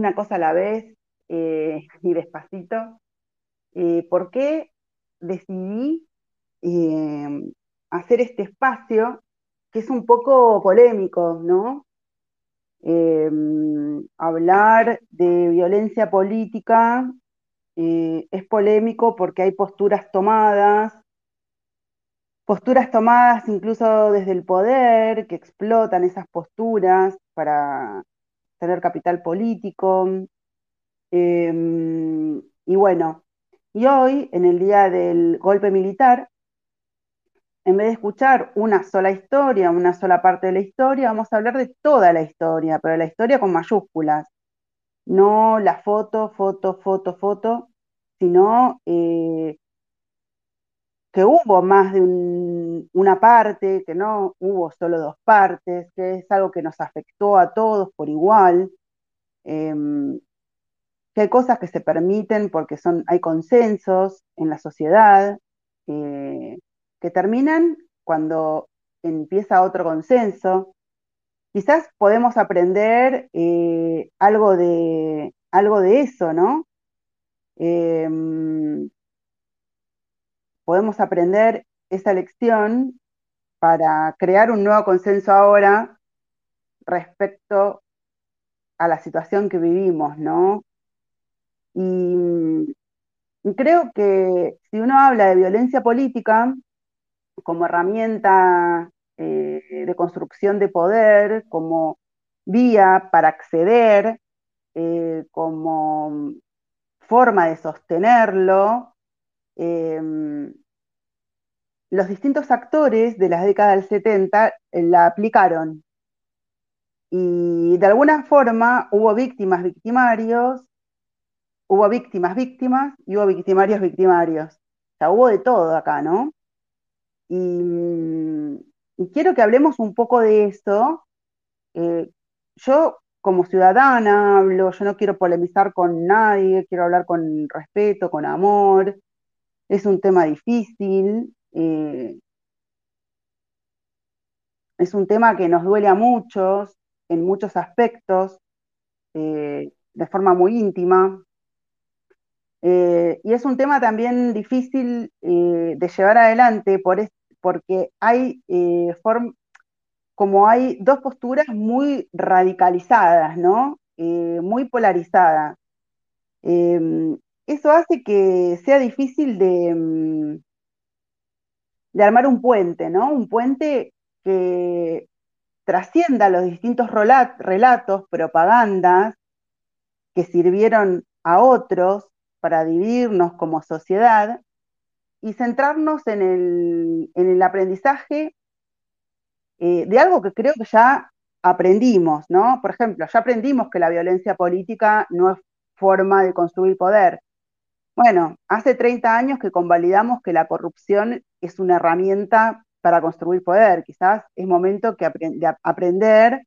una cosa a la vez eh, y despacito, eh, ¿por qué decidí eh, hacer este espacio que es un poco polémico, ¿no? hablar de violencia política es polémico porque hay posturas tomadas, posturas tomadas incluso desde el poder, que explotan esas posturas para tener capital político. Em, y bueno, y hoy, en el día del golpe militar, en vez de escuchar una sola historia, una sola parte de la historia, vamos a hablar de toda la historia, pero la historia con mayúsculas. No la foto, foto, foto, foto, sino eh, que hubo más de una parte, que no hubo solo dos partes, que es algo que nos afectó a todos por igual, em, que hay cosas que se permiten porque son, hay consensos en la sociedad, que terminan cuando empieza otro consenso. Quizás podemos aprender eh, algo, de, algo de eso, ¿no? Em, podemos aprender esa lección para crear un nuevo consenso ahora respecto a la situación que vivimos, ¿no? Y, creo que si uno habla de violencia política como herramienta eh, de construcción de poder, como vía para acceder, eh, como forma de sostenerlo, em, los distintos actores de las décadas del 70 eh, la aplicaron. Y de alguna forma hubo víctimas, victimarios, hubo víctimas, víctimas y hubo victimarios, victimarios. O sea, hubo de todo acá, ¿no? Y, quiero que hablemos un poco de eso. Eh, yo como ciudadana hablo, yo no quiero polemizar con nadie, quiero hablar con respeto, con amor. Es un tema difícil, eh, es un tema que nos duele a muchos, en muchos aspectos, eh, de forma muy íntima. Eh, y es un tema también difícil de llevar adelante por porque hay como hay dos posturas muy radicalizadas, ¿no? muy polarizadas. Eso hace que sea difícil de, mm, de armar un puente, ¿no? Un puente que trascienda los distintos relatos, propagandas que sirvieron a otros para dividirnos como sociedad y centrarnos en el, aprendizaje eh, de algo que creo que ya aprendimos, ¿no? Por ejemplo, ya aprendimos que la violencia política no es forma de construir poder, bueno, hace 30 años que convalidamos que la corrupción es una herramienta para construir poder. Quizás es momento de aprender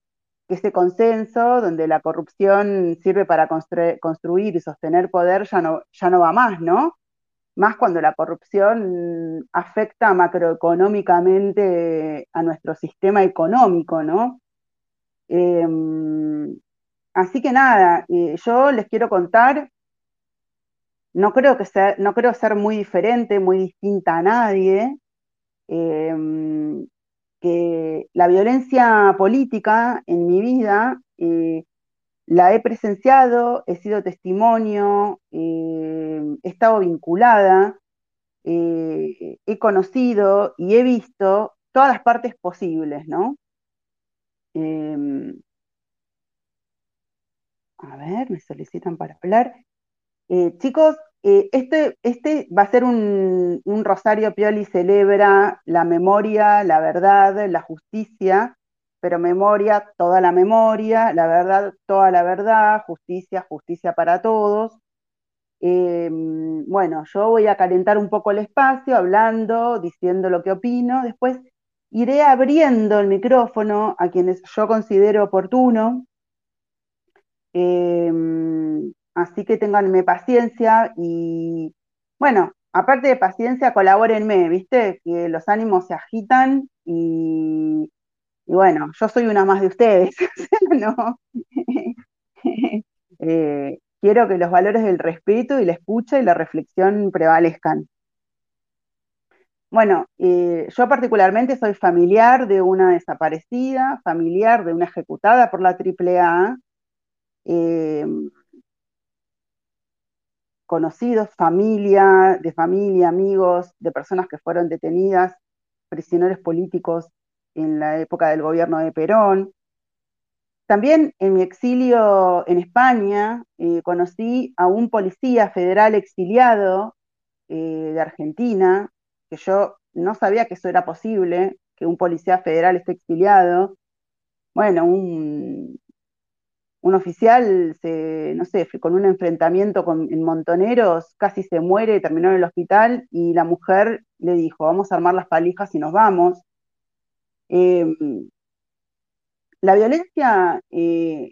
que ese consenso donde la corrupción sirve para construir y sostener poder ya no, ya no va más, ¿no? Más cuando la corrupción afecta macroeconómicamente a nuestro sistema económico, ¿no? Em, así que nada, eh, yo les quiero contar no creo, que ser, no creo ser muy diferente, muy distinta a nadie, em, que la violencia política en mi vida eh, la he presenciado, he sido testimonio, em, he estado vinculada, eh, he conocido y he visto todas las partes posibles, ¿no? Em, a ver, me solicitan para hablar. Eh, chicos, eh, este, este va a ser un, Rosario Pioli celebra la memoria, la verdad, la justicia, pero memoria, toda la memoria, la verdad, toda la verdad, justicia, justicia para todos. Em, bueno, yo voy a calentar un poco el espacio, hablando, diciendo lo que opino, después iré abriendo el micrófono a quienes yo considero oportuno. Em, Así que ténganme paciencia y, bueno, aparte de paciencia, colabórenme, ¿viste? Que los ánimos se agitan y, bueno, yo soy una más de ustedes, ¿no? eh, quiero que los valores del respeto y la escucha y la reflexión prevalezcan. Bueno, eh, yo particularmente soy familiar de una desaparecida, familiar de una ejecutada por la AAA, eh, conocidos, familia, de familia, amigos, de personas que fueron detenidas, prisioneros políticos en la época del gobierno de Perón. También en mi exilio en España eh, conocí a un policía federal exiliado eh, de Argentina, que yo no sabía que eso era posible, que un policía federal esté exiliado. Bueno, un, un oficial, se, no sé, con un enfrentamiento con, en Montoneros, casi se muere, terminó en el hospital y la mujer le dijo, vamos a armar las palijas y nos vamos. Em, la violencia eh,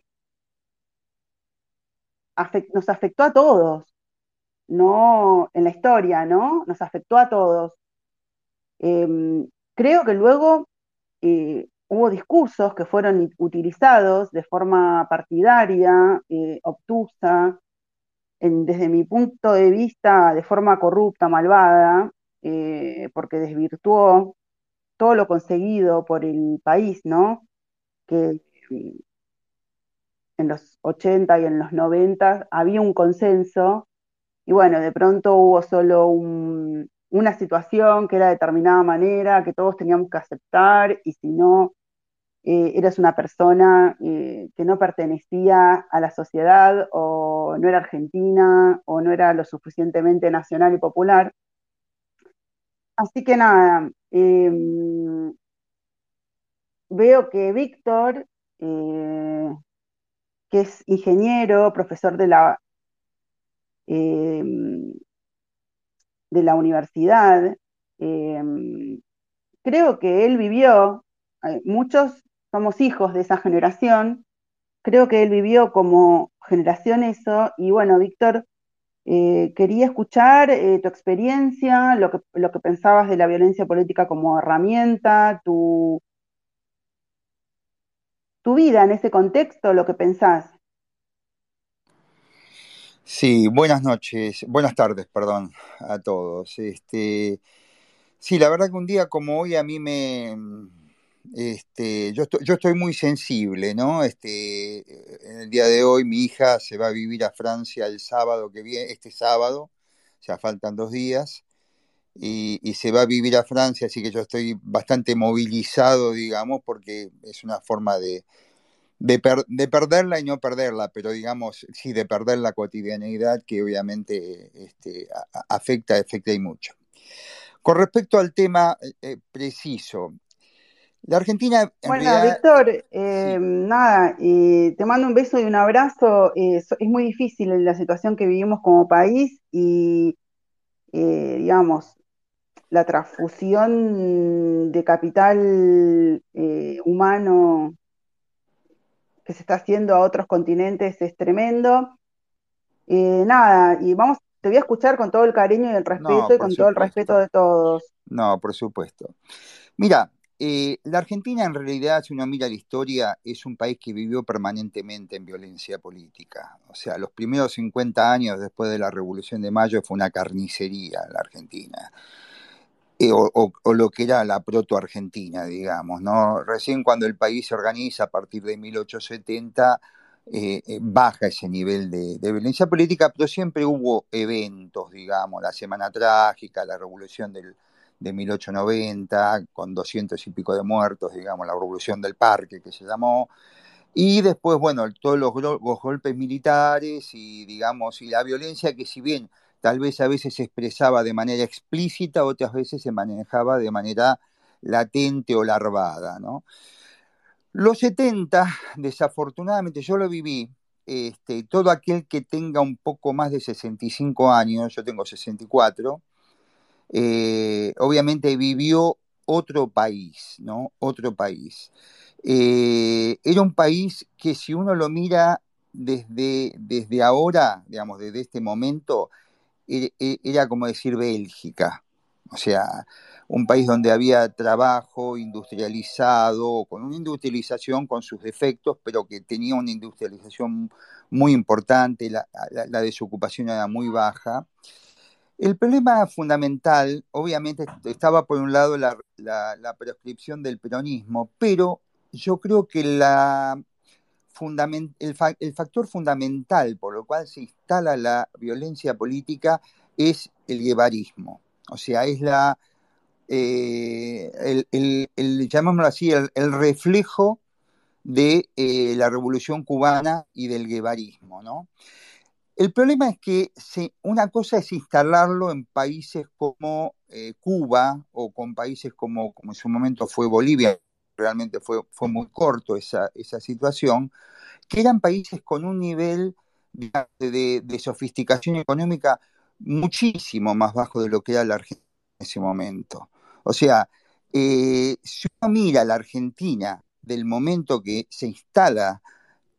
nos afectó a todos, no en la historia, ¿no? Nos afectó a todos. Em, creo que luego eh, hubo discursos que fueron utilizados de forma partidaria, eh, obtusa, desde mi punto de vista, de forma corrupta, malvada, eh, porque desvirtuó todo lo conseguido por el país, ¿no? Que mm, en los 80 y en los 90 había un consenso y bueno, de pronto hubo solo una situación que era de determinada manera, que todos teníamos que aceptar y si no, eh, eras una persona eh, que no pertenecía a la sociedad o no era argentina o no era lo suficientemente nacional y popular. Así que nada, em, veo que Víctor, eh, que es ingeniero, profesor de la, em, de la universidad, em, creo que él vivió, muchos somos hijos de esa generación. Creo que él vivió como generación eso y bueno, Víctor, eh, quería escuchar eh, tu experiencia, lo que, lo que pensabas de la violencia política como herramienta, tu, tu vida en ese contexto, lo que pensás. Sí, buenas noches, buenas tardes, perdón, a todos. Este, sí, la verdad que un día como hoy a mí me, este, yo, estoy, yo estoy muy sensible, ¿no? Este, en el día de hoy mi hija se va a vivir a Francia el sábado que viene, este sábado, ya faltan dos días, y, se va a vivir a Francia, así que yo estoy bastante movilizado, digamos, porque es una forma de, de, perderla y no perderla, pero digamos, sí, de perder la cotidianeidad que obviamente este, afecta, afecta y mucho. Con respecto al tema eh, eh, preciso, la Argentina. bueno, Víctor, eh, nada, te mando un beso y un abrazo. Eh, es muy difícil la situación que vivimos como país y, eh, digamos, la transfusión de capital humano que se está haciendo a otros continentes es tremendo. nada, y vamos, te voy a escuchar con todo el cariño y el respeto y con todo el respeto de todos. No, por supuesto. Mira, eh, la Argentina en realidad, si uno mira la historia, es un país que vivió permanentemente en violencia política. O sea, los primeros 50 años después de la Revolución de Mayo fue una carnicería la Argentina. Eh, o, lo que era la proto-Argentina, digamos, ¿no? Recién cuando el país se organiza a partir de 1870, eh, baja ese nivel de, violencia política, pero siempre hubo eventos, digamos, la Semana Trágica, la Revolución del, de 1890, con 200 y pico de muertos, digamos, la revolución del parque que se llamó, y después, bueno, todos los, golpes militares y, digamos, y la violencia que si bien tal vez a veces se expresaba de manera explícita, otras veces se manejaba de manera latente o larvada, ¿no? Los 70, desafortunadamente, yo lo viví, este, todo aquel que tenga un poco más de 65 años, yo tengo 64, eh, obviamente vivió otro país, ¿no? Otro país. Eh, era un país que si uno lo mira desde, desde ahora, digamos, desde este momento, era, como decir Bélgica. O sea, un país donde había trabajo industrializado, con una industrialización con sus defectos, pero que tenía una industrialización muy importante, la, desocupación era muy baja. El problema fundamental, obviamente, estaba por un lado la, prescripción del peronismo, pero yo creo que el, factor fundamental por lo cual se instala la violencia política es el guevarismo. O sea, es la, eh, el, llamémoslo así, el, reflejo de eh, la revolución cubana y del guevarismo, ¿no? El problema es que una cosa es instalarlo en países como eh, Cuba o con países como, como en su momento fue Bolivia, realmente fue, fue muy corto esa, esa situación, que eran países con un nivel de, de, sofisticación económica muchísimo más bajo de lo que era la Argentina en ese momento. O sea, eh, si uno mira la Argentina del momento que se instala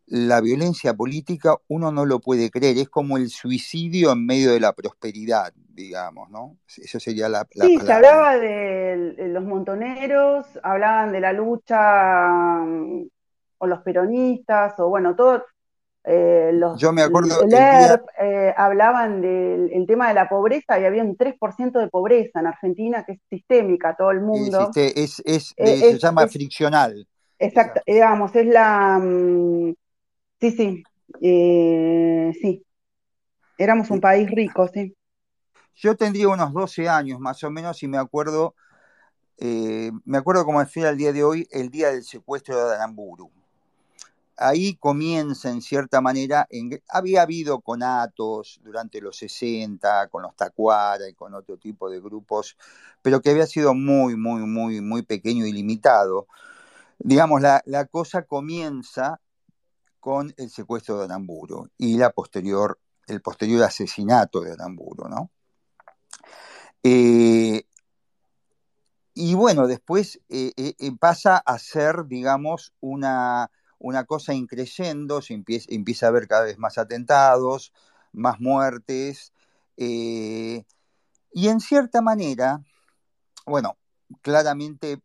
la violencia política, uno no lo puede creer. Es como el suicidio en medio de la prosperidad, digamos, ¿no? Eso sería la, Sí, se hablaba de los montoneros, hablaban de la lucha mm, o los peronistas, o bueno, todo, eh, los, Yo me acuerdo. El ERP, eh, hablaban del tema de la pobreza y había un 3% de pobreza en Argentina que es sistémica, todo el mundo. Es, es, eh, se llama friccional. Exacto, digamos, es la. Mm, sí, sí. sí. Éramos un país rico, sí. Yo tendría unos 12 años más o menos y me acuerdo. me acuerdo como decía el día de hoy, el día del secuestro de Aramburu ahí comienza en cierta manera, había habido conatos durante los 60, con los Tacuara y con otro tipo de grupos, pero que había sido muy, muy, muy, muy pequeño y limitado. Digamos, la, cosa comienza con el secuestro de Aramburu y la posterior, el posterior asesinato de Aramburu, ¿no? Eh, y bueno, después eh, eh, pasa a ser, digamos, una, una cosa increyendo, se empieza, empieza, a haber cada vez más atentados, más muertes, y en cierta manera, bueno, claramente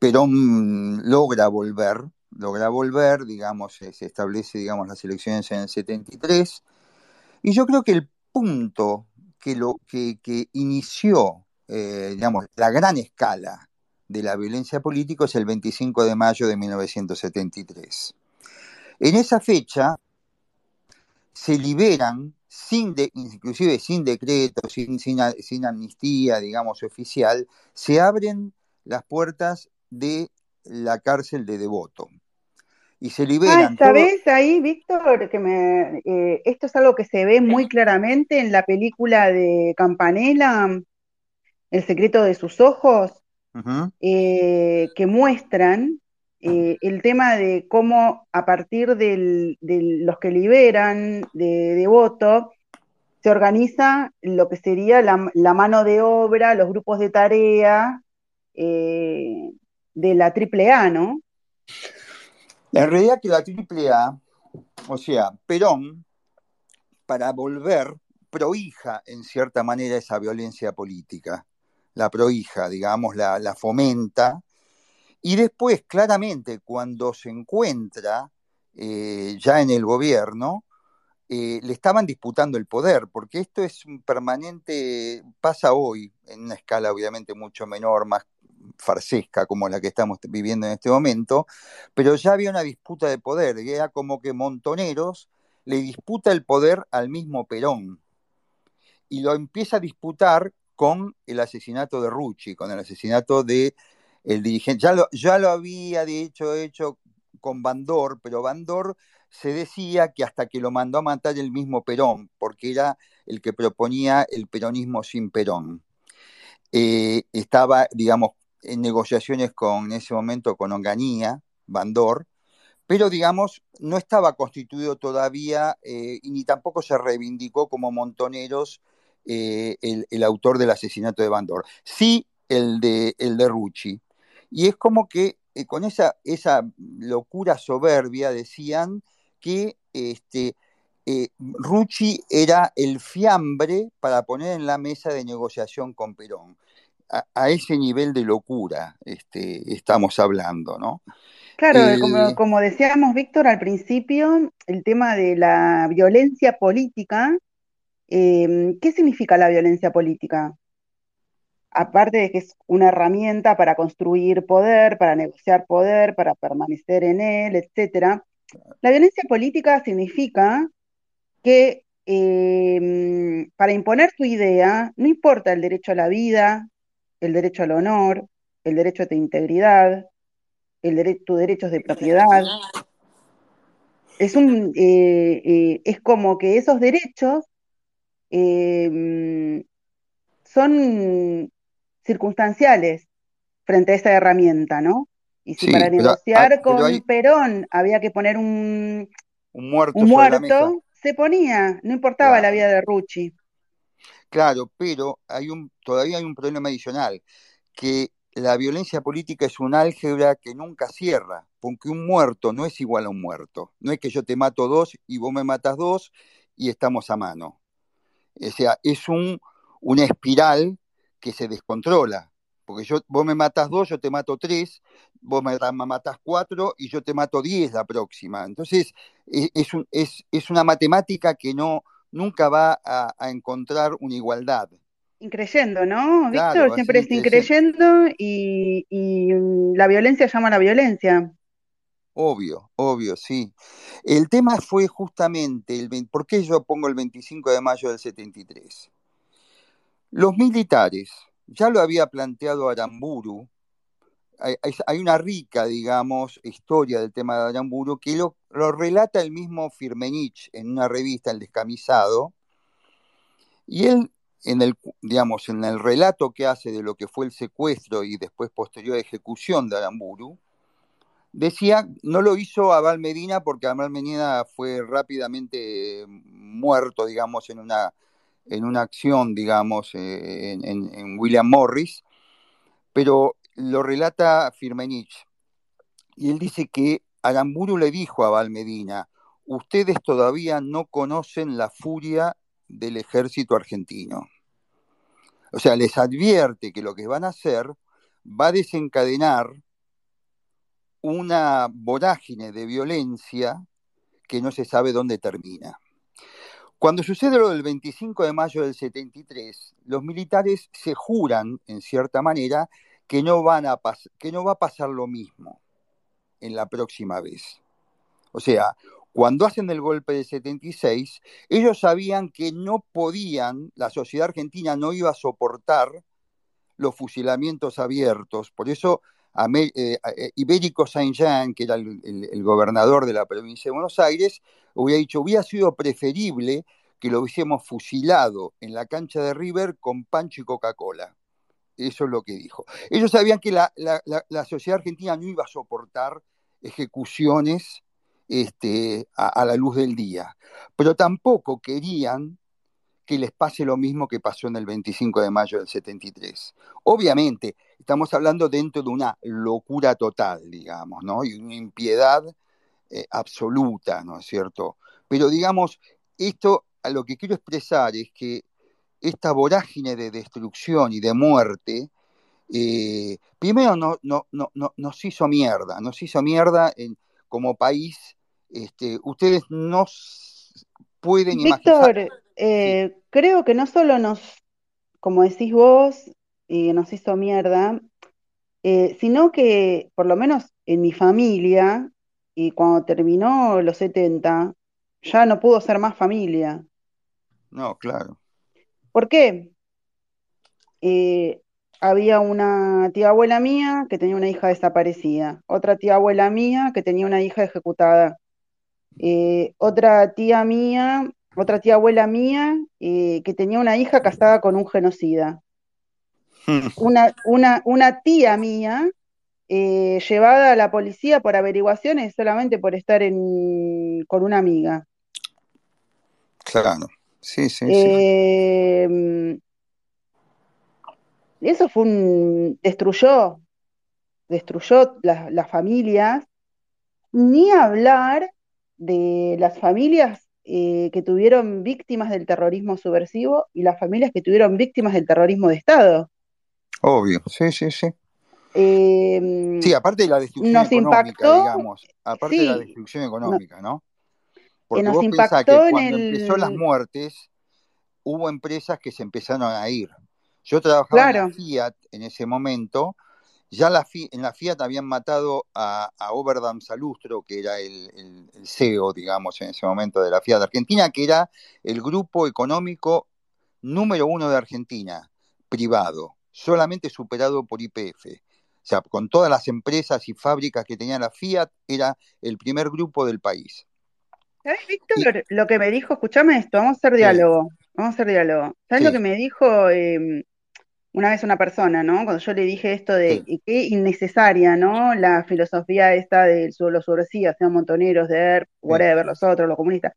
Perón logra volver, logra volver, digamos, se establece, digamos, las elecciones en el 73, y yo creo que el punto que, lo, que, inició, digamos, la gran escala de la violencia política es el 25 de mayo de 1973. En esa fecha se liberan, sin de, inclusive sin decreto, sin, sin, amnistía, digamos, oficial, se abren las puertas de la cárcel de Devoto. Y se liberan. Ah, ¿sabes ahí, Víctor? Que me, eh, esto es algo que se ve muy claramente en la película de Campanella, El secreto de sus ojos, eh, que muestran eh, el tema de cómo a partir de los que liberan de, voto se organiza lo que sería la, mano de obra, los grupos de tarea de la AAA, ¿no? En realidad que la AAA, o sea, Perón, para volver, prohija en cierta manera esa violencia política la prohija, digamos, la, fomenta. Y después, claramente, cuando se encuentra eh, ya en el gobierno, eh, le estaban disputando el poder, porque esto es un permanente, pasa hoy, en una escala obviamente mucho menor, más farsesca como la que estamos viviendo en este momento, pero ya había una disputa de poder, era como que Montoneros le disputa el poder al mismo Perón y lo empieza a disputar con el asesinato de Rucci, con el asesinato de el dirigente. Ya lo, ya lo había de hecho hecho con Bandor, pero Bandor se decía que hasta que lo mandó a matar el mismo Perón, porque era el que proponía el peronismo sin Perón. Eh, estaba, digamos, en negociaciones con, en ese momento con Onganía, Bandor, pero digamos, no estaba constituido todavía eh, y ni tampoco se reivindicó como montoneros eh, el, autor del asesinato de Bandor, sí el de, el de Rucci. Y es como que eh, con esa, esa locura soberbia decían que este, Rucci era el fiambre para poner en la mesa de negociación con Perón. A, ese nivel de locura este, estamos hablando, ¿no? Claro, como, decíamos, Víctor, al principio, el tema de la violencia política, eh, ¿qué significa la violencia política? Aparte de que es una herramienta para construir poder, para negociar poder, para permanecer en él, etcétera, la violencia política significa que eh, para imponer tu idea, no importa el derecho a la vida, el derecho al honor, el derecho a tu integridad, el tus derechos de propiedad. Es, un, eh, eh, es como que esos derechos em, son circunstanciales frente a esa herramienta, ¿no? Y si para negociar con Perón había que poner un, un muerto, se ponía, no importaba la vida de Rucci. Claro, pero todavía hay un problema adicional, que la violencia política es un álgebra que nunca cierra, porque un muerto no es igual a un muerto. No es que yo te mato dos y vos me matas dos y estamos a mano. O sea, es un, una espiral que se descontrola. Porque yo, vos me matas dos, yo te mato tres, vos me matas cuatro y yo te mato diez la próxima. Entonces, e, es una matemática que no, nunca va a encontrar una igualdad increyendo, ¿no? Víctor siempre es increyendo y, la violencia llama a la violencia. Obvio, obvio, sí. El tema fue justamente, el, ¿por qué yo pongo el 25 de mayo del 73? Los militares, ya lo había planteado Aramburu, hay, una rica, digamos, historia del tema de Aramburu que lo, relata el mismo Firmenich en una revista, El Descamisado, y él en el, digamos, en el relato que hace de lo que fue el secuestro y después posterior ejecución de Aramburu, decía, no lo hizo Abal Medina porque Abal Medina fue rápidamente muerto, digamos, en una, en una acción, digamos, eh, en, William Morris, pero lo relata Firmenich. Y él dice que Aramburu le dijo a Abal Medina, ustedes todavía no conocen la furia del ejército argentino. O sea, les advierte que lo que van a hacer va a desencadenar una vorágine de violencia que no se sabe dónde termina. Cuando sucede lo del 25 de mayo del 73, los militares se juran, en cierta manera, que no, van a que no va a pasar lo mismo en la próxima vez. O sea, cuando hacen el golpe de 76, ellos sabían que no podían, la sociedad argentina no iba a soportar los fusilamientos abiertos. Por eso eh, eh, Ibérico Saint-Jean, que era el, gobernador de la provincia de Buenos Aires, hubiera dicho, hubiera sido preferible que lo hubiésemos fusilado en la cancha de River con pancho y Coca-Cola. Eso es lo que dijo. Ellos sabían que la, la sociedad argentina no iba a soportar ejecuciones este, a, la luz del día. Pero tampoco querían que les pase lo mismo que pasó en el 25 de mayo del 73. Obviamente, estamos hablando dentro de una locura total, digamos, ¿no? Y una impiedad eh, absoluta, ¿no es cierto? Pero digamos, esto a lo que quiero expresar es que esta vorágine de destrucción y de muerte, eh, primero no, no, no, nos hizo mierda, nos hizo mierda en, como país, este, ustedes no pueden Víctor, imaginar. Eh, creo que no solo nos, como decís vos, eh, nos hizo mierda, eh, sino que, por lo menos en mi familia, y cuando terminó los 70, ya no pudo ser más familia. No, claro. ¿Por qué? había una tía abuela mía que tenía una hija desaparecida, otra tía abuela mía que tenía una hija ejecutada, eh, otra tía mía, otra tía abuela mía eh, que tenía una hija casada con un genocida, una, una, una tía mía eh, llevada a la policía por averiguaciones solamente por estar en, con una amiga. Claro, sí, sí. sí eso fue un, destruyó, destruyó las familias, ni hablar de las familias eh, que tuvieron víctimas del terrorismo subversivo y las familias que tuvieron víctimas del terrorismo de Estado. Obvio, sí, sí, sí. Eh, sí, aparte de la destrucción nos económica, impactó, digamos. Aparte de la destrucción económica, ¿no? Que Porque nos vos pensás que impactó en cuando empezó las muertes, hubo empresas que se empezaron a ir. Yo trabajaba en la Fiat en ese momento. Ya la Fi- en la Fiat habían matado a, a Oberdam Salustro, que era el, el- el CEO, digamos, en ese momento de la Fiat Argentina, que era el grupo económico número uno de Argentina, privado, solamente superado por YPF. O sea, con todas las empresas y fábricas que tenía la Fiat, era el primer grupo del país. ¿Sabes, Víctor? Lo que me dijo, escúchame esto, vamos a hacer sí, diálogo, vamos a hacer diálogo. ¿Sabes lo que sí, me dijo eh, una vez una persona, ¿no? Cuando yo le dije esto de sí, qué innecesaria, ¿no? La filosofía esta de los subversivos, sean montoneros, de ERP, sí. whatever, los otros, los comunistas,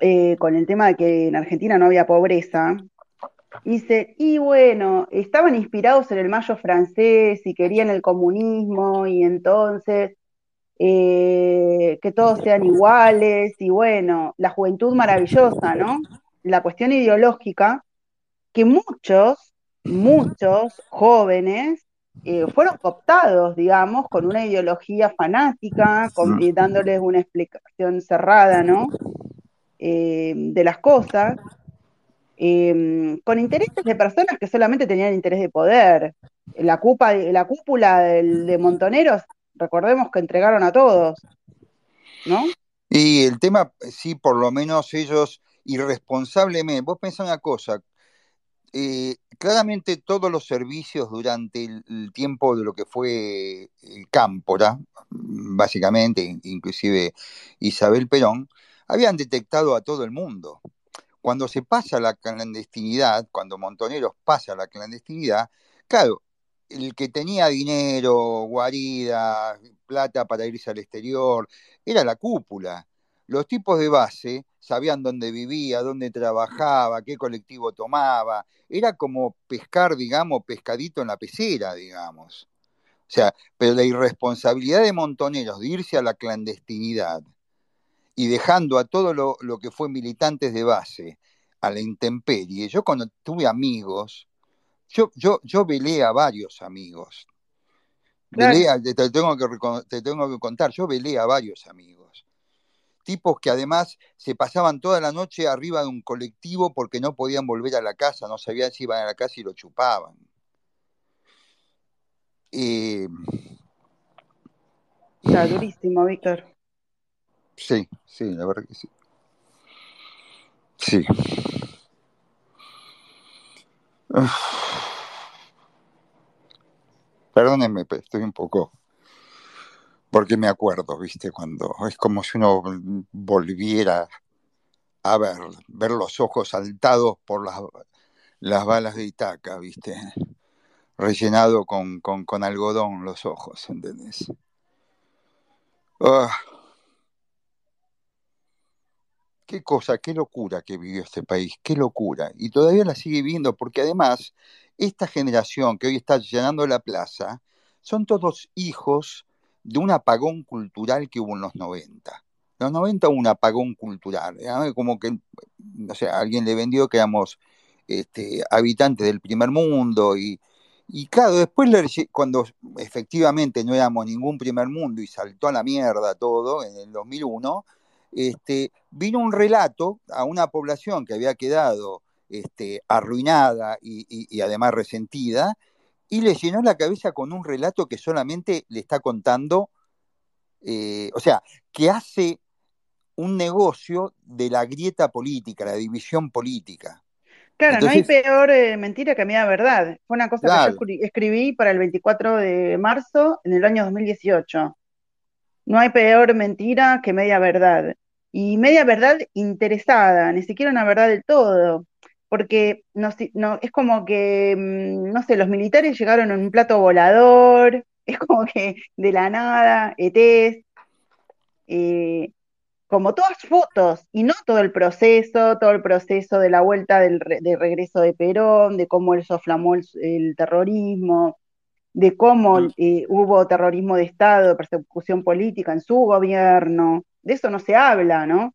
eh, con el tema de que en Argentina no había pobreza. Dice, y bueno, estaban inspirados en el mayo francés y querían el comunismo y entonces eh, que todos sean iguales y bueno, la juventud maravillosa, ¿no? La cuestión ideológica, que muchos, muchos jóvenes eh, fueron cooptados, digamos, con una ideología fanática, con- y dándoles una explicación cerrada, ¿no? Eh, de las cosas eh, con intereses de personas que solamente tenían interés de poder. La, cupa, la cúpula del- de Montoneros, recordemos que entregaron a todos, ¿no? Y el tema, sí, por lo menos ellos irresponsablemente, vos pensás una cosa, eh, claramente todos los servicios durante el, el tiempo de lo que fue el Cámpora, básicamente, inclusive Isabel Perón, habían detectado a todo el mundo. Cuando se pasa la clandestinidad, cuando Montoneros pasa la clandestinidad, claro, el que tenía dinero, guarida, plata para irse al exterior, era la cúpula. Los tipos de base sabían dónde vivía, dónde trabajaba, qué colectivo tomaba. Era como pescar, digamos, pescadito en la pecera, digamos. O sea, pero la irresponsabilidad de Montoneros de irse a la clandestinidad y dejando a todo lo, lo que fue militantes de base a la intemperie. Yo cuando tuve amigos, yo, yo, yo velé a varios amigos. Velé Claro, a- te, te tengo que, te tengo que contar, yo velé a varios amigos. Tipos que además se pasaban toda la noche arriba de un colectivo porque no podían volver a la casa, no sabían si iban a la casa y lo chupaban. Eh, está durísimo, Víctor. sí, sí, la verdad que sí. Sí. Uf, perdónenme, estoy un poco, porque me acuerdo, viste, cuando es como si uno volviera a ver, ver los ojos saltados por las, las balas de Itaca, viste, rellenado con, con, con algodón los ojos, ¿entendés? Ah, qué cosa, qué locura que vivió este país, qué locura. Y todavía la sigue viviendo, porque además, esta generación que hoy está llenando la plaza, son todos hijos de un apagón cultural que hubo en los 90. En los 90 hubo un apagón cultural, ¿eh? como que, no sé, alguien le vendió que éramos este, habitantes del primer mundo y, y claro, después cuando efectivamente no éramos ningún primer mundo y saltó a la mierda todo en el 2001, este, vino un relato a una población que había quedado este, arruinada y, y- y además resentida, y le llenó la cabeza con un relato que solamente le está contando, eh, o sea, que hace un negocio de la grieta política, la división política. Claro, no hay peor eh, mentira que media verdad. Fue una cosa que yo escribí para el 24 de marzo en el año 2018. No hay peor mentira que media verdad. Y media verdad interesada, ni siquiera una verdad del todo. Porque no, es como que, mm, no sé, los militares llegaron en un plato volador, es como que de la nada, ETs, eh, como todas fotos, y no todo el proceso, todo el proceso de la vuelta del re- de regreso de Perón, de cómo él soflamó el, el terrorismo, de cómo eh, hubo terrorismo de Estado, persecución política en su gobierno, de eso no se habla, ¿no?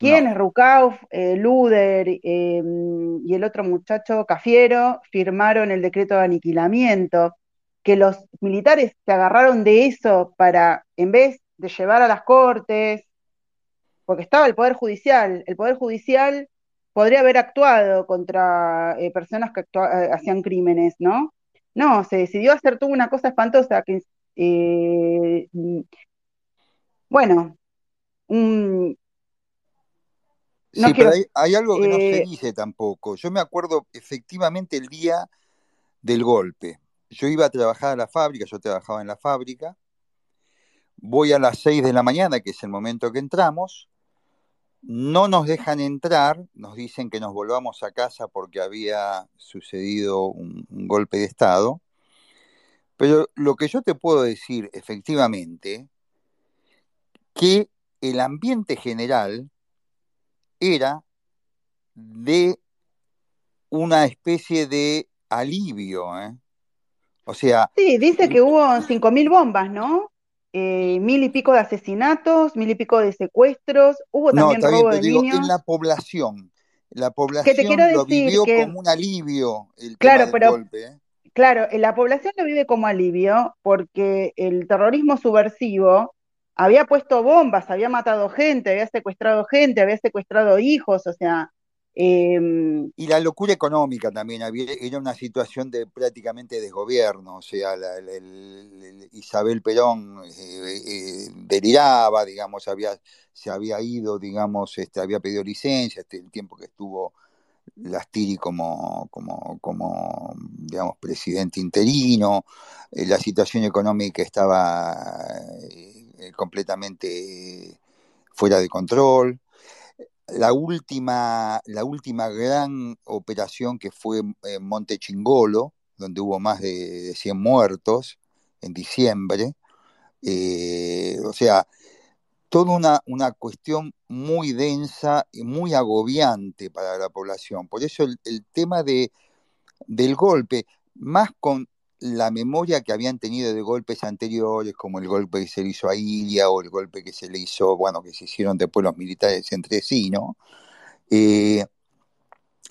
¿Quiénes? Rukauf, eh, Luder eh, y el otro muchacho, Cafiero, firmaron el decreto de aniquilamiento, que los militares se agarraron de eso para, en vez de llevar a las cortes, porque estaba el Poder Judicial, el Poder Judicial podría haber actuado contra eh, personas que hacían crímenes, ¿no? No, se decidió hacer toda una cosa espantosa que, bueno, un, sí, pero hay, algo que no se eh, dice tampoco. Yo me acuerdo efectivamente el día del golpe. Yo iba a trabajar a la fábrica, yo trabajaba en la fábrica. Voy a las 6 de la mañana, que es el momento que entramos. No nos dejan entrar, nos dicen que nos volvamos a casa porque había sucedido un golpe de Estado. Pero lo que yo te puedo decir efectivamente, que el ambiente general era de una especie de alivio. ¿eh? O sea... Sí, dice que hubo 5.000 bombas, ¿no? Eh, mil y pico de asesinatos, mil y pico de secuestros, hubo también robo de niños. En la población, la población lo vivió como un alivio el claro, pero, golpe. ¿eh? Claro, la población lo vive como alivio porque el terrorismo subversivo había puesto bombas, había matado gente, había secuestrado gente, había secuestrado hijos, o sea... Em, y la locura económica también, había, era una situación de prácticamente desgobierno, o sea, Isabel Perón eh, eh, deliraba, digamos, había, se había ido, digamos, este, había pedido licencia, este, el tiempo que estuvo Lastiri como, como, como digamos, presidente interino, eh, la situación económica estaba eh, completamente fuera de control. La última, la última gran operación que fue en Monte Chingolo, donde hubo más de 100 muertos en diciembre, eh, o sea, toda una, una, cuestión muy densa y muy agobiante para la población. Por eso el, el tema de, del golpe, más con la memoria que habían tenido de golpes anteriores, como el golpe que se le hizo a Ilia o el golpe que se le hizo, bueno, que se hicieron después los militares entre sí, ¿no? Eh,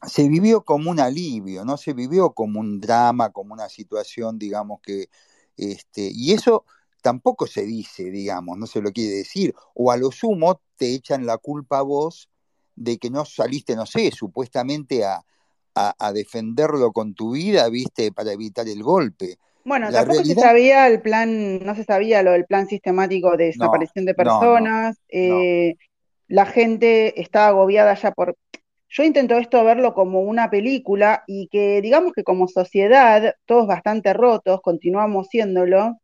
se vivió como un alivio, no se vivió como un drama, como una situación, digamos, que, este, y eso tampoco se dice, digamos, no se lo quiere decir, o a lo sumo te echan la culpa a vos de que no saliste, no sé, supuestamente a, a, defenderlo con tu vida, viste, para evitar el golpe. Bueno, tampoco se sabía el plan, no se sabía lo del plan sistemático de desaparición de personas. Eh, la gente estaba agobiada ya por. Yo intento esto verlo como una película y que digamos que como sociedad, todos bastante rotos, continuamos siéndolo.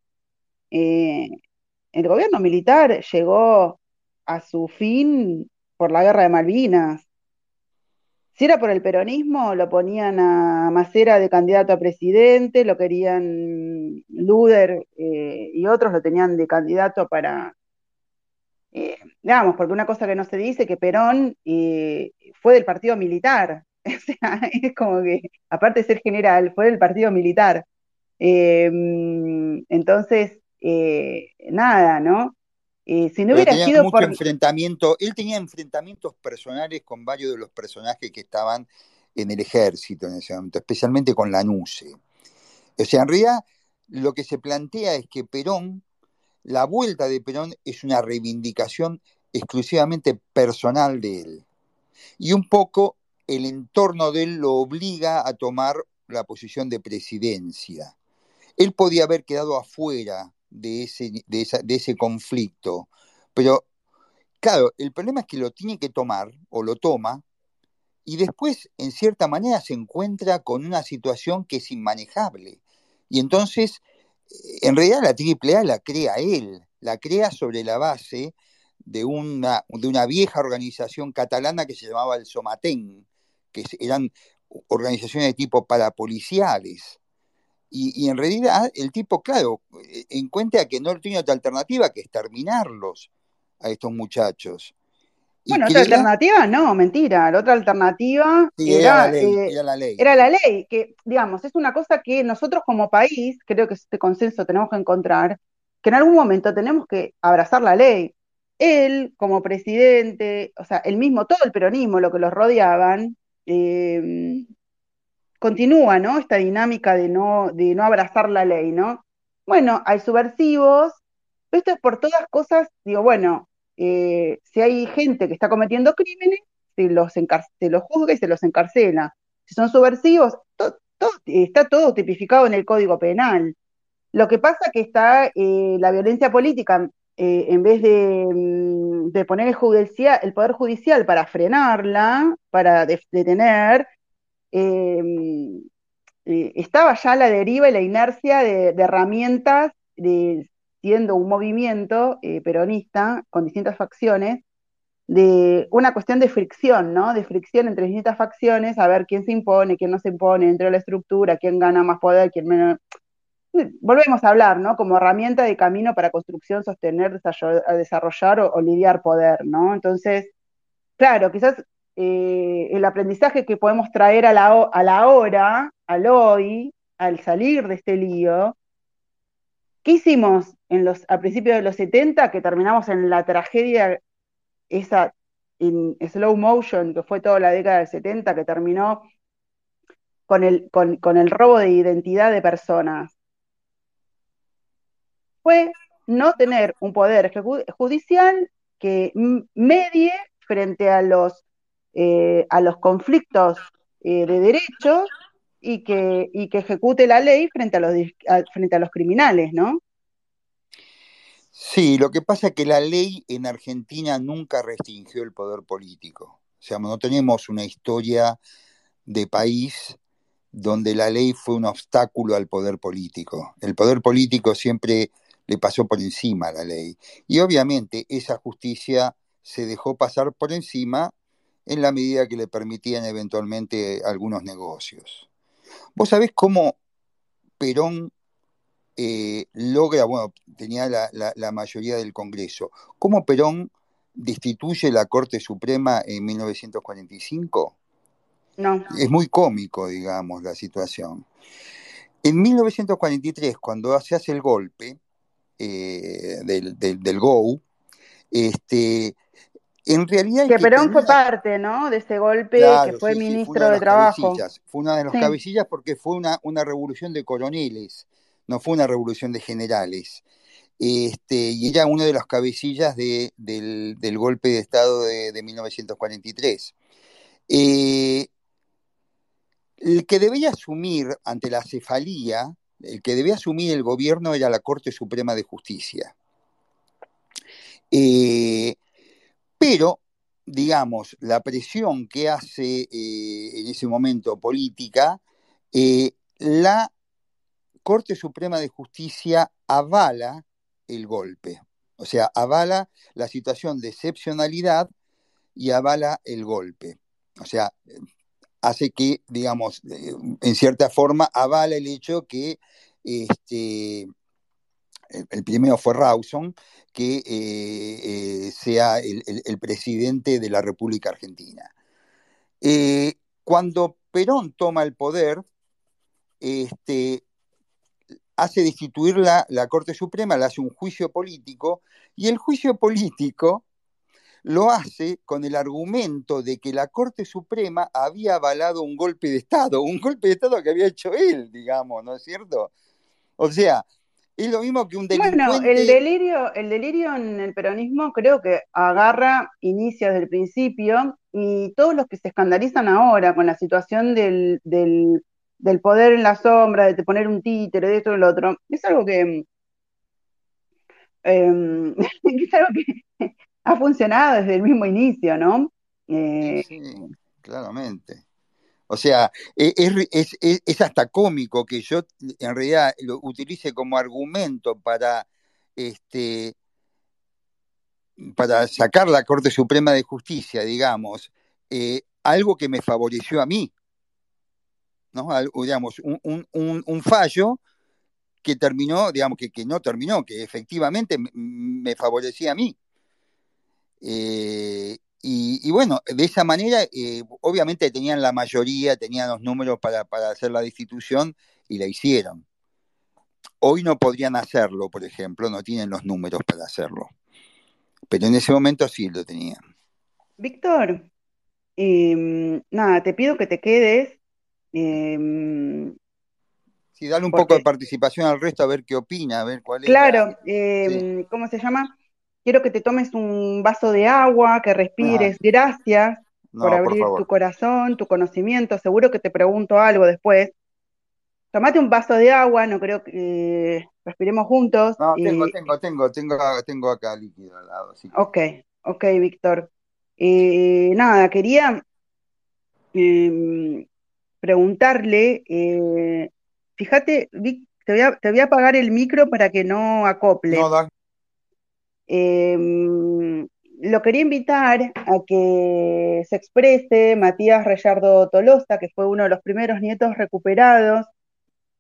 Eh, el gobierno militar llegó a su fin por la guerra de Malvinas. Si era por el peronismo, lo ponían a Macera de candidato a presidente, lo querían Luder eh, y otros lo tenían de candidato para, eh, digamos, porque una cosa que no se dice, que Perón eh, fue del partido militar, o sea, es como que, aparte de ser general, fue del partido militar. entonces, nada, ¿no? Eh, si no hubiera sido mucho enfrentamiento, él tenía enfrentamientos personales con varios de los personajes que estaban en el ejército en ese momento, especialmente con la NUCE. O sea, en realidad lo que se plantea es que Perón, la vuelta de Perón es una reivindicación exclusivamente personal de él. Y un poco el entorno de él lo obliga a tomar la posición de presidencia. Él podía haber quedado afuera de ese, de, de ese conflicto. Pero, claro, el problema es que lo tiene que tomar o lo toma y después, en cierta manera, se encuentra con una situación que es inmanejable. Y entonces, en realidad la AAA la crea él, la crea sobre la base de una, de una vieja organización catalana que se llamaba el Somatén, que eran organizaciones de tipo parapoliciales. Y, en realidad el tipo, claro, eh, encuentra que no tiene otra alternativa que exterminarlos a estos muchachos. bueno, otra alternativa no, mentira. La otra alternativa era, eh, era, la ley, era, la ley. que digamos, es una cosa que nosotros como país, creo que este consenso tenemos que encontrar, que en algún momento tenemos que abrazar la ley. él como presidente, o sea, el mismo, todo el peronismo, lo que los rodeaban, eh, continúa, ¿no? Esta dinámica de no, de no abrazar la ley, ¿no? Bueno, hay subversivos, pero esto es por todas cosas, digo, bueno, eh, si hay gente que está cometiendo crímenes, se los, se juzga y se los encarcela. Si son subversivos, está todo tipificado en el Código Penal. Lo que pasa que está eh, la violencia política, eh, en vez de, mm, poner el, el, Poder Judicial para frenarla, para detener, eh, estaba ya la deriva y la inercia de, herramientas, siendo un movimiento peronista con distintas facciones, de una cuestión de fricción, ¿no? De fricción entre distintas facciones, a ver quién se impone, quién no se impone dentro de la estructura, quién gana más poder, quién menos. Volvemos a hablar, ¿no? Como herramienta de camino para construcción, sostener, desarrollar o, lidiar poder, ¿no? Entonces, claro, quizás eh, el aprendizaje que podemos traer a la, a la hora, al hoy, al salir de este lío, ¿qué hicimos en los, a principios de los 70 que terminamos en la tragedia esa in slow motion que fue toda la década del 70, que terminó con el, con, con el robo de identidad de personas, fue no tener un poder judicial que medie frente a los, eh, a los conflictos eh, de derechos y que, y que ejecute la ley frente a los, frente a los criminales, ¿no? Sí, lo que pasa es que la ley en Argentina nunca restringió el poder político. O sea, no tenemos una historia de país donde la ley fue un obstáculo al poder político. El poder político siempre le pasó por encima a la ley. Y obviamente esa justicia se dejó pasar por encima en la medida que le permitían eventualmente algunos negocios. ¿Vos sabés cómo Perón eh, logra, bueno, tenía la, mayoría del Congreso. ¿Cómo Perón destituye la Corte Suprema en 1945? No. Es muy cómico, digamos, la situación. En 1943, cuando se hace el golpe eh, del, del, GO, este, en realidad... Que, Perón fue parte, ¿no? De ese golpe, que fue ministro de, Trabajo. Fue una de las cabecillas porque fue una, una revolución de coroneles no fue una revolución de generales. Este, y era uno de los cabecillas del, golpe de Estado de, 1943. Eh, el que debía asumir ante la cefalía, el que debía asumir el gobierno era la Corte Suprema de Justicia. Eh, pero, digamos, la presión que hace eh, en ese momento política, la Corte Suprema de Justicia avala el golpe, o sea, avala la situación de excepcionalidad y avala el golpe. O sea, hace que, digamos, en cierta forma avala el hecho que este, el, primero fue Rawson, que eh, eh, sea el, presidente de la República Argentina. Eh, cuando Perón toma el poder, este, hace destituir la, Corte Suprema, le hace un juicio político, y el juicio político lo hace con el argumento de que la Corte Suprema había avalado un golpe de Estado, un golpe de Estado que había hecho él, digamos, ¿no es cierto? O sea, es lo mismo que un delincuente... Bueno, el delirio, el delirio en el peronismo creo que agarra, inicia desde el principio, y todos los que se escandalizan ahora con la situación del del poder en la sombra, de poner un títere, de esto y lo otro, es algo que, em, es algo que ha funcionado desde el mismo inicio, ¿no? Eh, sí, claramente. O sea, e, es, es, hasta cómico que yo en realidad lo utilice como argumento para este para sacar la Corte Suprema de Justicia, digamos, eh, algo que me favoreció a mí, ¿no? digamos, un, fallo que terminó, digamos, que, que, no terminó, que efectivamente me favorecía a mí. Eh, y, bueno, de esa manera, eh, obviamente tenían la mayoría, tenían los números para, para hacer la destitución y la hicieron. Hoy no podrían hacerlo, por ejemplo, no tienen los números para hacerlo. pero en ese momento sí lo tenía. Víctor, em, nada, te pido que te quedes. Em, sí, dale un poco de participación al resto a ver qué opina, a ver cuál es. Claro, em, ¿cómo se llama? Quiero que te tomes un vaso de agua, que respires. Gracias por abrir tu corazón, tu conocimiento. Seguro que te pregunto algo después. Tomate un vaso de agua, no creo que respiremos juntos. No, tengo, tengo, tengo, tengo, tengo acá líquido al lado. Ok, ok, Víctor. Eh, nada, quería em, preguntarle, eh, fíjate, Vic, te voy, a, te voy, a, apagar el micro para que no acople. No, da. Em, lo quería invitar a que se exprese Matías Reyardo Tolosa, que fue uno de los primeros nietos recuperados,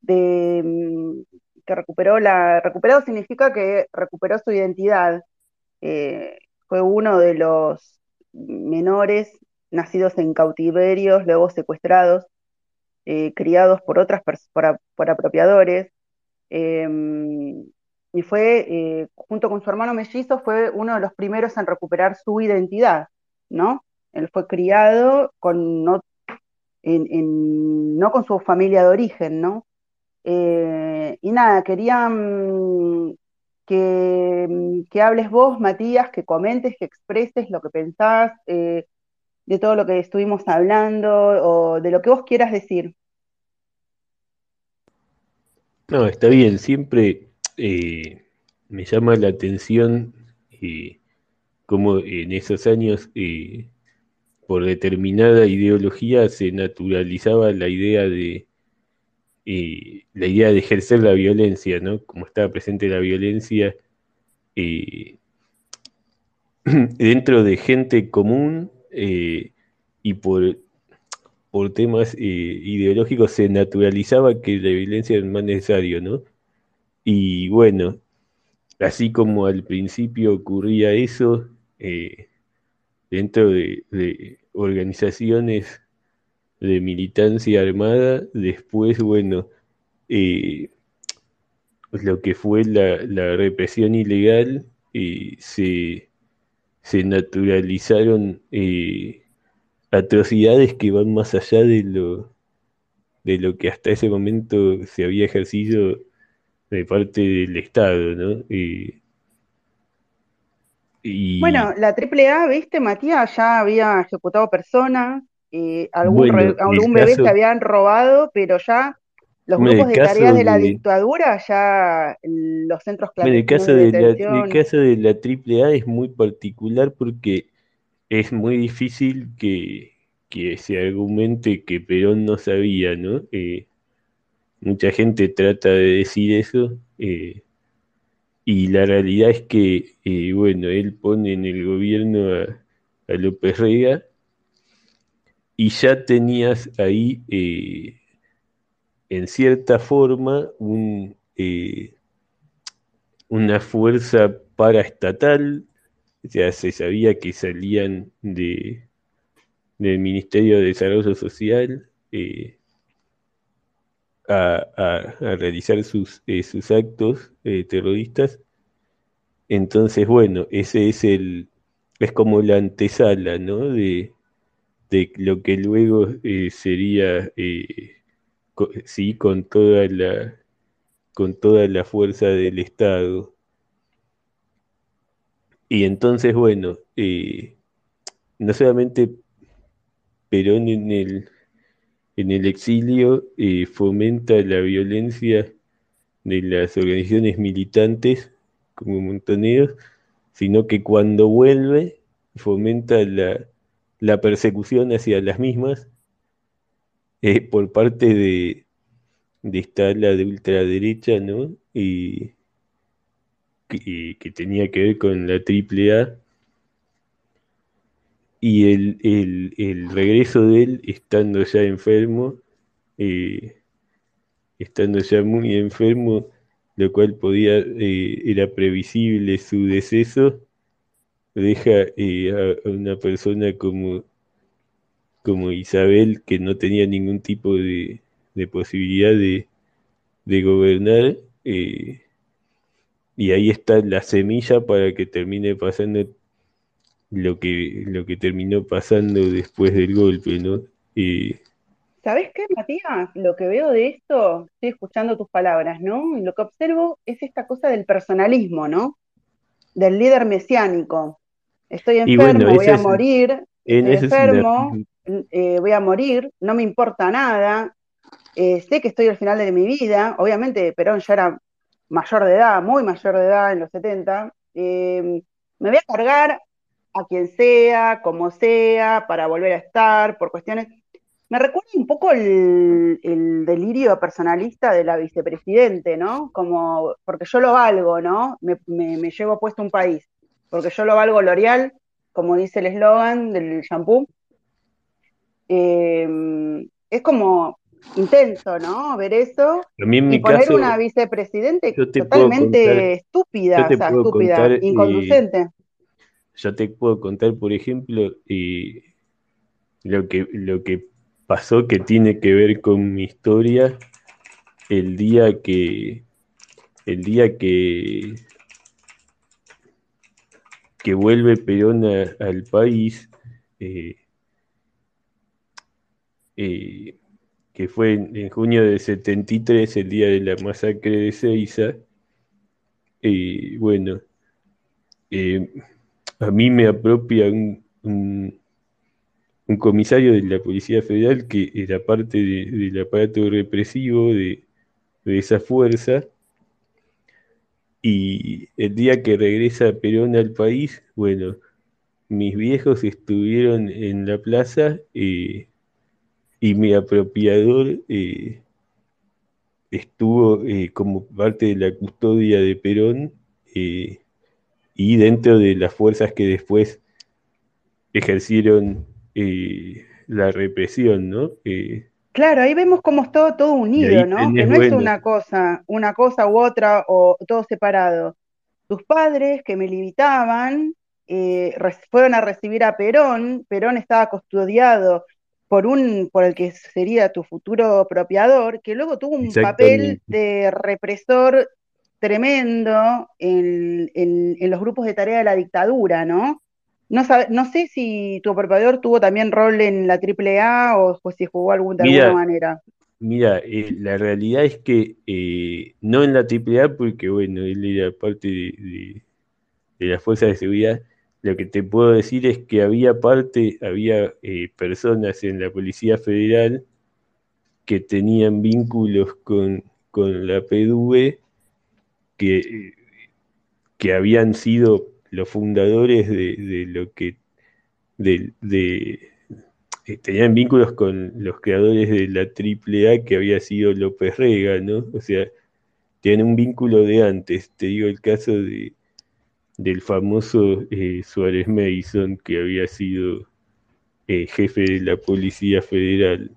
em, que recuperó la... Recuperado significa que recuperó su identidad. Eh, fue uno de los menores nacidos en cautiverios, luego secuestrados, eh, criados por otras por, por apropiadores. Em, y fue, eh, junto con su hermano mellizo, fue uno de los primeros en recuperar su identidad, ¿no? Él fue criado con no, no con su familia de origen, ¿no? Eh, y nada, quería mm, que, que, hables vos, Matías, que comentes, que expreses lo que pensás eh, de todo lo que estuvimos hablando o de lo que vos quieras decir. No, está bien, siempre eh, me llama la atención eh, cómo en esos años, eh, por determinada ideología, se naturalizaba la idea de la idea de ejercer la violencia, ¿no? Como estaba presente la violencia dentro de gente común y por, por temas ideológicos se naturalizaba que la violencia era más necesario, ¿no? Y bueno, así como al principio ocurría eso, eh, dentro de, organizaciones de militancia armada, después, bueno, eh, lo que fue la, represión ilegal, eh, se, se, naturalizaron atrocidades que van más allá de lo, de lo que hasta ese momento se había ejercido de parte del Estado, ¿no? Y, Bueno, la AAA, viste, Matías ya había ejecutado personas, algún, algún bebé se habían robado, pero ya los grupos de tareas de la dictadura, ya los centros clandestinos el caso de, la, el caso de la AAA es muy particular porque es muy difícil que, que se argumente que Perón no sabía, ¿no? Eh, mucha gente trata de decir eso, eh, y la realidad es que, eh, bueno, él pone en el gobierno a, López Rega y ya tenías ahí, eh, en cierta forma, un, una fuerza paraestatal, o sea, se sabía que salían de, del Ministerio de Desarrollo Social, a, realizar sus, eh, sus actos eh, terroristas. Entonces, bueno, ese es el, es como la antesala, ¿no? De, de lo que luego eh, sería, sí, con toda la, con toda la fuerza del Estado. Y entonces, bueno, no solamente Perón en el, en el exilio eh, fomenta la violencia de las organizaciones militantes como Montoneros, sino que cuando vuelve fomenta la, persecución hacia las mismas eh, por parte de, esta ala de ultraderecha, ¿no? Y, que, que tenía que ver con la AAA y el, regreso de él estando ya enfermo, eh, estando ya muy enfermo, lo cual podía, eh, era previsible su deceso, deja eh, a, una persona como, como Isabel que no tenía ningún tipo de, posibilidad de, de gobernar y ahí está la semilla para que termine pasando lo que, lo que terminó pasando después del golpe, ¿no? Y, ¿Sabes qué, Matías? Lo que veo de esto, estoy escuchando tus palabras, ¿no? Y lo que observo es esta cosa del personalismo, ¿no? Del líder mesiánico. Estoy enfermo, voy a morir, estoy enfermo, eh, voy a morir, no me importa nada, eh, sé que estoy al final de mi vida, obviamente Perón ya era mayor de edad, muy mayor de edad en los 70, eh, me voy a cargar a quien sea, como sea, para volver a estar, por cuestiones... Me recuerda un poco el, delirio personalista de la vicepresidente, ¿no? Como, porque yo lo valgo, ¿no? Me, llevo puesto un país, porque yo lo valgo L'Oreal, como dice el eslogan del shampoo. Eh, es como intenso, ¿no? Ver eso y poner una vicepresidente totalmente estúpida, o sea, estúpida, inconducente. Yo te puedo contar, por ejemplo, lo que, lo que pasó que tiene que ver con mi historia el día que el día que que vuelve Perón al país eh, eh, que fue en, junio de 73 el día de la masacre de Ceiza y bueno eh, a mí me apropia un un comisario de la Policía Federal que era parte del aparato represivo de, esa fuerza. Y el día que regresa Perón al país, bueno, mis viejos estuvieron en la plaza eh, y mi apropiador eh, estuvo eh, como parte de la custodia de Perón y dentro de las fuerzas que después ejercieron la represión, ¿no? claro, ahí vemos cómo es todo, todo unido, ¿no? Que no es una cosa, una cosa u otra o todo separado. Tus padres que me limitaban eh, fueron a recibir a Perón, Perón estaba custodiado por un, por el que sería tu futuro apropiador, que luego tuvo un papel de represor tremendo en, en, los grupos de tarea de la dictadura, ¿no? No, no sé si tu preparador tuvo también rol en la AAA o pues, si jugó algún, de alguna manera. Mira, eh, la realidad es que eh, no en la AAA, porque bueno, él era parte de, de, la fuerza de seguridad. Lo que te puedo decir es que había parte, había eh, personas en la Policía Federal que tenían vínculos con, con la PDV que, que habían sido los fundadores de, lo que de, eh, tenían vínculos con los creadores de la AAA que había sido López Rega, ¿no? O sea, tienen un vínculo de antes. Te digo el caso de del famoso eh, Suárez Mason que había sido eh, jefe de la Policía Federal.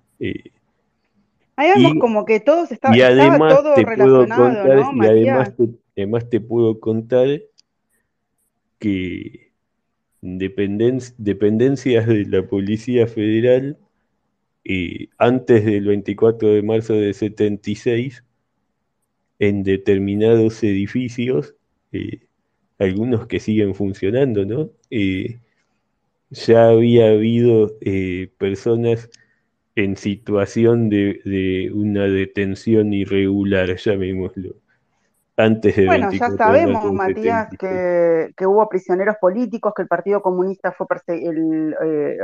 Ahí como que todos estaban y además todo te puedo contar, Y además además te puedo contar que dependencias de la Policía Federal eh, antes del 24 de marzo de 76 en determinados edificios, eh, algunos que siguen funcionando, ¿no? Eh, ya había habido personas en situación de, de, una detención irregular, llamémoslo bueno, ya sabemos, Matías, que, hubo prisioneros políticos, que el Partido Comunista fue, eh,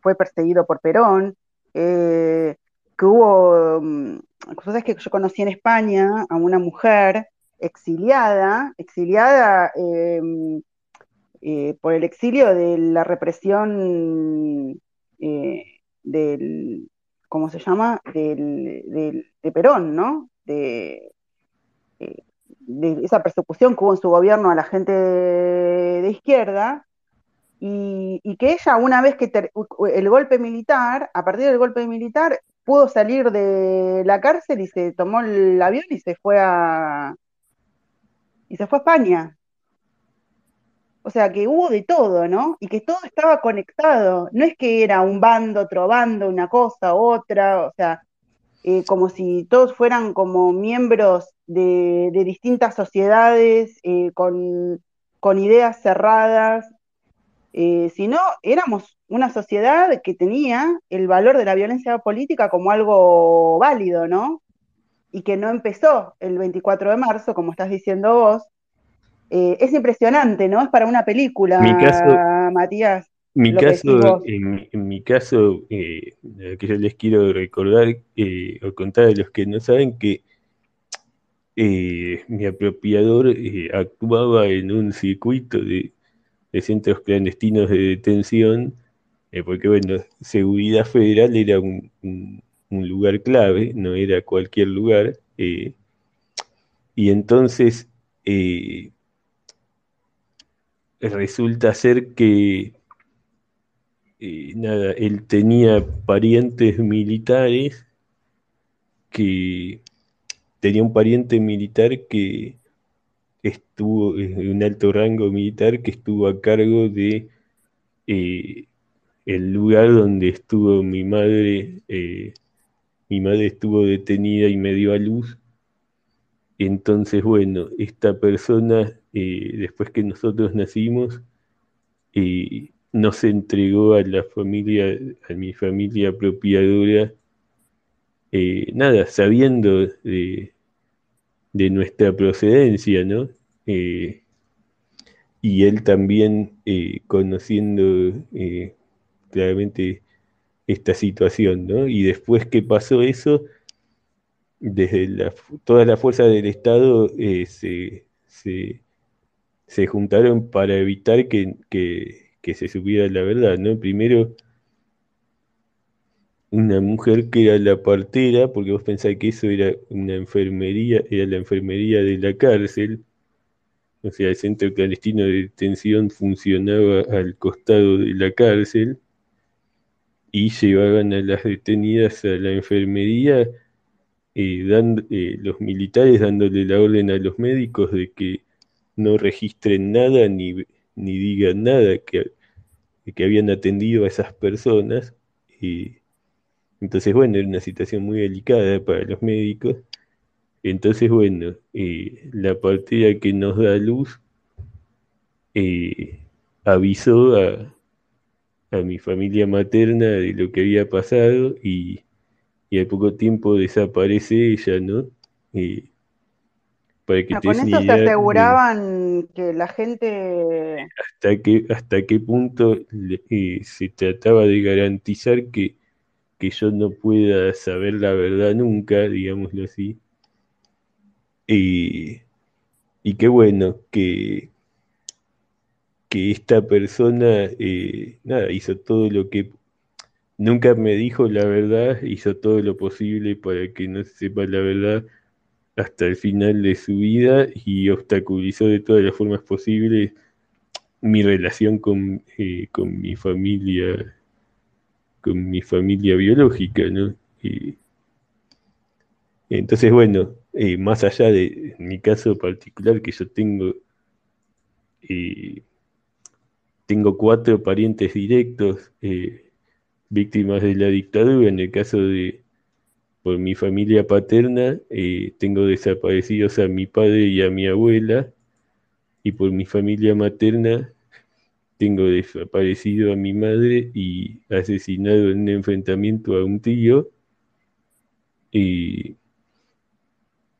fue perseguido por Perón, eh, que hubo, mm, cosas que yo conocí en España a una mujer exiliada, exiliada em, eh, por el exilio de la represión del, ¿cómo se llama? Del, de Perón, ¿no? De, de esa persecución que hubo en su gobierno a la gente de, izquierda, y, que ella, una vez que el golpe militar, a partir del golpe militar, pudo salir de la cárcel y se tomó el avión y se fue a y se fue a España. O sea que hubo de todo, ¿no? Y que todo estaba conectado. No es que era un bando, otro bando, una cosa, otra. O sea, eh, como si todos fueran como miembros de, distintas sociedades, eh, con, ideas cerradas, eh, sino éramos una sociedad que tenía el valor de la violencia política como algo válido, ¿no? Y que no empezó el 24 de marzo, como estás diciendo vos. Es impresionante, ¿no? Es para una película, Matías. Mi caso, en, mi caso, eh, que yo les quiero recordar eh, o contar a los que no saben que eh, mi apropiador eh, actuaba en un circuito de, centros clandestinos de detención, porque bueno, seguridad federal era un, un, lugar clave, no era cualquier lugar, y entonces resulta ser que nada, él tenía parientes militares que tenía un pariente militar que estuvo en un alto rango militar que estuvo a cargo de eh, el lugar donde estuvo mi madre eh, mi madre estuvo detenida y me dio a luz. Entonces bueno esta persona eh, después que nosotros nacimos nos entregó a la familia, a mi familia apropiadora, eh, nada, sabiendo de, nuestra procedencia, ¿no? Eh, y él también eh, conociendo claramente esta situación, ¿no? Y después que pasó eso, desde la, toda la fuerza del Estado se, se, juntaron para evitar que que se supiera la verdad, ¿no? Primero, una mujer que era la partera, porque vos pensás que eso era una enfermería, era la enfermería de la cárcel, o sea, el centro clandestino de detención funcionaba al costado de la cárcel y llevaban a las detenidas a la enfermería, eh, eh, los militares dándole la orden a los médicos de que no registren nada ni, ni digan nada, que que habían atendido a esas personas. Y entonces, bueno, era una situación muy delicada para los médicos. Entonces, bueno, eh, la partida que nos da luz avisó a, a, mi familia materna de lo que había pasado y, y al poco tiempo desaparece ella, ¿no? Que con eso se aseguraban que la gente... Hasta qué, hasta qué punto eh, se trataba de garantizar que, que yo no pueda saber la verdad nunca, digámoslo así. y qué bueno que, que esta persona eh, nada, hizo todo lo que nunca me dijo la verdad, hizo todo lo posible para que no se sepa la verdad hasta el final de su vida y obstaculizó de todas las formas posibles mi relación con, eh, con mi familia, con mi familia biológica, ¿no? entonces, bueno, eh, más allá de mi caso particular, que yo tengo, eh, tengo cuatro parientes directos víctimas de la dictadura, en el caso de, por mi familia paterna eh, tengo desaparecidos a mi padre y a mi abuela, y por mi familia materna tengo desaparecido a mi madre y asesinado en un enfrentamiento a un tío. Y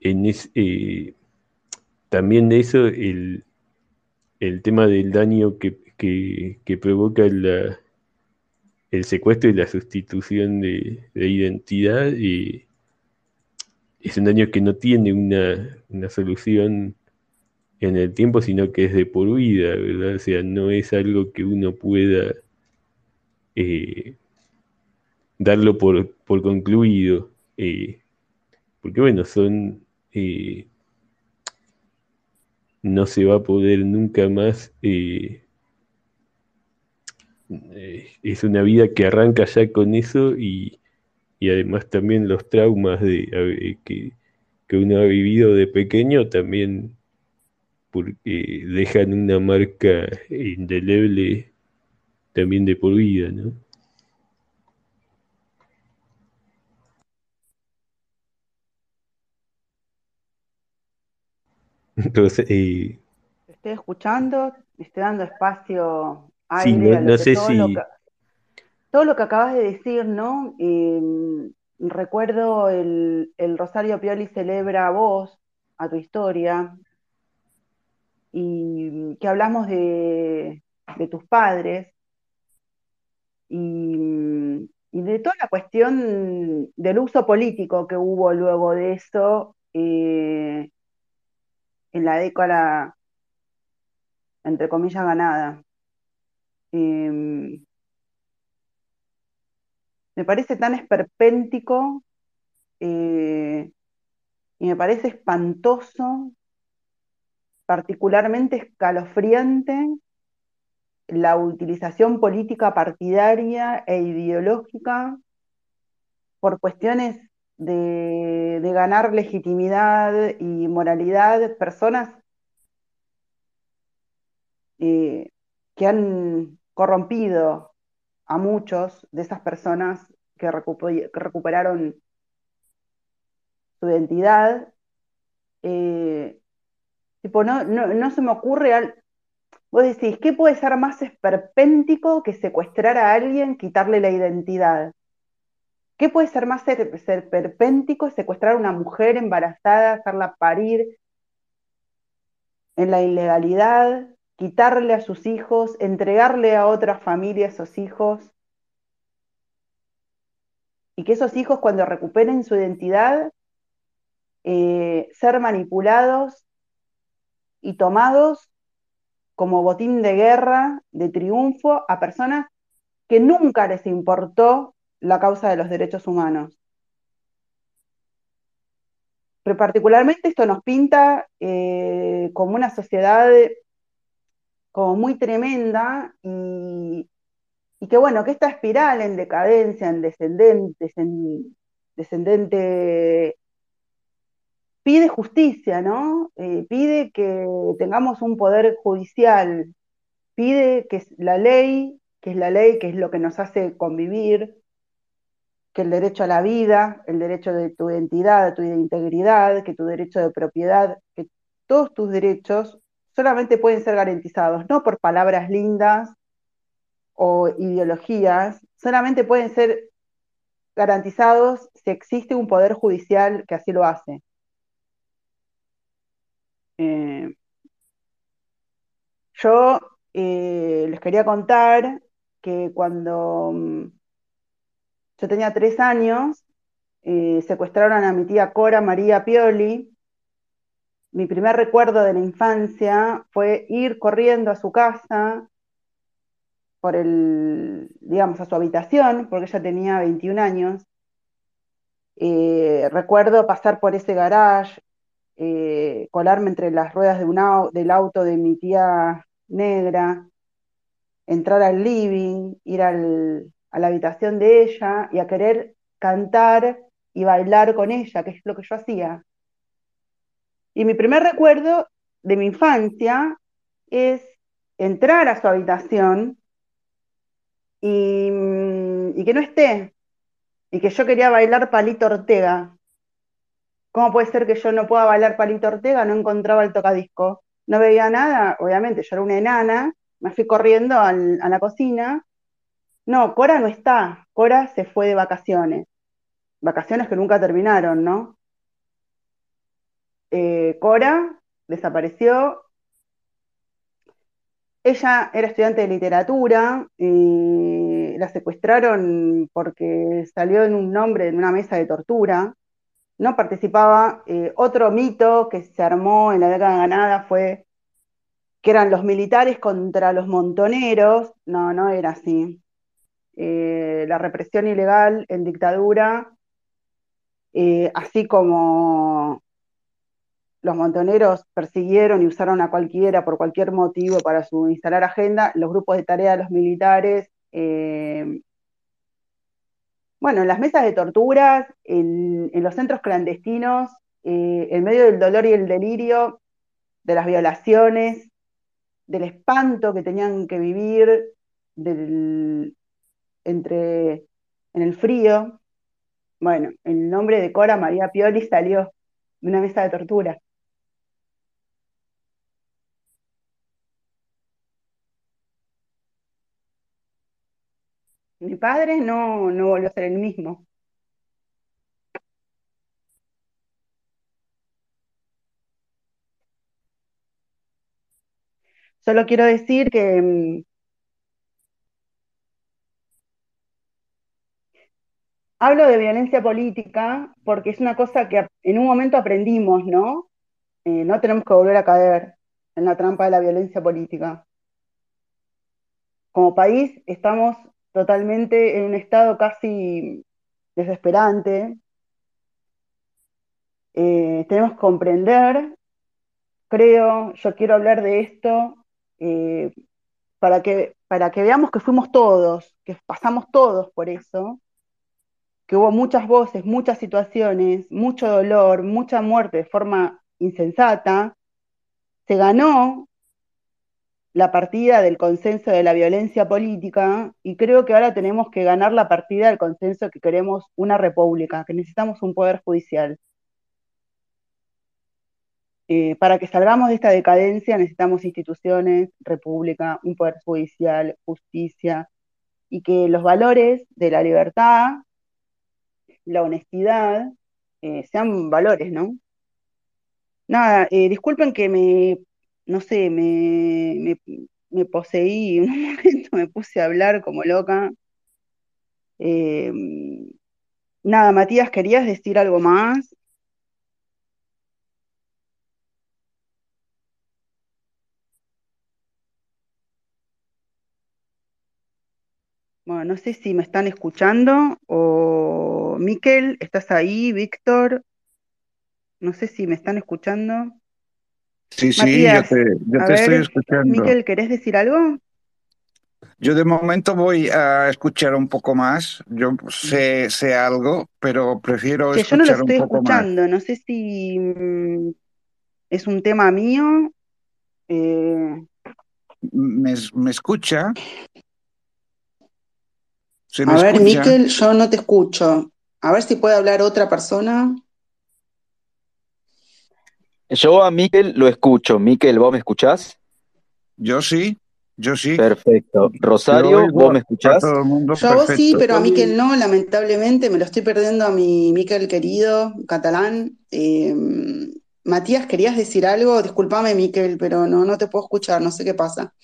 en eh, también de eso el, el tema del daño que, que provoca la, el secuestro y la sustitución de, identidad es un daño que no tiene una, solución en el tiempo, sino que es de por vida, ¿verdad? O sea, no es algo que uno pueda eh, darlo por, concluido, eh, porque bueno, son... Eh, no se va a poder nunca más eh, es una vida que arranca ya con eso y, y además también los traumas de, eh, que, que, uno ha vivido de pequeño también porque dejan una marca indeleble también de por vida, ¿no? Entonces, eh, estoy escuchando, estoy dando espacio sí, no, sé todo lo que si, todo lo que acabas de decir, ¿no? Eh, recuerdo el, el Rosario Pioli celebra a vos, a tu historia, y que hablamos de, de tus padres y, y de toda la cuestión del uso político que hubo luego de eso eh, en la década, entre comillas, ganada. Eh, me parece tan esperpéntico eh, y me parece espantoso, particularmente escalofriante, la utilización política partidaria e ideológica por cuestiones de, de ganar legitimidad y moralidad, personas eh, que han corrompido a muchos de esas personas que, recuper- que recuperaron su identidad. eh, tipo, no, no, no se me ocurre, al- vos decís, ¿qué puede ser más esperpéntico que secuestrar a alguien, quitarle la identidad? ¿Qué puede ser más ser, ser perpéntico secuestrar a una mujer embarazada, hacerla parir en la ilegalidad, quitarle a sus hijos, entregarle a otra familia a esos hijos, y que esos hijos cuando recuperen su identidad, eh, ser manipulados y tomados como botín de guerra, de triunfo, a personas que nunca les importó la causa de los derechos humanos. Pero particularmente esto nos pinta eh, como una sociedad como muy tremenda y, y que bueno, que esta espiral en decadencia, en descendente, en descendente, pide justicia, ¿no? Eh, pide que tengamos un poder judicial, pide que la ley, que es la ley, que es lo que nos hace convivir, que el derecho a la vida, el derecho de tu identidad, de tu integridad, que tu derecho de propiedad, que todos tus derechos solamente pueden ser garantizados, no por palabras lindas o ideologías, solamente pueden ser garantizados si existe un poder judicial que así lo hace. Eh, yo eh, les quería contar que cuando mm, yo tenía tres años, eh, secuestraron a mi tía Cora María Pioli. Mi primer recuerdo de la infancia fue ir corriendo a su casa, por el, digamos, a su habitación, porque ella tenía 21 años. Eh, recuerdo pasar por ese garage, eh, colarme entre las ruedas de un del auto de mi tía negra, entrar al living, ir al- a la habitación de ella y a querer cantar y bailar con ella, que es lo que yo hacía. Y mi primer recuerdo de mi infancia es entrar a su habitación y, que no esté, y que yo quería bailar Palito Ortega. ¿Cómo puede ser que yo no pueda bailar Palito Ortega? No encontraba el tocadisco. No veía nada, obviamente, yo era una enana, me fui corriendo a la cocina. No, Cora no está, Cora se fue de vacaciones. Vacaciones que nunca terminaron, ¿no? Eh, Cora desapareció. Ella era estudiante de literatura, eh, la secuestraron porque salió en un nombre en una mesa de tortura. No participaba. Eh, otro mito que se armó en la década ganada fue que eran los militares contra los montoneros. No, no era así. Eh, la represión ilegal en dictadura, así como los montoneros persiguieron y usaron a cualquiera por cualquier motivo para su instalar agenda, los grupos de tarea de los militares, eh, bueno, en las mesas de torturas, en, los centros clandestinos, eh, en medio del dolor y el delirio, de las violaciones, del espanto que tenían que vivir, del, entre, en el frío. Bueno, el nombre de Cora María Pioli salió de una mesa de tortura. Mi padre no, no volvió a ser el mismo. Solo quiero decir que mm, hablo de violencia política porque es una cosa que en un momento aprendimos, ¿no? Eh, no tenemos que volver a caer en la trampa de la violencia política. Como país estamos totalmente en un estado casi desesperante. Eh, tenemos que comprender, creo, yo quiero hablar de esto eh, para que, para que veamos que fuimos todos, que pasamos todos por eso, que hubo muchas voces, muchas situaciones, mucho dolor, mucha muerte de forma insensata, se ganó la partida del consenso de la violencia política y creo que ahora tenemos que ganar la partida del consenso que queremos una república, que necesitamos un poder judicial. Eh, para que salgamos de esta decadencia necesitamos instituciones, república, un poder judicial, justicia, y que los valores de la libertad, la honestidad, eh, sean valores, ¿no? Nada, eh, disculpen que me, no sé, me, me, poseí, un momento me puse a hablar como loca. nada, Matías, ¿querías decir algo más? Bueno, no sé si me están escuchando o Miquel, ¿estás ahí? Víctor, no sé si me están escuchando. Sí, sí, yo te, estoy escuchando. Miquel, ¿querés decir algo? Yo de momento voy a escuchar un poco más. Yo sé, sé algo, pero prefiero que escuchar yo no lo estoy escuchando. No sé si mm, es un tema mío. Eh, ¿Me, ¿Me escucha? a ver, Miquel, yo no te escucho. A ver si puede hablar otra persona. Yo a Miquel lo escucho. Miquel, ¿vos me escuchás? Yo sí, yo sí. Perfecto. Rosario, ¿vos me escuchás? yo a vos sí, pero a Miquel no, lamentablemente. Me lo estoy perdiendo a mi Miquel querido, catalán. Eh, Matías, ¿querías decir algo? Disculpame, Miquel, pero no, no te puedo escuchar, no sé qué pasa.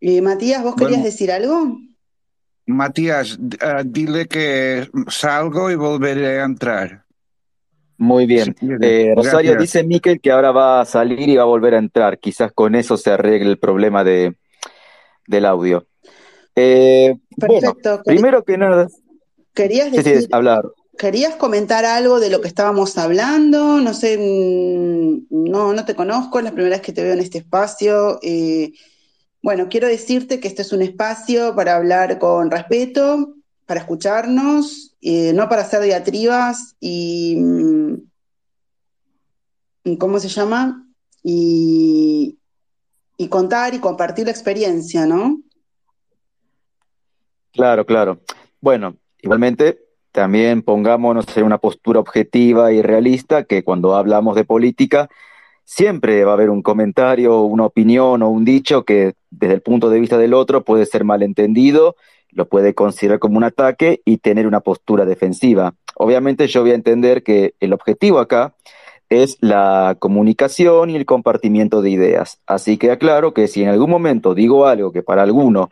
Eh, Matías, ¿vos querías decir algo? Matías, uh, dile que salgo y volveré a entrar. Muy bien. Eh, Rosario dice Miquel que ahora va a salir y va a volver a entrar. Quizás con eso se arregle el problema de, del audio. Eh, Perfecto. primero que nada. Querías decir, hablar. ¿Querías comentar algo de lo que estábamos hablando? No sé, mm, no, no te conozco, es la primera vez que te veo en este espacio. Eh, bueno, quiero decirte que este es un espacio para hablar con respeto, para escucharnos, eh, no para hacer diatribas y, mm, ¿cómo se llama? Y, y contar y compartir la experiencia, ¿no? Claro, claro. Bueno, igualmente también pongámonos en una postura objetiva y realista que cuando hablamos de política siempre va a haber un comentario, una opinión o un dicho que desde el punto de vista del otro puede ser malentendido, lo puede considerar como un ataque y tener una postura defensiva. Obviamente yo voy a entender que el objetivo acá es la comunicación y el compartimiento de ideas. Así que aclaro que si en algún momento digo algo que para alguno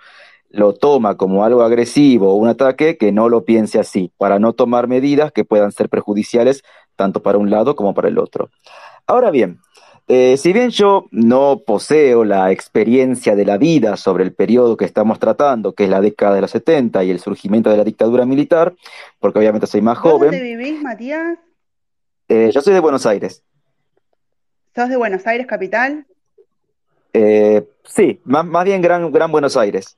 lo toma como algo agresivo o un ataque, que no lo piense así, para no tomar medidas que puedan ser perjudiciales tanto para un lado como para el otro. Ahora bien, eh, si bien yo no poseo la experiencia de la vida sobre el periodo que estamos tratando, que es la década de los 70 y el surgimiento de la dictadura militar, porque obviamente soy más joven. ¿Dónde vivís, Matías? Eh, yo soy de Buenos Aires. ¿Sos de Buenos Aires, capital? Eh, sí, más, bien gran, gran Buenos Aires.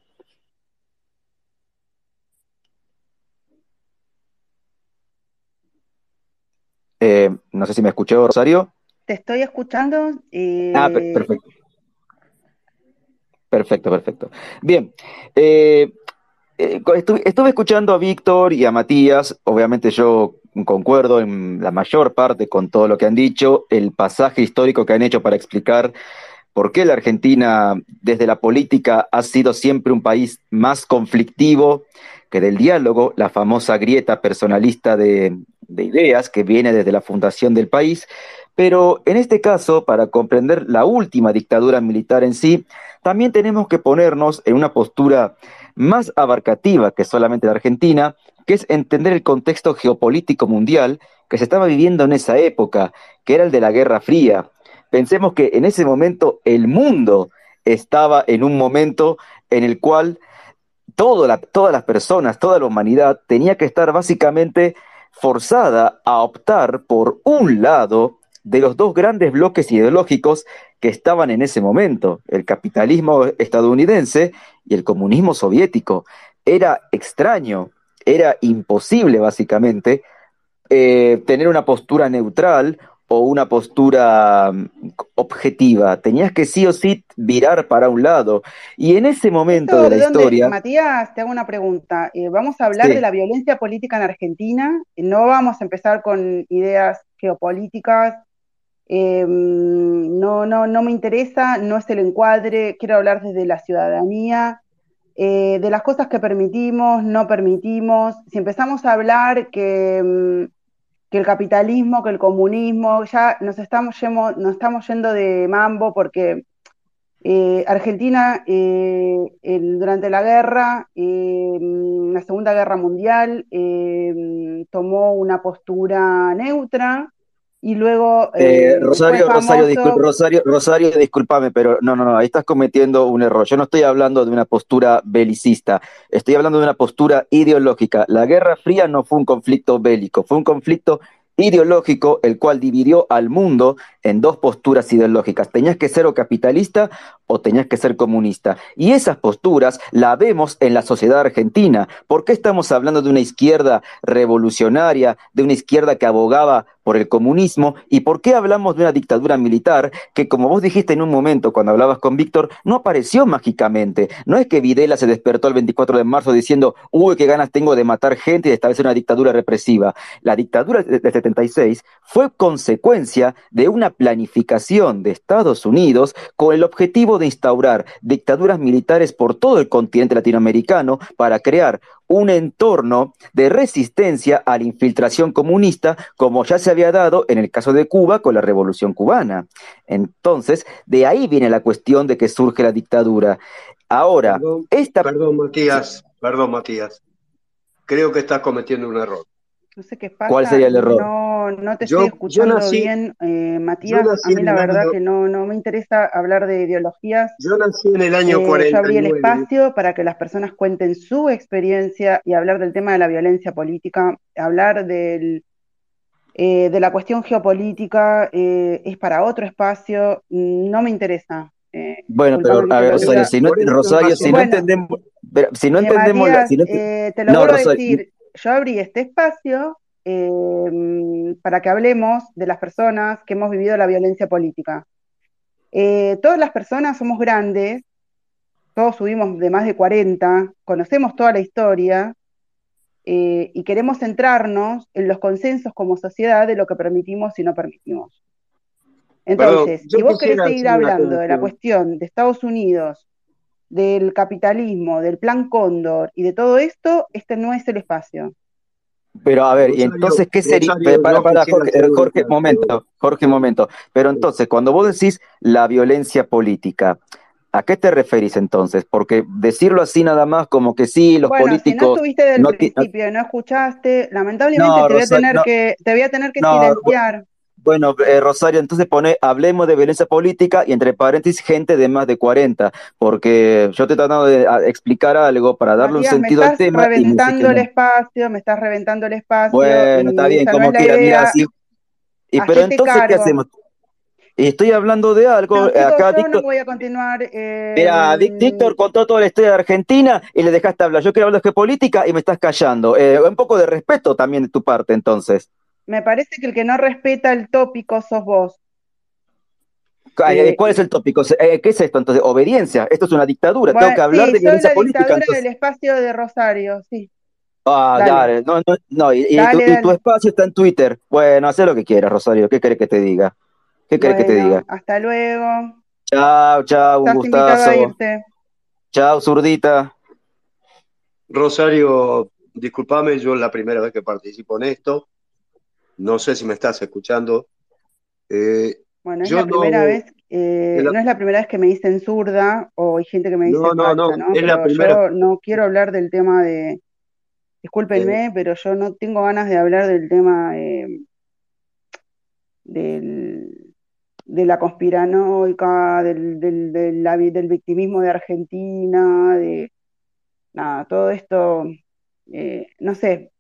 no sé si me escuchó, Rosario. Te estoy escuchando. Ah, perfecto. Perfecto, perfecto. Bien. Eh, eh, estuve, escuchando a Víctor y a Matías. Obviamente yo concuerdo en la mayor parte con todo lo que han dicho. El pasaje histórico que han hecho para explicar por qué la Argentina desde la política ha sido siempre un país más conflictivo que del diálogo, la famosa grieta personalista de ideas que viene desde la fundación del país, pero en este caso, para comprender la última dictadura militar en sí, también tenemos que ponernos en una postura más abarcativa que solamente la Argentina, que es entender el contexto geopolítico mundial que se estaba viviendo en esa época, que era el de la Guerra Fría. Pensemos que en ese momento el mundo estaba en un momento en el cual todas las personas, toda la humanidad tenía que estar básicamente forzada a optar por un lado de los dos grandes bloques ideológicos que estaban en ese momento, el capitalismo estadounidense y el comunismo soviético. Era extraño, era imposible básicamente eh, tener una postura neutral o una postura mm, objetiva. Tenías que sí o sí virar para un lado. Y en ese momento de la historia... Matías, te hago una pregunta. Eh, vamos a hablar de la violencia política en Argentina. No vamos a empezar con ideas geopolíticas eh, no, no, no me interesa, no es el encuadre, quiero hablar desde la ciudadanía, eh, de las cosas que permitimos, no permitimos. Si empezamos a hablar que, mm, que el capitalismo, que el comunismo, ya nos estamos, yendo, nos estamos yendo de mambo porque eh, Argentina durante la guerra, la Segunda Guerra Mundial, tomó una postura neutra, y luego... Eh, eh, Rosario, Rosario, Rosario, Rosario, discúlpame, pero no, no, no, ahí estás cometiendo un error. Yo no estoy hablando de una postura belicista, estoy hablando de una postura ideológica. La Guerra Fría no fue un conflicto bélico, fue un conflicto ideológico el cual dividió al mundo en dos posturas ideológicas. Tenías que ser o capitalista o tenías que ser comunista. Y esas posturas la vemos en la sociedad argentina. ¿Por qué estamos hablando de una izquierda revolucionaria, de una izquierda que abogaba por el comunismo? ¿Y por qué hablamos de una dictadura militar que, como vos dijiste en un momento cuando hablabas con Víctor, no apareció mágicamente? No es que Videla se despertó el 24 de marzo diciendo, uy, qué ganas tengo de matar gente y de establecer una dictadura represiva. La dictadura del 76 fue consecuencia de una planificación de Estados Unidos con el objetivo de instaurar dictaduras militares por todo el continente latinoamericano para crear un entorno de resistencia a la infiltración comunista, como ya se había dado en el caso de Cuba con la Revolución cubana. Entonces, de ahí viene la cuestión de que surge la dictadura. Ahora, perdón, esta... Perdón, Matías, perdón, Matías. Creo que estás cometiendo un error. No sé qué pasa. ¿Cuál sería el error? No, no te estoy escuchando bien, eh, Matías. A mí la verdad que no, no me interesa hablar de ideologías. Yo nací en el año 40. Eh, yo abrí el espacio para que las personas cuenten su experiencia y hablar del tema de la violencia política, hablar del, eh, de la cuestión geopolítica es para otro espacio, no me interesa. bueno, pero a ver, Rosario, si no, Rosario, si no entendemos, si no entendemos, la, te lo vuelvo a decir, yo abrí este espacio eh, para que hablemos de las personas que hemos vivido la violencia política. Eh, todas las personas somos grandes, todos subimos de más de 40, conocemos toda la historia eh, y queremos centrarnos en los consensos como sociedad de lo que permitimos y no permitimos. Entonces, si vos querés seguir hablando de la cuestión de Estados Unidos, del capitalismo, del plan Cóndor y de todo esto, este no es el espacio. Pero a ver, y entonces, ¿qué sería? Para, para, Jorge, Jorge, momento, Jorge, momento. Pero entonces, cuando vos decís la violencia política, ¿a qué te referís entonces? Porque decirlo así nada más como que sí, los políticos... Si no estuviste del principio, no escuchaste, lamentablemente te, voy a tener que, te voy a tener que silenciar. Bueno, eh, Rosario, entonces pone, hablemos de violencia política y entre paréntesis, gente de más de 40, porque yo te he tratado de explicar algo para darle un sentido al tema. Me estás reventando el espacio, me estás reventando el espacio. Bueno, está bien, como quieras, mira, así. Y, pero entonces, ¿qué hacemos? Estoy hablando de algo. No, acá yo no voy a continuar. Eh, Mira, Víctor contó toda la historia de Argentina y le dejaste hablar. Yo quiero hablar de política y me estás callando. Eh, un poco de respeto también de tu parte, entonces. Me parece que el que no respeta el tópico sos vos. Eh, ¿Cuál es el tópico? Eh, ¿Qué es esto entonces? Obediencia. Esto es una dictadura. Tengo que hablar de violencia política. Dictadura entonces... del espacio de Rosario, sí. Ah, dale. No, no, no. Y, tu, espacio está en Twitter. Bueno, haz lo que quieras, Rosario. ¿Qué querés que te diga? ¿Qué querés que te diga? Hasta luego. Chao, chao, un gustazo. Chao, zurdita. Rosario, discúlpame, yo es la primera vez que participo en esto. No sé si me estás escuchando. Eh, Bueno, es yo la primera no, vez, eh, la- no es la primera vez que me dicen zurda o hay gente que me dice no, no, no, ¿no? es la primera. yo no quiero hablar del tema de, eh, discúlpenme, pero yo no tengo ganas de hablar del tema eh, del, de la conspiranoica, del, del, del, del victimismo de Argentina, de nada, todo esto, eh, no sé.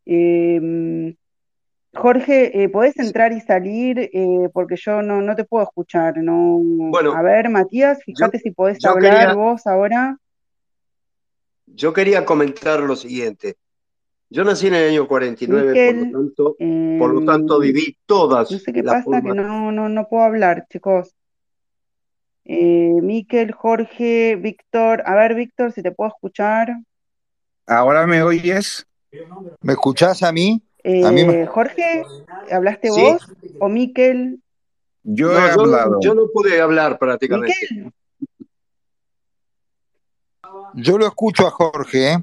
Eh, Jorge, eh, ¿podés entrar y salir? Eh, porque yo no, no te puedo escuchar, no. Bueno, A ver, Matías, yo, fíjate si podés hablar quería, vos ahora. yo quería comentar lo siguiente. Yo nací en el año 49, por lo tanto, por lo tanto viví no todas sé qué las pasa, que no, no, no puedo hablar, chicos. Eh, Miquel, Jorge, Víctor. A ver, Víctor, si te puedo escuchar. ¿Ahora me oyes? ¿Me escuchás a mí? A mí me... Eh, Jorge, ¿hablaste Sí, vos? ¿O Miquel? Yo he no, yo, no- hablado. yo no pude hablar prácticamente. Miquel, Yo lo escucho a Jorge, ¿eh?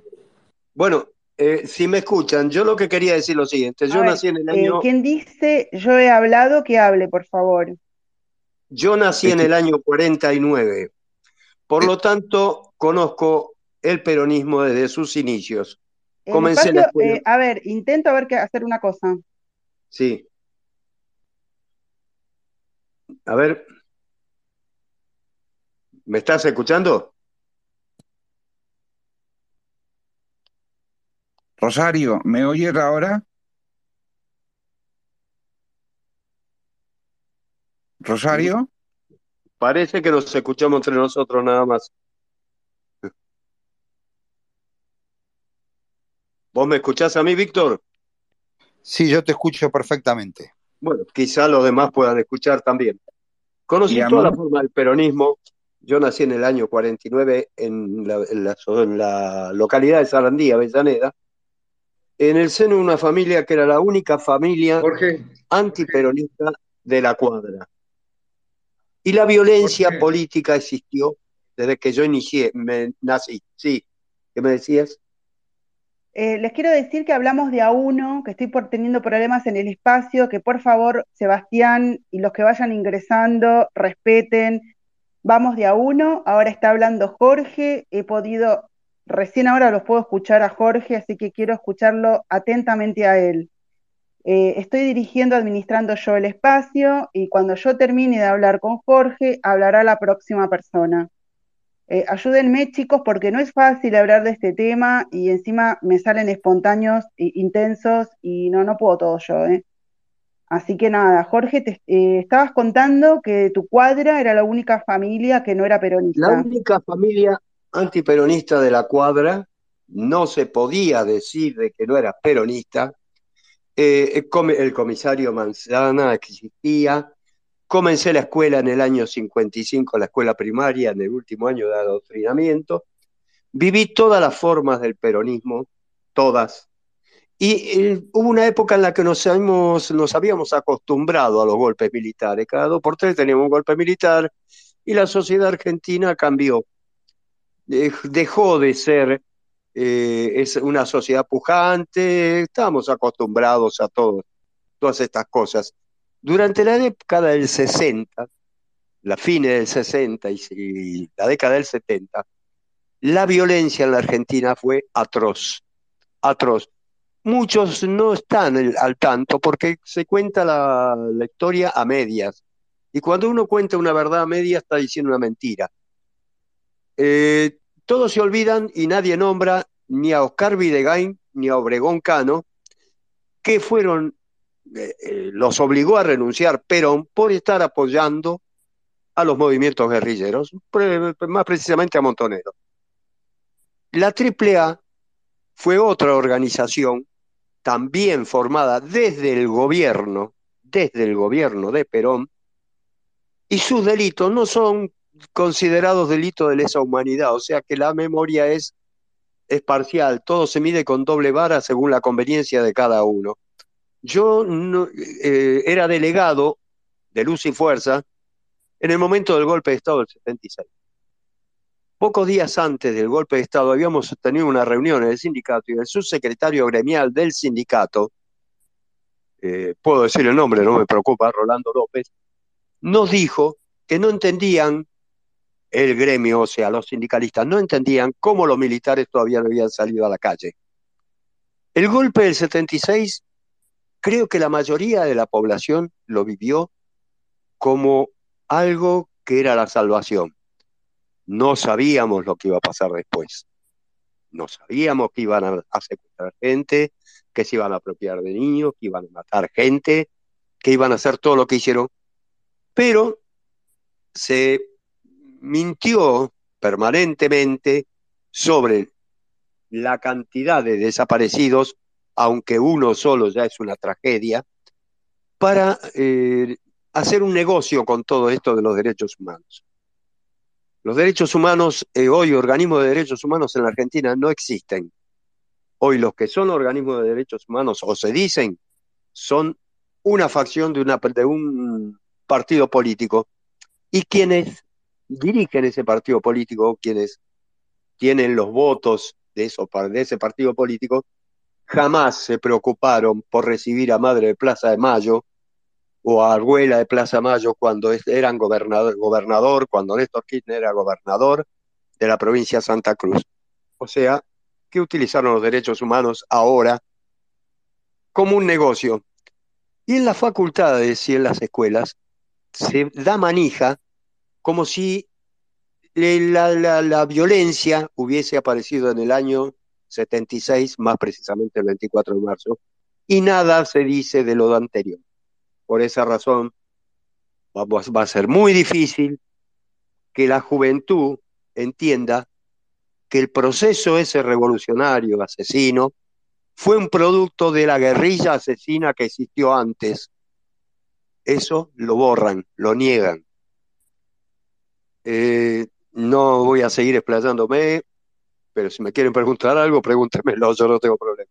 Bueno, eh, si me escuchan, yo lo que quería decir lo siguiente. a Yo ver, nací en el eh, año, ¿quién dice yo he hablado? Que hable, por favor. yo nací en el año 49. Por lo tanto, conozco el peronismo desde sus inicios. Comencé la espacio, escuela, eh, a ver, intento a ver qué hacer una cosa. sí. A ver, ¿me estás escuchando? Rosario, ¿me oyes ahora? Rosario, Parece que nos escuchamos entre nosotros nada más. ¿Vos me escuchás a mí, Víctor? Sí, yo te escucho perfectamente. Bueno, quizá los demás puedan escuchar también. Conocí toda la forma del peronismo. Yo nací en el año 49 en la, en la, en la localidad de Sarandí, Avellaneda, en el seno de una familia que era la única familia Jorge, antiperonista de la cuadra. Y la violencia Jorge, política existió desde que yo inicié, me nací. Sí, ¿qué me decías? Eh, les quiero decir que hablamos de a uno, que estoy teniendo problemas en el espacio, que por favor, Sebastián y los que vayan ingresando, respeten. Vamos de a uno. Ahora está hablando Jorge. He podido, recién ahora los puedo escuchar a Jorge, así que quiero escucharlo atentamente a él. Eh, estoy dirigiendo, administrando yo el espacio y cuando yo termine de hablar con Jorge, hablará la próxima persona. Eh, ayúdenme, chicos, porque no es fácil hablar de este tema y encima me salen espontáneos e intensos y no, no puedo todo yo, ¿eh? Así que nada, Jorge, te eh, estabas contando que tu cuadra era la única familia que no era La peronista. única familia antiperonista de la cuadra, no se podía decir de que no era peronista. Eh, el el comisario Manzana existía. Comencé la escuela en el año 55, la escuela primaria, en el último año de adoctrinamiento. Viví todas las formas del peronismo, todas. Y eh, hubo una época en la que nos, nos habíamos acostumbrado a los golpes militares. Cada dos por tres teníamos un golpe militar y la sociedad argentina cambió. Dej- Dejó de ser eh, una sociedad pujante, estábamos acostumbrados a todas estas cosas. Durante la década del 60, la fines del 60 y, la década del 70, la violencia en la Argentina fue atroz, atroz. Muchos no están al tanto porque se cuenta la, la historia a medias. Y cuando uno cuenta una verdad a medias está diciendo una mentira. Eh, todos se olvidan y nadie nombra ni a Oscar Videgain ni a Obregón Cano, que fueron, eh, eh, los obligó a renunciar Perón por estar apoyando a los movimientos guerrilleros, más precisamente a Montonero. La AAA fue otra organización también formada desde el gobierno, desde el gobierno de Perón, y sus delitos no son considerados delitos de lesa humanidad, o sea que la memoria es, es parcial, todo se mide con doble vara según la conveniencia de cada uno. Yo no- eh, era delegado de Luz y Fuerza en el momento del golpe de Estado del 76. Pocos días antes del golpe de Estado habíamos tenido una reunión en el sindicato y el subsecretario gremial del sindicato, eh, puedo decir el nombre, no me preocupa, Rolando López, nos dijo que no entendían el gremio, o sea, los sindicalistas, no entendían cómo los militares todavía no habían salido a la calle. El golpe del 76, creo que la mayoría de la población lo vivió como algo que era la salvación. No sabíamos lo que iba a pasar después. No sabíamos que iban a, secuestrar gente, que se iban a apropiar de niños, que iban a matar gente, que iban a hacer todo lo que hicieron. Pero se mintió permanentemente sobre la cantidad de desaparecidos, aunque uno solo ya es una tragedia, para eh, hacer un negocio con todo esto de los derechos humanos. Los derechos humanos, eh, hoy organismos de derechos humanos en la Argentina no existen. Hoy los que son organismos de derechos humanos o se dicen son una facción de, un partido político y quienes dirigen ese partido político, quienes tienen los votos de ese partido político, jamás se preocuparon por recibir a Madre de Plaza de Mayo o a Arguela de Plaza Mayo cuando eran gobernador, gobernador, cuando Néstor Kirchner era gobernador de la provincia de Santa Cruz. O sea, que utilizaron los derechos humanos ahora como un negocio. Y en las facultades y en las escuelas se da manija como si la, la violencia hubiese aparecido en el año 76, más precisamente el 24 de marzo, y nada se dice de lo anterior. Por esa razón, va, a ser muy difícil que la juventud entienda que el proceso ese revolucionario, asesino, fue un producto de la guerrilla asesina que existió antes. Eso lo borran, lo niegan. Eh, no voy a seguir explayándome, pero si me quieren preguntar algo, pregúntenmelo, yo no tengo problema.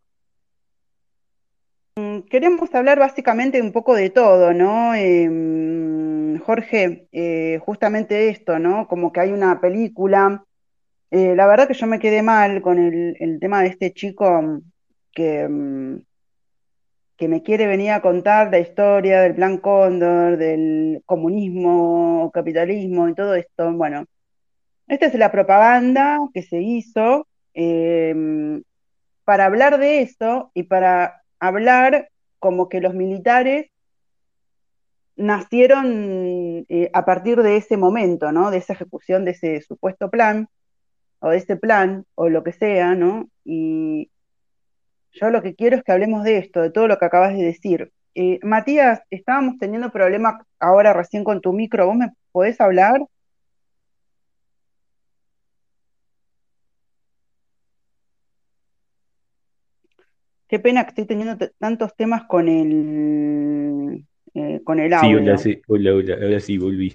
Mm, queremos hablar básicamente un poco de todo, ¿no? Em, Jorge, eh, justamente esto, ¿no? Como que hay una película. Eh, la verdad que yo me quedé mal con el, tema de este chico que, mm, que me quiere venir a contar la historia del plan Cóndor, del comunismo, capitalismo y todo esto. Bueno, esta es la propaganda que se hizo em, para hablar de eso y para hablar como que los militares nacieron eh, a partir de ese momento, ¿no? De esa ejecución de ese supuesto plan, o de ese plan, o lo que sea, ¿no? Y yo lo que quiero es que hablemos de esto, de todo lo que acabas de decir. Eh, Matías, estábamos teniendo problemas ahora recién con tu micro, ¿vos me podés hablar? Qué pena que estoy teniendo tantos temas con el, eh, con el audio. Sí, hola, hola, ahora sí, volví.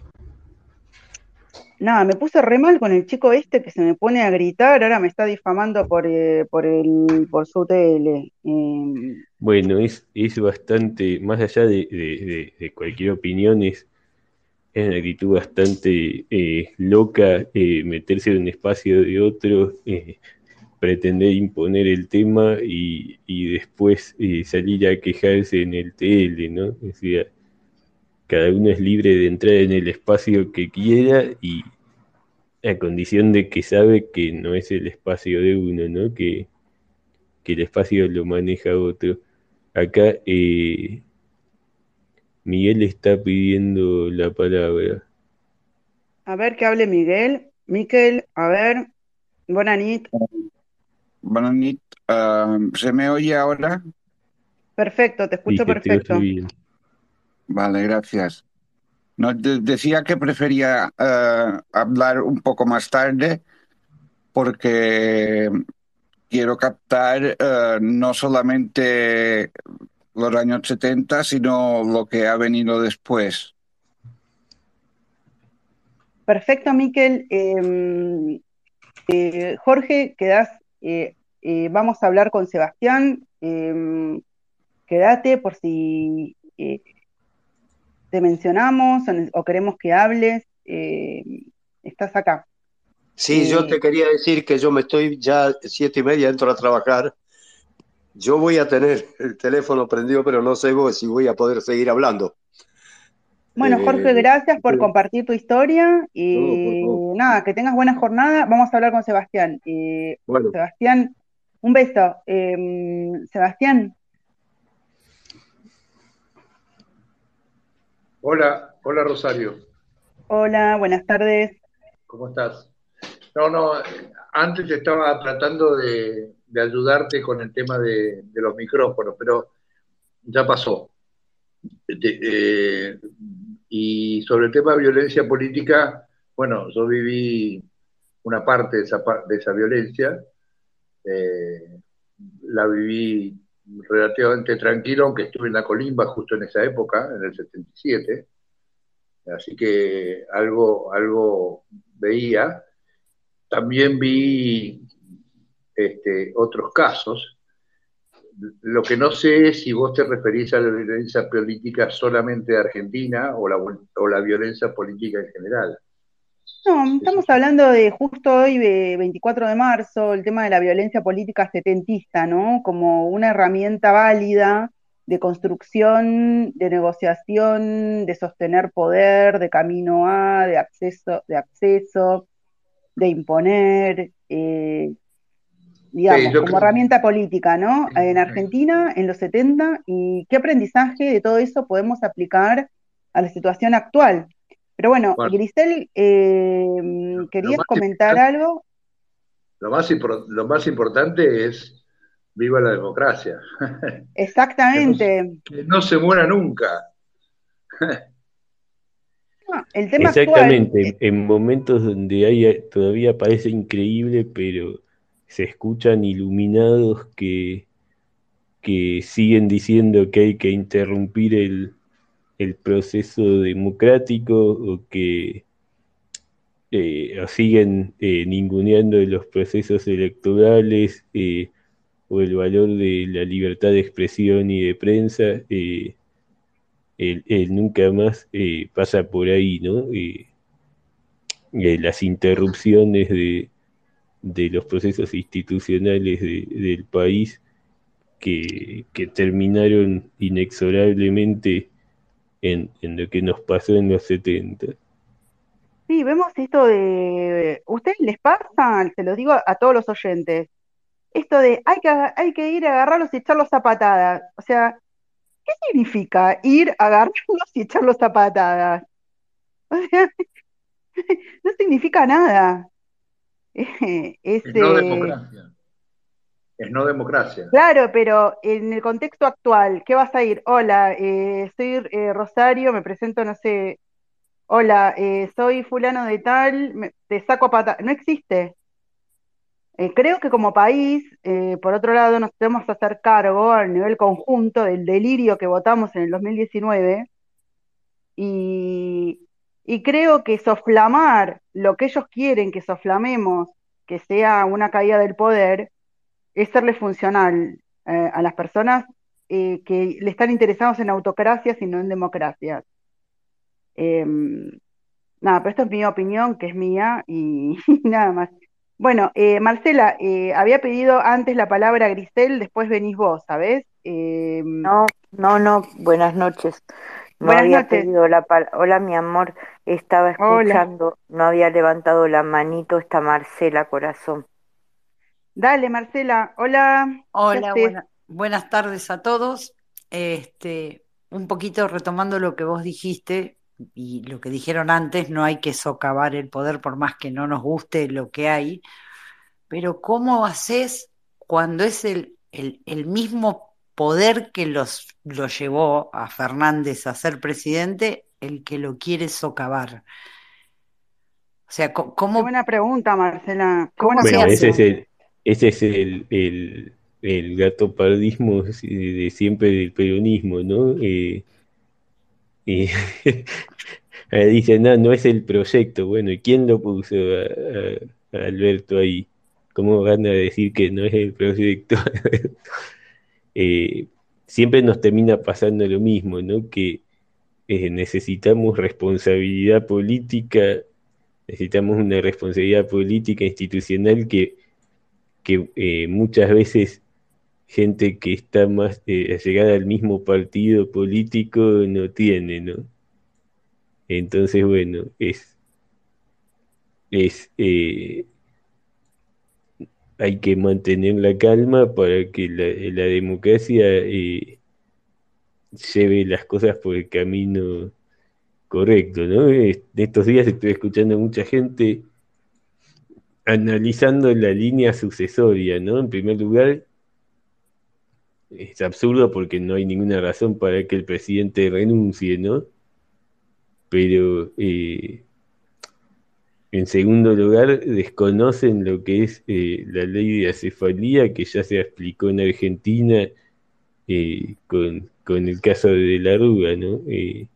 Nada, me puse re mal con el chico este que se me pone a gritar, ahora me está difamando por, eh, por, el, por su tele. Em, bueno, es, es bastante, más allá de, de, cualquier opinión, es, es una actitud bastante eh, loca meterse en un espacio de otro pretender imponer el tema y, después eh, salir a quejarse en el TL, ¿no? Decir, cada uno es libre de entrar en el espacio que quiera y a condición de que sabe que no es el espacio de uno, ¿no? Que, el espacio lo maneja otro. Acá eh, Miguel está pidiendo la palabra. A ver que hable Miguel. Miquel, a ver. Buenas noches. Uh, ¿se me oye ahora? Perfecto, te escucho perfecto. Vale, gracias. No, decía que prefería uh, hablar un poco más tarde porque quiero captar uh, no solamente los años 70, sino lo que ha venido después. Perfecto, Miquel. Em, eh, Jorge, quedas eh, eh, vamos a hablar con Sebastián. Em, quédate por si eh, te mencionamos o, queremos que hables. eh, estás acá. Sí, yo te quería decir que yo me estoy ya siete y media, entro a trabajar. Yo voy a tener el teléfono prendido, pero no sé si voy a poder seguir hablando. Bueno, Jorge, gracias por compartir tu historia y nada, que tengas buena jornada. Vamos a hablar con Sebastián. bueno. Sebastián, un beso. Em, Sebastián. Hola, hola Rosario. Hola, buenas tardes. ¿Cómo estás? No, no, antes estaba tratando de, ayudarte con el tema de, los micrófonos, pero ya pasó. Eh, y sobre el tema de violencia política, bueno, yo viví una parte de esa, de esa violencia eh, la viví relativamente tranquilo, aunque estuve en la colimba justo en esa época, en el 77. Así que algo, algo veía. También vi este, otros casos. Lo que no sé es si vos te referís a la violencia política solamente de Argentina o la, o la violencia política en general. No, estamos hablando de justo hoy, 24 de marzo, el tema de la violencia política setentista, ¿no? Como una herramienta válida de construcción, de negociación, de sostener poder, de camino a, de acceso, de acceso, de imponer, eh, digamos, como herramienta política, ¿no? En Argentina, en los 70, y qué aprendizaje de todo eso podemos aplicar a la situación actual. Pero bueno, Grisel, eh, ¿querías comentar algo? Lo más, lo más importante es viva la democracia. Exactamente. que, no, se muera nunca. el tema Exactamente, en momentos donde hay, todavía parece increíble, pero se escuchan iluminados que, que siguen diciendo que hay que interrumpir el, el proceso democrático o que eh, siguen eh, ninguneando los procesos electorales eh, o el valor de la libertad de expresión y de prensa, él, nunca más pasa por ahí, ¿no? las interrupciones de, de, los procesos institucionales del país que, que terminaron inexorablemente en, lo que nos pasó en los 70. Sí, vemos esto de, ¿ustedes les pasa? Se lo digo a todos los oyentes, esto de hay que, hay que ir a agarrarlos y echarlos a patadas. O sea, ¿qué significa ir a agarrarlos y echarlos a patadas? O sea, no significa nada. Es, no democracia es no democracia. Claro, pero en el contexto actual, ¿qué vas a ir? Hola, eh, soy eh, Rosario, me presento, no sé, hola, eh, soy fulano de tal, te saco a pata. No existe. creo que como país, por otro lado, nos tenemos que hacer cargo a nivel conjunto del delirio que votamos en el 2019 y, y creo que soflamar lo que ellos quieren que soflamemos, que sea una caída del poder, es serle funcional eh, a las personas eh, que le están interesados en autocracias y no en democracias. Em, nada, pero esto es mi opinión, que es mía, y, nada más. Bueno, eh, Marcela, había pedido antes la palabra Grisel, después venís vos, ¿sabés? Em, no, no, no, buenas noches. No había pedido la palabra. Hola, mi amor, estaba escuchando, no había levantado la manito esta Marcela, corazón. Dale, Marcela. Hola. Hola, buenas tardes a todos. Este, un poquito retomando lo que vos dijiste y lo que dijeron antes, no hay que socavar el poder por más que no nos guste lo que hay, pero ¿cómo haces cuando es el, el, mismo poder que los, lo llevó a Fernández a ser presidente el que lo quiere socavar? O sea, ¿cómo? Qué buena pregunta, Marcela. ¿Cómo bueno, ese es el, ese es el, el, el gatopardismo de siempre del peronismo, ¿no? Eh, y dicen, no, no es el proyecto. Bueno, ¿y quién lo puso a, Alberto ahí? ¿Cómo van a decir que no es el proyecto? eh, siempre nos termina pasando lo mismo, ¿no? Que eh, necesitamos responsabilidad política, necesitamos una responsabilidad política institucional que, que eh, muchas veces gente que está más llegada al mismo partido político no tiene, ¿no? Entonces, bueno, es, es hay que mantener la calma para que la, democracia eh, lleve las cosas por el camino correcto, ¿no? estos días estoy escuchando a mucha gente analizando la línea sucesoria, ¿no? En primer lugar, es absurdo porque no hay ninguna razón para que el presidente renuncie, ¿no? Pero eh, en segundo lugar, desconocen lo que es eh, la ley de acefalía que ya se explicó en Argentina eh, con, el caso de la Rúa, ¿no? y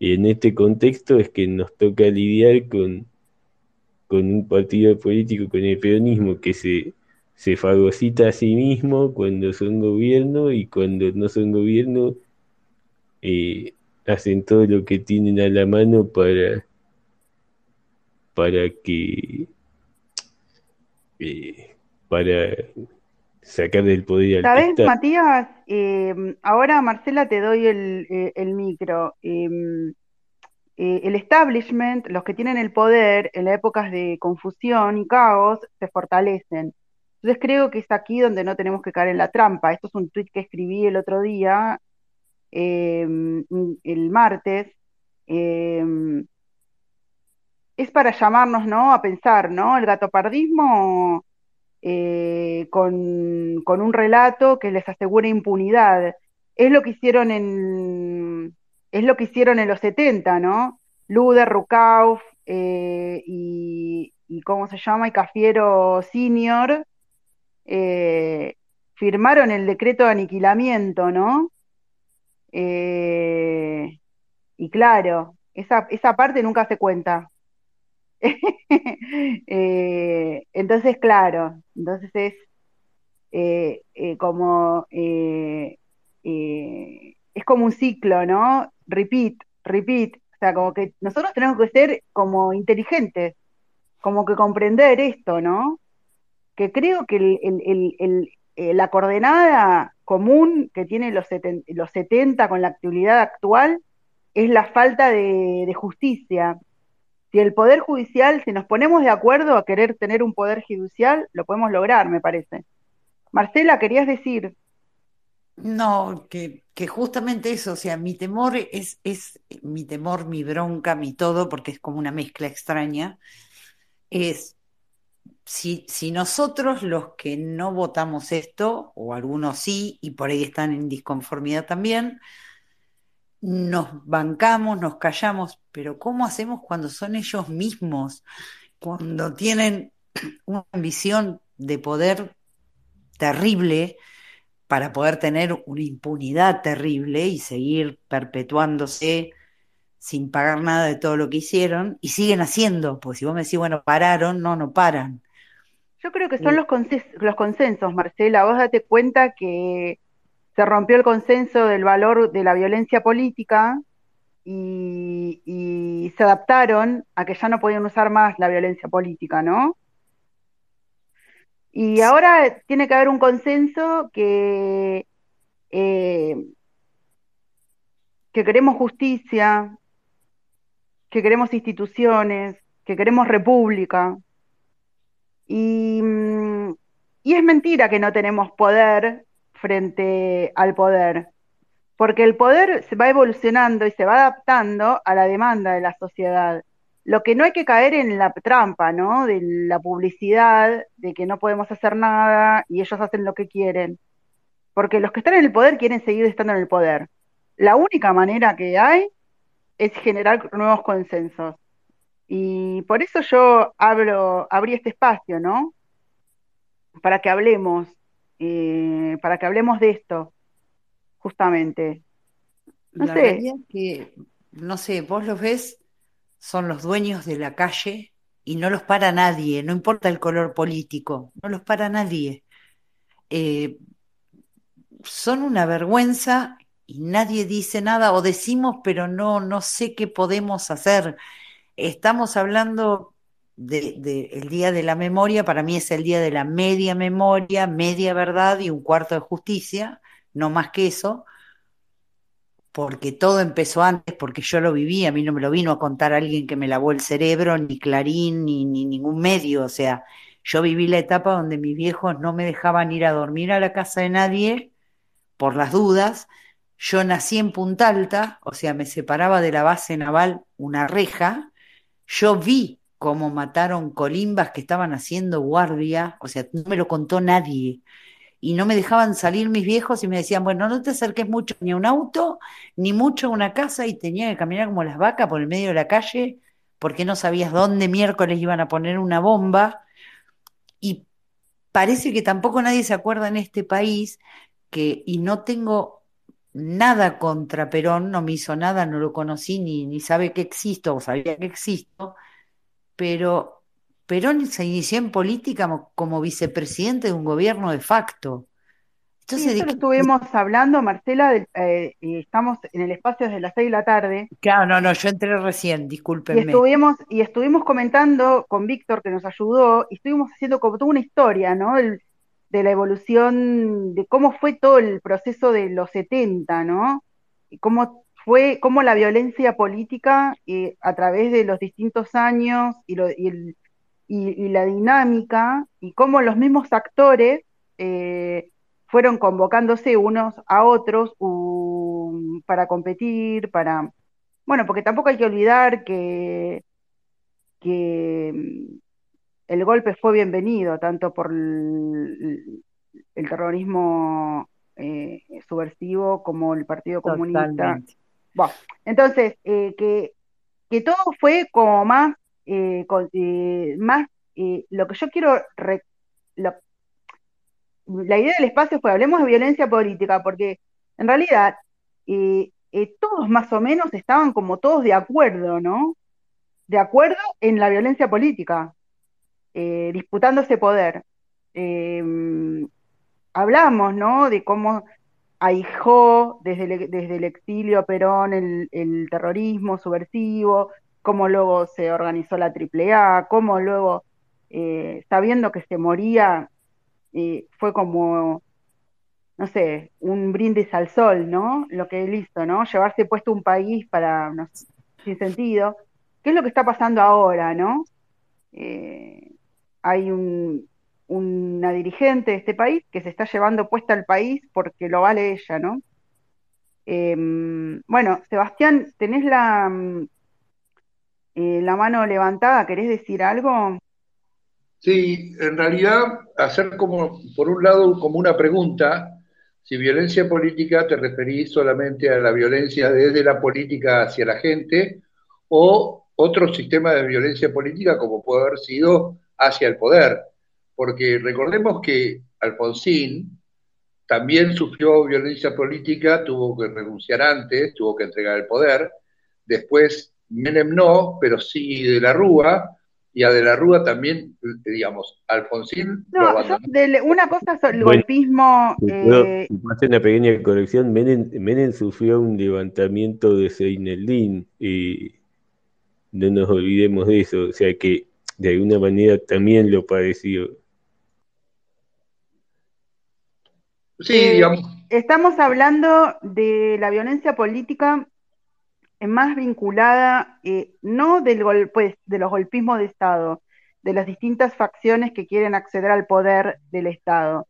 en este contexto es que nos toca lidiar con, con un partido político, con el peronismo, que se se fagocita a sí mismo cuando son gobierno y cuando no son gobierno eh, hacen todo lo que tienen a la mano para para que eh, para sacar del poder al ¿Sabes, Matías? Eh, ahora, Marcela, te doy el, el micro. el establishment, los que tienen el poder en las épocas de confusión y caos, se fortalecen. Entonces creo que es aquí donde no tenemos que caer en la trampa. Esto es un tweet que escribí el otro día, em, el martes. Es para llamarnos, ¿no? A pensar, ¿no? El gatopardismo eh, con, un relato que les asegura impunidad. Es lo que hicieron en, es lo que hicieron en los 70, ¿no? Luder, Rukauf eh, y, y, ¿cómo se llama? Y Cafiero Senior eh, firmaron el decreto de aniquilamiento, ¿no? Eh, y claro, esa, esa parte nunca se cuenta. Eh, entonces, claro, entonces es como es como un ciclo, ¿no? Repeat, repeat. O sea, como que nosotros tenemos que ser como inteligentes, como que comprender esto, ¿no? que creo que eh, la coordenada común que tiene los, los 70 con la actualidad actual es la falta de, justicia. Si el Poder Judicial, si nos ponemos de acuerdo a querer tener un Poder Judicial, lo podemos lograr, me parece. Marcela, querías decir. No, que, justamente eso, o sea, mi temor es, es mi temor, mi bronca, mi todo, porque es como una mezcla extraña, es si, si nosotros los que no votamos esto, o algunos sí, y por ahí están en disconformidad también, nos bancamos, nos callamos, pero ¿cómo hacemos cuando son ellos mismos? Cuando tienen una ambición de poder terrible para poder tener una impunidad terrible y seguir perpetuándose sin pagar nada de todo lo que hicieron, y siguen haciendo, porque si vos me decís, bueno, pararon, no, no paran. Yo creo que son los, los consensos, Marcela. Vos date cuenta que se rompió el consenso del valor de la violencia política y, se adaptaron a que ya no podían usar más la violencia política, ¿no? Y ahora tiene que haber un consenso que, eh, que queremos justicia, que queremos instituciones, que queremos república, Mm, y, es mentira que no tenemos poder frente al poder, porque el poder se va evolucionando y se va adaptando a la demanda de la sociedad. Lo que no hay que caer en la trampa, ¿no? De la publicidad, de que no podemos hacer nada y ellos hacen lo que quieren. Porque los que están en el poder quieren seguir estando en el poder. La única manera que hay es generar nuevos consensos. Y por eso yo hablo, abrí este espacio, ¿no? Para que hablemos, eh, para que hablemos de esto, justamente. No sé. que, no sé, vos los ves, son los dueños de la calle y no los para nadie, no importa el color político, no los para nadie. Eh, son una vergüenza y nadie dice nada o decimos, pero no, no sé qué podemos hacer. Estamos hablando el Día de la Memoria, para mí es el Día de la media memoria, media verdad y un cuarto de justicia, no más que eso, porque todo empezó antes, porque yo lo viví, a mí no me lo vino a contar alguien que me lavó el cerebro, ni Clarín, ni, ni ningún medio, o sea, yo viví la etapa donde mis viejos no me dejaban ir a dormir a la casa de nadie por las dudas, yo nací en Punta Alta, o sea, me separaba de la base naval una reja. Yo vi cómo mataron colimbas que estaban haciendo guardia, o sea, no me lo contó nadie. Y no me dejaban salir mis viejos y me decían, bueno, no te acerques mucho ni a un auto, ni mucho a una casa, y tenía que caminar como las vacas por el medio de la calle, porque no sabías dónde miércoles iban a poner una bomba. Y parece que tampoco nadie se acuerda en este país que, y no tengo nada contra Perón, no me hizo nada, no lo conocí ni, ni sabe que existo o sabía que existo, pero Perón se inició en política como, vicepresidente de un gobierno de facto. Entonces, lo estuvimos hablando, Marcela, eh, y estamos en el espacio desde las seis de la tarde. Claro, no, no, yo entré recién, discúlpenme. Y estuvimos, y estuvimos comentando con Víctor, que nos ayudó, y estuvimos haciendo como toda una historia, ¿no? El, de la evolución, de cómo fue todo el proceso de los 70, ¿no? Y cómo fue, cómo la violencia política eh, a través de los distintos años y, la dinámica, y cómo los mismos actores eh, fueron convocándose unos a otros para competir, para... Bueno, porque tampoco hay que olvidar que, que el golpe fue bienvenido, tanto por el, terrorismo eh, subversivo como el Partido Comunista. Bueno, entonces, eh, que, que, todo fue como más, eh, más lo que yo quiero, la idea del espacio fue, hablemos de violencia política, porque en realidad todos más o menos estaban como todos de acuerdo, ¿no? De acuerdo en la violencia política eh, disputando ese poder. Em, hablamos, ¿no? De cómo ahijó desde el, desde el exilio Perón el, terrorismo subversivo, cómo luego se organizó la AAA, cómo luego, eh, sabiendo que se moría, eh, fue como, no sé, un brindis al sol, ¿no? Lo que él hizo, ¿no? Llevarse puesto un país para, no sin sentido. ¿Qué es lo que está pasando ahora, no? Eh, hay una dirigente de este país que se está llevando puesta al país porque lo vale ella, ¿no? Em, bueno, Sebastián, ¿tenés la, mm, eh, la mano levantada? ¿Querés decir algo? Sí, en realidad hacer como, por un lado, como una pregunta, si violencia política te referís solamente a la violencia desde la política hacia la gente o otro sistema de violencia política como puede haber sido hacia el poder, porque recordemos que Alfonsín también sufrió violencia política, tuvo que renunciar antes, tuvo que entregar el poder, después Menem no, pero sí de la Rúa, y a de la Rúa también, digamos, Alfonsín no, una cosa es el golpismo... Eh... una pequeña corrección, Menem, sufrió un levantamiento de Seineldín, y no nos olvidemos de eso, o sea que de alguna manera también lo padeció. Sí, eh, digamos. Estamos hablando de la violencia política más vinculada, eh, no del pues, de los golpismos de Estado, de las distintas facciones que quieren acceder al poder del Estado,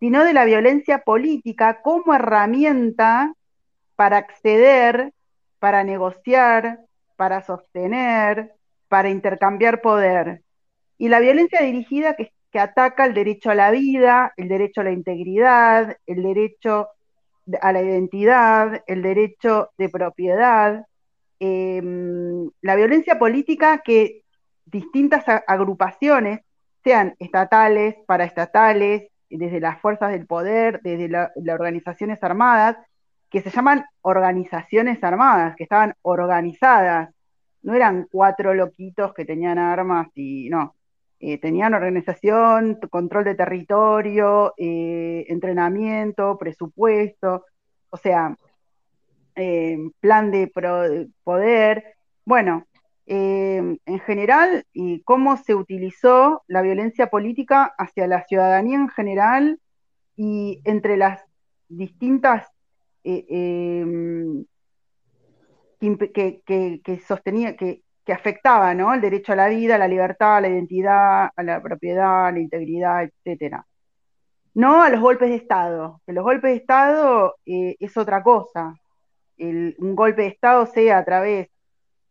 sino de la violencia política como herramienta para acceder, para negociar, para sostener, para intercambiar poder. Y la violencia dirigida que, ataca el derecho a la vida, el derecho a la integridad, el derecho a la identidad, el derecho de propiedad, em, la violencia política que distintas agrupaciones, sean estatales, paraestatales, desde las fuerzas del poder, desde las organizaciones armadas, que se llaman organizaciones armadas, que estaban organizadas. No eran cuatro loquitos que tenían armas y no, eh, tenían organización, control de territorio, eh, entrenamiento, presupuesto, o sea, eh, plan de poder. Bueno, eh, en general, y cómo se utilizó la violencia política hacia la ciudadanía en general y entre las distintas em, que, que, sostenía, que, que afectaba ¿no? el derecho a la vida, a la libertad, a la identidad, a la propiedad, a la integridad, etcétera. No a los golpes de Estado, que los golpes de Estado eh, es otra cosa. un golpe de Estado sea a través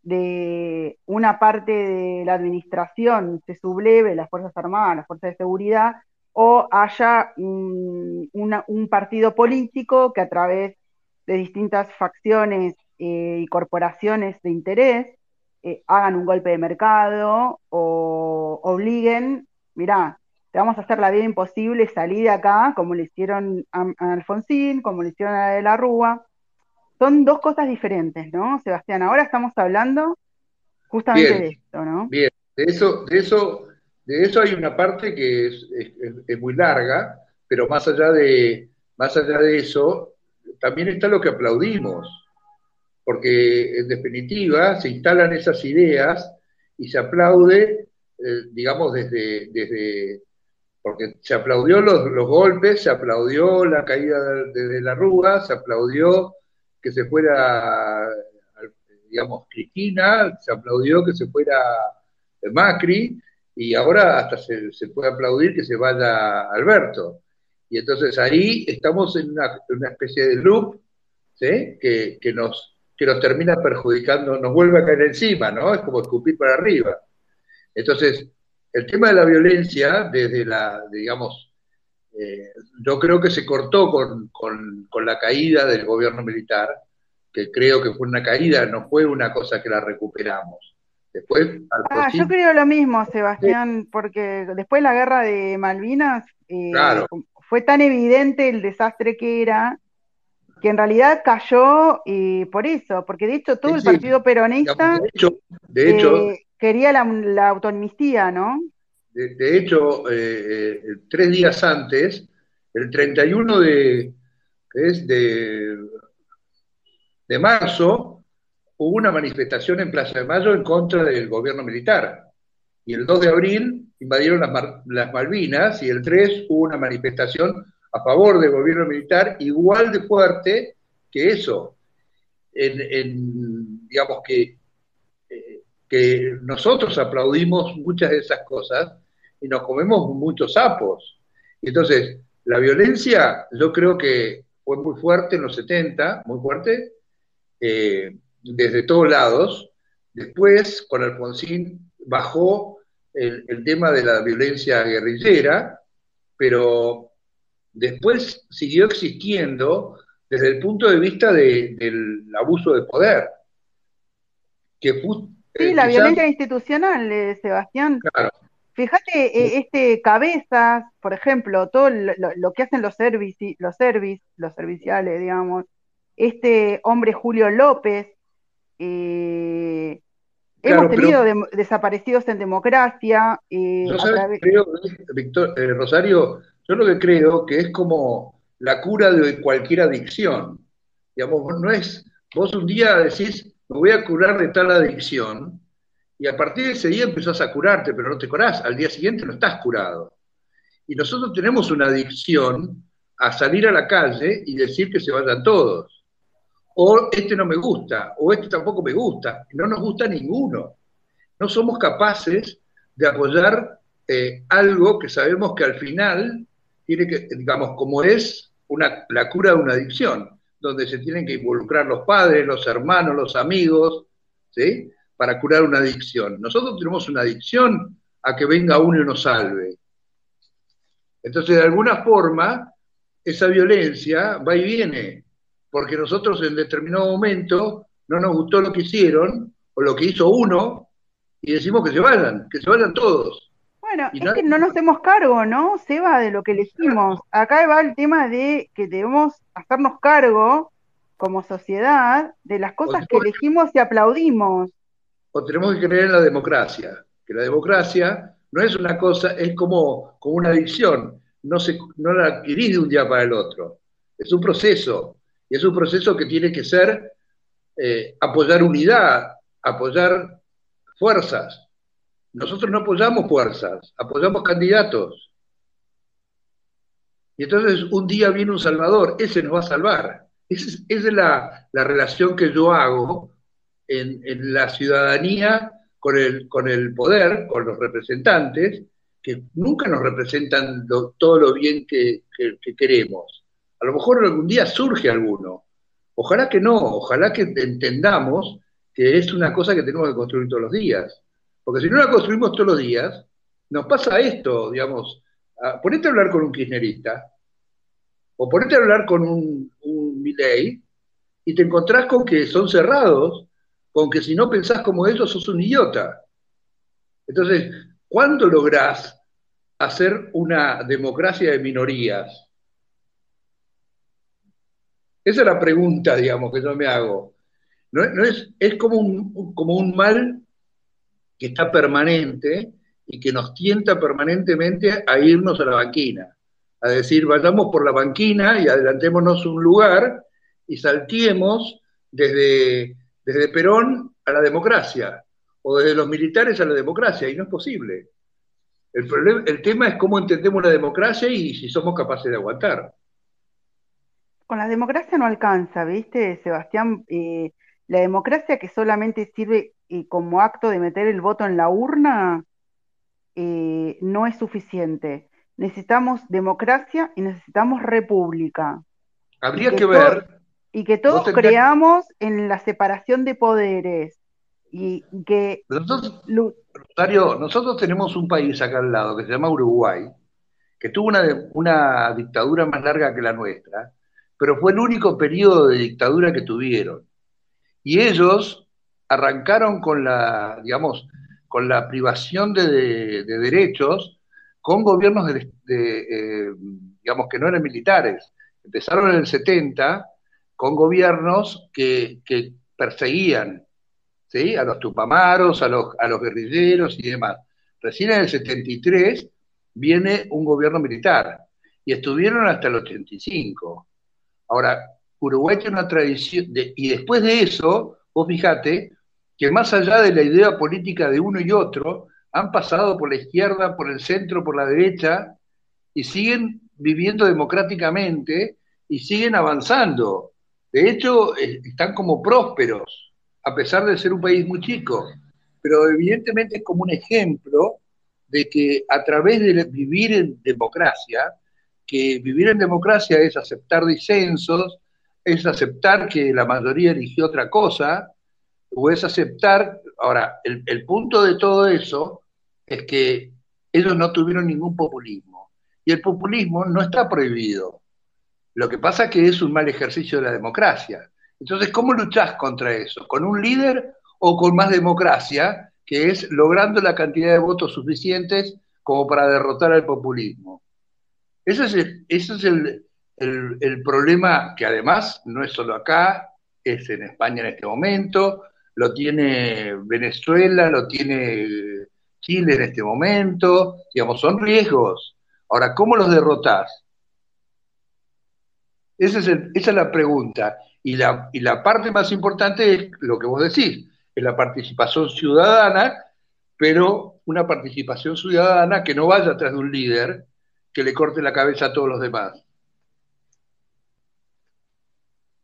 de una parte de la administración se subleve, las Fuerzas Armadas, las Fuerzas de Seguridad, o haya un, partido político que a través de distintas facciones eh, y corporaciones de interés eh, hagan un golpe de mercado o obliguen, mirá, te vamos a hacer la vida imposible, salir de acá, como le hicieron a, Alfonsín, como le hicieron a De la Rúa. Son dos cosas diferentes, ¿no, Sebastián? Ahora estamos hablando justamente de esto, ¿no? Bien, de eso, de eso, de eso hay una parte que es, es, muy larga, pero más allá de, más allá de eso, también está lo que aplaudimos, porque en definitiva se instalan esas ideas y se aplaude, eh, digamos, desde, desde porque se aplaudió los, los, golpes, se aplaudió la caída de, la Rúa, se aplaudió que se fuera, digamos, Cristina, se aplaudió que se fuera Macri, y ahora hasta se, puede aplaudir que se vaya Alberto. Y entonces ahí estamos en una, especie de loop que, que, nos, que nos termina perjudicando, nos vuelve a caer encima, ¿no? Es como escupir para arriba. Entonces, el tema de la violencia, desde la, digamos, eh, yo creo que se cortó con, la caída del gobierno militar, que creo que fue una caída, no fue una cosa que la recuperamos. Después, ah, yo creo lo mismo, Sebastián, porque después de la guerra de Malvinas eh, fue tan evidente el desastre que era, que en realidad cayó eh, por eso, porque de hecho todo el partido peronista de hecho, quería la, la autonomía, ¿no? De, hecho, eh, eh, tres días antes, el 31 de, es de, de marzo, hubo una manifestación en Plaza de Mayo en contra del gobierno militar. Y el 2 de abril invadieron las, Malvinas y el 3 hubo una manifestación a favor del gobierno militar igual de fuerte que eso. digamos que que nosotros aplaudimos muchas de esas cosas y nos comemos muchos sapos. Entonces, la violencia yo creo que fue muy fuerte en los 70, muy fuerte, eh, desde todos lados. Después, con Alfonsín, bajó el, tema de la violencia guerrillera, pero después siguió existiendo desde el punto de vista del abuso de poder, que Sí, eh, la violencia institucional, eh, Sebastián. Claro. Fíjate, eh, este cabezas, por ejemplo, todo lo, que hacen los servici, los servis, los serviciales, digamos, este hombre Julio López, hemos tenido desaparecidos en democracia. yo creo, Víctor, Rosario, yo lo que creo que es como la cura de cualquier adicción. Digamos, no es, vos un día decís, me voy a curar de tal adicción, y a partir de ese día empezás a curarte, pero no te curás, al día siguiente no estás curado. Y nosotros tenemos una adicción a salir a la calle y decir que se vayan todos. O este no me gusta, o este tampoco me gusta, no nos gusta ninguno. No somos capaces de apoyar eh, algo que sabemos que al final tiene que, digamos, como es una, la cura de una adicción donde se tienen que involucrar los padres, los hermanos, los amigos, ¿sí? Para curar una adicción. Nosotros tenemos una adicción a que venga uno y nos salve. Entonces, de alguna forma, esa violencia va y viene, porque nosotros en determinado momento no nos gustó lo que hicieron o lo que hizo uno y decimos que se vayan, que se vayan todos. Bueno, es que no nos hacemos cargo, ¿no, Seba, de lo que elegimos? Acá va el tema de que debemos hacernos cargo como sociedad de las cosas que elegimos y aplaudimos. O tenemos que creer en la democracia, que la democracia no es una cosa, es como, como una adicción, no, se, no la adquirís de un día para el otro, es un proceso, y es un proceso que tiene que ser eh, apoyar unidad, apoyar fuerzas. Nosotros no apoyamos fuerzas, apoyamos candidatos. Y entonces un día viene un salvador, ese nos va a salvar. Esa es, la, relación que yo hago en, la ciudadanía con el, con el poder, con los representantes, que nunca nos representan todo lo bien que, queremos. A lo mejor algún día surge alguno. Ojalá que no, ojalá que entendamos que es una cosa que tenemos que construir todos los días. Porque si no la construimos todos los días, nos pasa esto, digamos, ponete a hablar con un kirchnerista, o ponete a hablar con un, un Milley, y te encontrás con que son cerrados, con que si no pensás como ellos sos un idiota. Entonces, ¿cuándo lográs hacer una democracia de minorías? Esa es la pregunta, digamos, que yo me hago. No, es, es como, un, como un mal que está permanente y que nos tienta permanentemente a irnos a la banquina, a decir, vayamos por la banquina y adelantémonos un lugar y saltiemos desde, desde Perón a la democracia, o desde los militares a la democracia, y no es posible. El, problema, el tema es cómo entendemos la democracia y si somos capaces de aguantar. Con la democracia no alcanza, ¿viste, Sebastián? Eh, la democracia que solamente sirve eh, como acto de meter el voto en la urna eh, no es suficiente. Necesitamos democracia y necesitamos república. Habría que, ver. y que todos creamos en la separación de poderes. Y que. Nosotros, nosotros tenemos un país acá al lado que se llama Uruguay, que tuvo una, una dictadura más larga que la nuestra, pero fue el único periodo de dictadura que tuvieron. Y ellos arrancaron con la, digamos, con la privación de, derechos con gobiernos de, eh, digamos, que no eran militares. Empezaron en el 70 con gobiernos que, perseguían ¿sí? a los tupamaros, a los, a los guerrilleros y demás. Recién en el 73 viene un gobierno militar y estuvieron hasta el 85. Ahora, Uruguay tiene una tradición, y después de eso, vos fijate que más allá de la idea política de uno y otro, han pasado por la izquierda, por el centro, por la derecha, y siguen viviendo democráticamente y siguen avanzando. De hecho, eh, están como prósperos, a pesar de ser un país muy chico. Pero evidentemente es como un ejemplo de que a través de vivir en democracia, que vivir en democracia es aceptar disensos, es aceptar que la mayoría eligió otra cosa, o es aceptar, ahora, el, punto de todo eso es que ellos no tuvieron ningún populismo. Y el populismo no está prohibido. Lo que pasa es que es un mal ejercicio de la democracia. Entonces, ¿cómo luchás contra eso? ¿Con un líder o con más democracia, que es logrando la cantidad de votos suficientes como para derrotar al populismo? Ese es ese es el, el, problema que además no es solo acá, es en España en este momento, lo tiene Venezuela, lo tiene Chile en este momento, digamos, son riesgos. Ahora, ¿cómo los derrotás? Esa es, esa es la pregunta. Y la, y la parte más importante es lo que vos decís, es la participación ciudadana, pero una participación ciudadana que no vaya atrás de un líder que le corte la cabeza a todos los demás.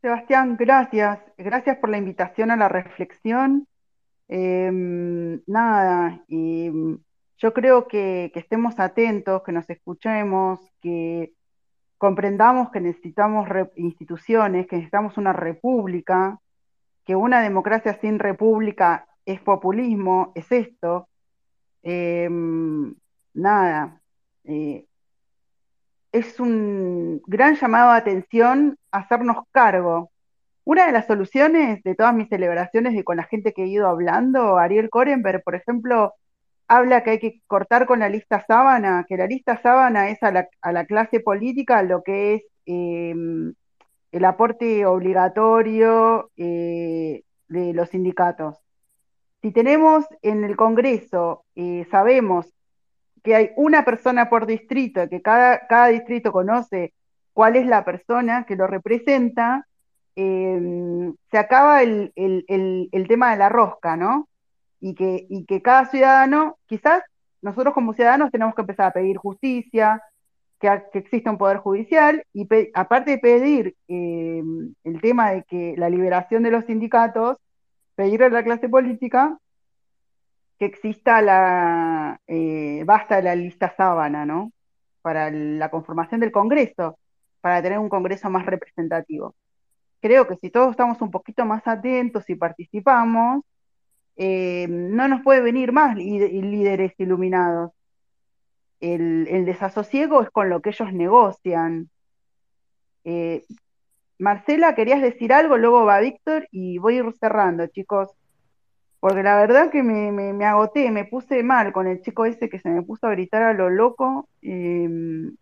Sebastián, gracias. Gracias por la invitación a la reflexión. Em, nada, y yo creo que, estemos atentos, que nos escuchemos, que comprendamos que necesitamos instituciones, que necesitamos una república, que una democracia sin república es populismo, es esto. Em, nada, eh, es un gran llamado de atención hacernos cargo. Una de las soluciones de todas mis celebraciones y con la gente que he ido hablando, Ariel Korenberg, por ejemplo, habla que hay que cortar con la lista sábana, que la lista sábana es a la, clase política lo que es em, el aporte obligatorio eh, de los sindicatos. Si tenemos en el Congreso, eh, sabemos que hay una persona por distrito, que cada, cada distrito conoce cuál es la persona que lo representa, em, se acaba el, tema de la rosca, ¿no? Y que, y que cada ciudadano, quizás nosotros como ciudadanos tenemos que empezar a pedir justicia, que, exista un poder judicial, y aparte de pedir em, el tema de que la liberación de los sindicatos, pedirle a la clase política que exista la, eh, basta la lista sábana, ¿no? Para la conformación del Congreso, para tener un Congreso más representativo. Creo que si todos estamos un poquito más atentos y participamos, eh, no nos puede venir más líderes iluminados. El, desasosiego es con lo que ellos negocian. Eh, Marcela, ¿querías decir algo? Luego va Víctor y voy a ir cerrando, chicos porque la verdad que me, me, agoté, me puse mal con el chico ese que se me puso a gritar a lo loco. Em,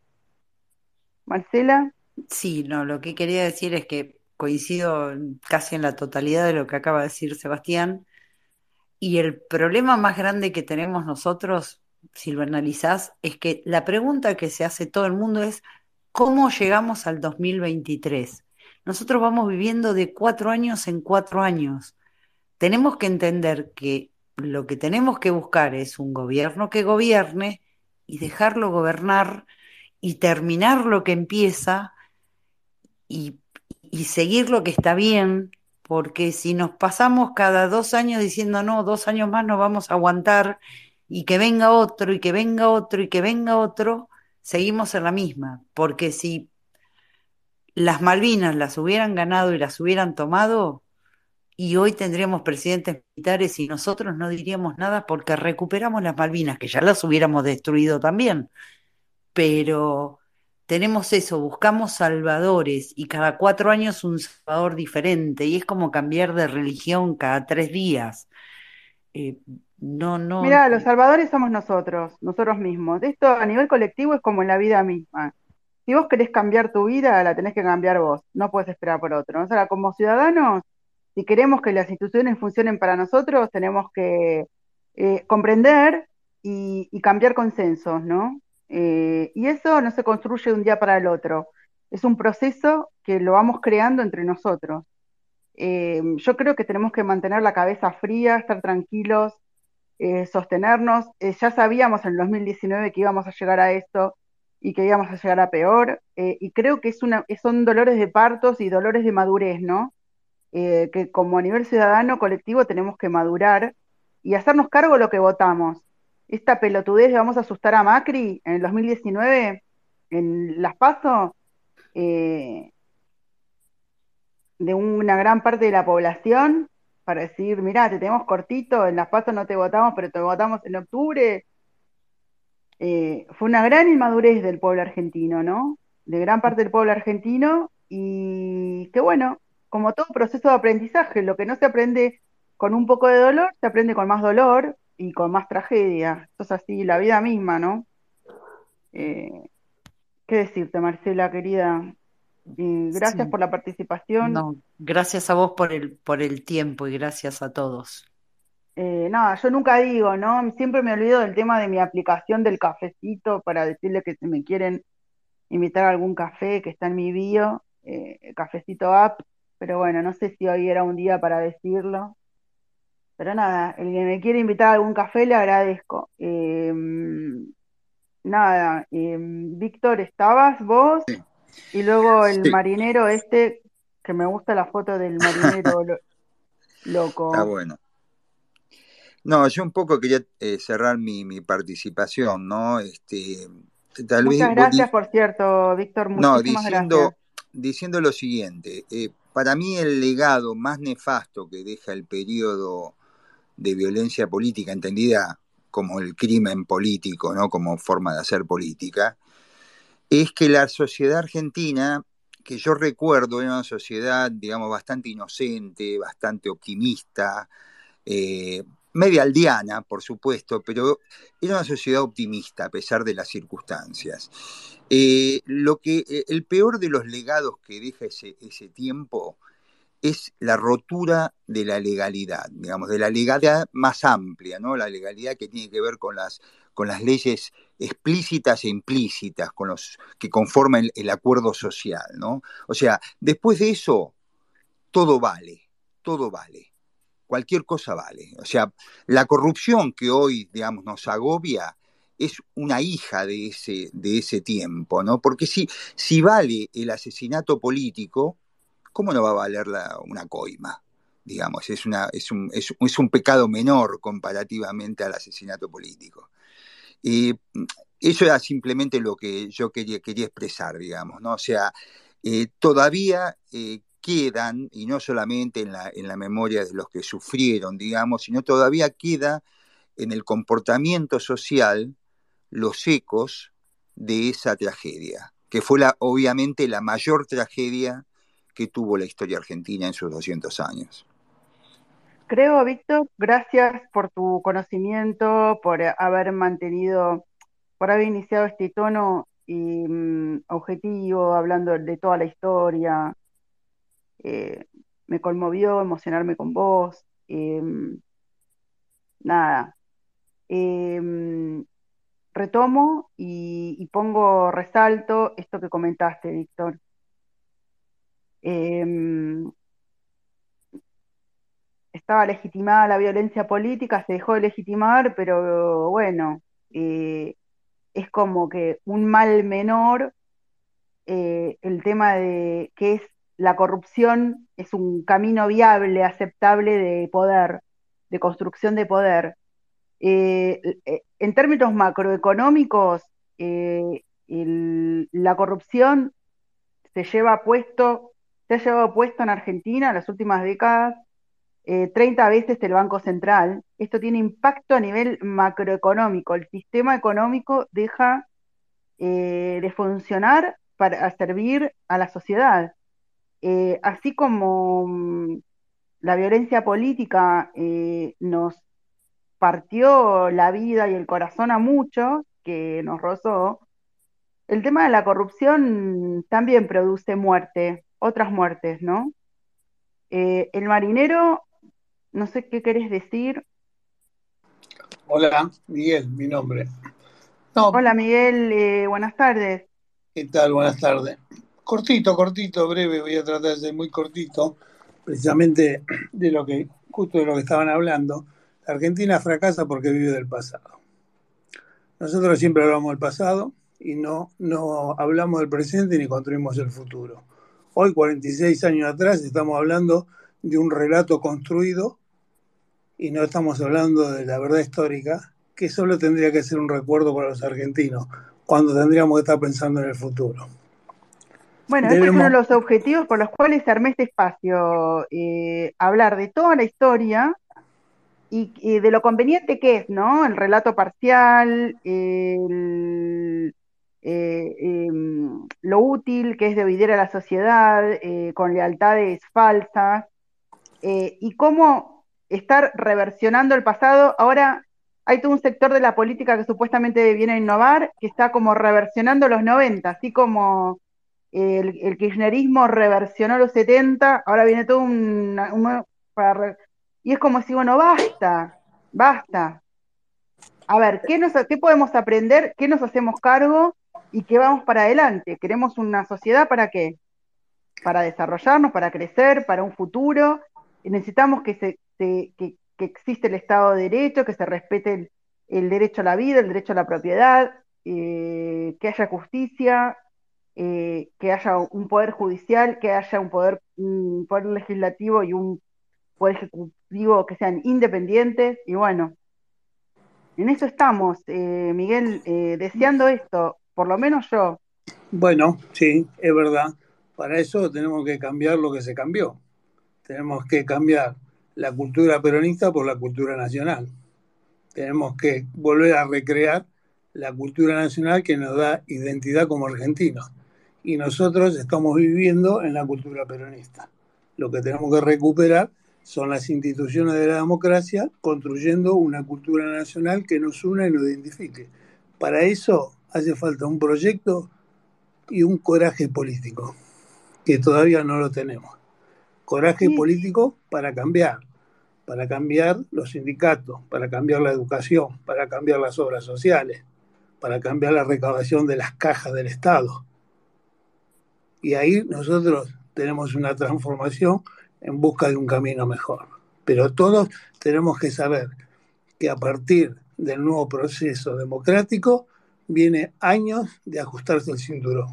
Marcela. Sí, no, lo que quería decir es que coincido casi en la totalidad de lo que acaba de decir Sebastián. Y el problema más grande que tenemos nosotros, si lo es que la pregunta que se hace todo el mundo es, ¿cómo llegamos al 2023? Nosotros vamos viviendo de cuatro años en cuatro años tenemos que entender que lo que tenemos que buscar es un gobierno que gobierne y dejarlo gobernar y terminar lo que empieza y, seguir lo que está bien, porque si nos pasamos cada dos años diciendo no, dos años más no vamos a aguantar y que venga otro y que venga otro y que venga otro, seguimos en la misma, porque si las Malvinas las hubieran ganado y las hubieran tomado, y hoy tendríamos presidentes militares y nosotros no diríamos nada porque recuperamos las Malvinas, que ya las hubiéramos destruido también. Pero tenemos eso, buscamos salvadores y cada cuatro años un salvador diferente y es como cambiar de religión cada tres días. Eh, no, no. Mira, los salvadores somos nosotros, nosotros mismos. Esto a nivel colectivo es como en la vida misma. Si vos querés cambiar tu vida, la tenés que cambiar vos, no puedes esperar por otro. O sea, como ciudadanos, si queremos que las instituciones funcionen para nosotros, tenemos que eh, comprender y, cambiar consensos, ¿no? Eh, y eso no se construye de un día para el otro. Es un proceso que lo vamos creando entre nosotros. Eh, yo creo que tenemos que mantener la cabeza fría, estar tranquilos, sostenernos. ya sabíamos en el 2019 que íbamos a llegar a esto y que íbamos a llegar a peor. y creo que es una, son dolores de partos y dolores de madurez, ¿no? Eh, que como a nivel ciudadano colectivo tenemos que madurar y hacernos cargo de lo que votamos. Esta pelotudez de vamos a asustar a Macri en el 2019, en las PASO, eh, de una gran parte de la población, para decir, mirá, te tenemos cortito, en las PASO no te votamos, pero te votamos en octubre. Eh, fue una gran inmadurez del pueblo argentino, ¿no? De gran parte del pueblo argentino, y que bueno, como todo proceso de aprendizaje, lo que no se aprende con un poco de dolor, se aprende con más dolor y con más tragedia. Esto es así, la vida misma, ¿no? Eh, ¿Qué decirte, Marcela, querida? gracias por la participación. No, gracias a vos por el, por el tiempo y gracias a todos. Eh, nada, yo nunca digo, ¿no? Siempre me olvido del tema de mi aplicación del cafecito para decirle que si me quieren invitar a algún café que está en mi bio, eh, cafecito app, pero bueno, no sé si hoy era un día para decirlo. Pero nada, el que me quiere invitar a algún café le agradezco. Em, nada, em, Víctor, ¿estabas vos? Y luego el marinero este, que me gusta la foto del marinero loco. Está bueno. No, yo un poco quería eh, cerrar mi, participación, ¿no? Este, Muchas gracias, por cierto, Víctor. no, diciendo, diciendo lo siguiente. Eh, para mí el legado más nefasto que deja el periodo de violencia política, entendida como el crimen político, ¿no? como forma de hacer política, es que la sociedad argentina, que yo recuerdo, era una sociedad, digamos, bastante inocente, bastante optimista, eh, media aldeana, por supuesto, pero era una sociedad optimista a pesar de las circunstancias. Eh, lo que, eh, el peor de los legados que deja ese, tiempo es la rotura de la legalidad, digamos, de la legalidad más amplia, ¿no? La legalidad que tiene que ver con las, con las leyes explícitas e implícitas, con los que conforman el, el acuerdo social, ¿no? O sea, después de eso, todo vale, todo vale, cualquier cosa vale. O sea, la corrupción que hoy, digamos, nos agobia es una hija de ese, de ese tiempo, ¿no? Porque si, si vale el asesinato político, ¿cómo no va a valer una coima? Digamos, es, una, es, un, es, un pecado menor comparativamente al asesinato político. Y eso era simplemente lo que yo quería, quería expresar, digamos, ¿no? O sea, eh, todavía eh, quedan, y no solamente en la, en la memoria de los que sufrieron, digamos, sino todavía queda en el comportamiento social los ecos de esa tragedia, que fue la, obviamente la mayor tragedia que tuvo la historia argentina en sus 200 años. Creo, Víctor, gracias por tu conocimiento, por haber mantenido, por haber iniciado este tono mm, objetivo, hablando de toda la historia. Eh, me conmovió emocionarme con vos. Eh, nada. Eh, retomo y, pongo resalto esto que comentaste, Víctor. Em, estaba legitimada la violencia política, se dejó de legitimar, pero bueno, eh, es como que un mal menor eh, el tema de que es la corrupción es un camino viable, aceptable de poder, de construcción de poder. Eh, eh, en términos macroeconómicos, eh, la corrupción se lleva puesto, se ha llevado puesto en Argentina en las últimas décadas 30 veces el Banco Central. Esto tiene impacto a nivel macroeconómico. El sistema económico deja de funcionar para servir a la sociedad. Así como mm, la violencia política nos partió la vida y el corazón a muchos, que nos rozó, el tema de la corrupción también produce muerte, otras muertes, ¿no? Eh, el marinero, no sé qué querés decir. Hola, Miguel, mi nombre. Hola, Miguel, eh, buenas tardes. ¿Qué tal? Buenas tardes. Cortito, cortito, breve, voy a tratar de ser muy cortito, precisamente de lo que, justo de lo que estaban hablando. Argentina fracasa porque vive del pasado. Nosotros siempre hablamos del pasado y no, no hablamos del presente ni construimos el futuro. Hoy, 46 años atrás, estamos hablando de un relato construido y no estamos hablando de la verdad histórica, que solo tendría que ser un recuerdo para los argentinos, cuando tendríamos que estar pensando en el futuro. Bueno, ese es uno de los objetivos por los cuales armé este espacio, eh, hablar de toda la historia y, de lo conveniente que es, ¿no? El relato parcial, eh, em, lo útil que es dividir a la sociedad eh, con lealtades falsas, y cómo estar reversionando el pasado. Ahora hay todo un sector de la política que supuestamente viene a innovar, que está como reversionando los 90, así como el, kirchnerismo reversionó los 70, ahora viene todo un, un para y es como si, bueno, basta, basta. A ver, ¿qué, nos, ¿qué podemos aprender? ¿Qué nos hacemos cargo? ¿Y qué vamos para adelante? ¿Queremos una sociedad para qué? Para desarrollarnos, para crecer, para un futuro. necesitamos que, se, que, existe el Estado de Derecho, que se respete el, derecho a la vida, el derecho a la propiedad, eh, que haya justicia, eh, que haya un poder judicial, que haya un poder, un poder legislativo y un poder ejecutivo que sean independientes y bueno, en eso estamos, eh, Miguel, eh, deseando esto, por lo menos yo. Bueno, sí, es verdad. Para eso tenemos que cambiar lo que se cambió. Tenemos que cambiar la cultura peronista por la cultura nacional. Tenemos que volver a recrear la cultura nacional que nos da identidad como argentinos. Y nosotros estamos viviendo en la cultura peronista. Lo que tenemos que recuperar son las instituciones de la democracia construyendo una cultura nacional que nos una y nos identifique. Para eso hace falta un proyecto y un coraje político, que todavía no lo tenemos. Coraje político para cambiar, para cambiar los sindicatos, para cambiar la educación, para cambiar las obras sociales, para cambiar la recaudación de las cajas del Estado. Y ahí nosotros tenemos una transformación en busca de un camino mejor. Pero todos tenemos que saber que a partir del nuevo proceso democrático viene años de ajustarse el cinturón.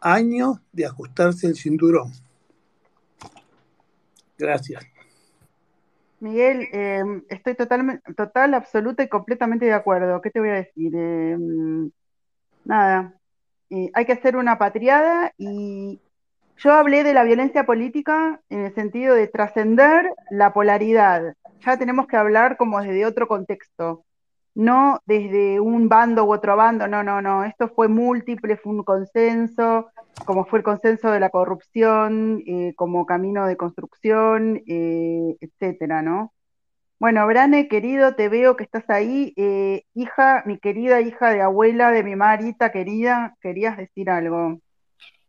Años de ajustarse el cinturón. Gracias. Miguel, em, estoy totalmente, total, absoluta y completamente de acuerdo. ¿Qué te voy a decir? Em, nada, hay que hacer una patriada y yo hablé de la violencia política en el sentido de trascender la polaridad. Ya tenemos que hablar como desde otro contexto, no desde un bando u otro bando, no, no, no. Esto fue múltiple, fue un consenso, como fue el consenso de la corrupción, eh, como camino de construcción, eh, etcétera, ¿no? Bueno, Brane, querido, te veo que estás ahí. Eh, hija, mi querida hija de abuela de mi Marita querida, querías decir algo.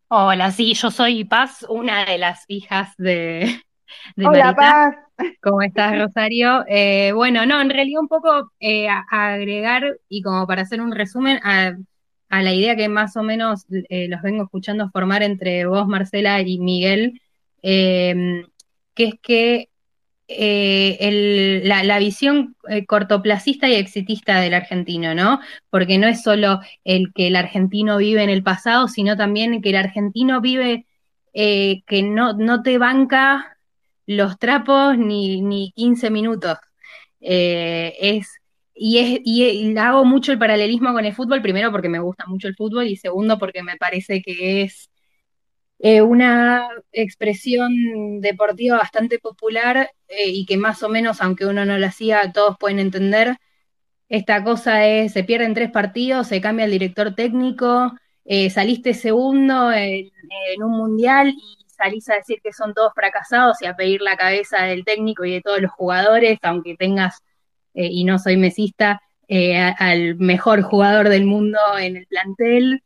Hola, sí, yo soy Paz, una de las hijas de, de Hola, Paz. ¿Cómo estás, Rosario? Eh, bueno, no, en realidad un poco eh, agregar y como para hacer un resumen a, la idea que más o menos los vengo escuchando formar entre vos, Marcela, y Miguel, que es que eh, la, visión eh, cortoplacista y exitista del argentino, ¿no? Porque no es solo el que el argentino vive en el pasado, sino también que el argentino vive eh, que no, no te banca los trapos ni, ni 15 minutos. es, y, es, y hago mucho el paralelismo con el fútbol, primero porque me gusta mucho el fútbol y segundo porque me parece que es eh, una expresión deportiva bastante popular eh, y que más o menos, aunque uno no la hacía, todos pueden entender. Esta cosa es, se pierden tres partidos, se cambia el director técnico, eh, saliste segundo en, un mundial y salís a decir que son todos fracasados y a pedir la cabeza del técnico y de todos los jugadores, aunque tengas, y no soy mesista, al mejor jugador del mundo en el plantel.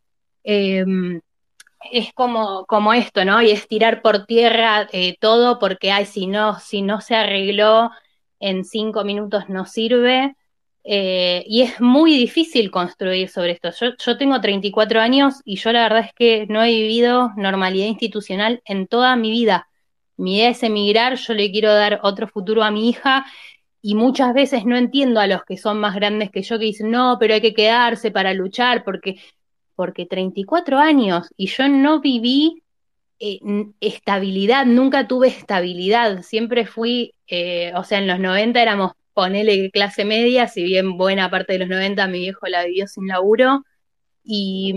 Es como, como esto, ¿no? Y es tirar por tierra eh, todo porque, ay, si no, si no se arregló en cinco minutos no sirve. Eh, y es muy difícil construir sobre esto. Yo, yo tengo 34 años y yo la verdad es que no he vivido normalidad institucional en toda mi vida. Mi idea es emigrar, yo le quiero dar otro futuro a mi hija y muchas veces no entiendo a los que son más grandes que yo que dicen, no, pero hay que quedarse para luchar porque porque 34 años y yo no viví eh, estabilidad, nunca tuve estabilidad, siempre fui, eh, o sea, en los 90 éramos, ponele clase media, si bien buena parte de los 90 mi viejo la vivió sin laburo, y,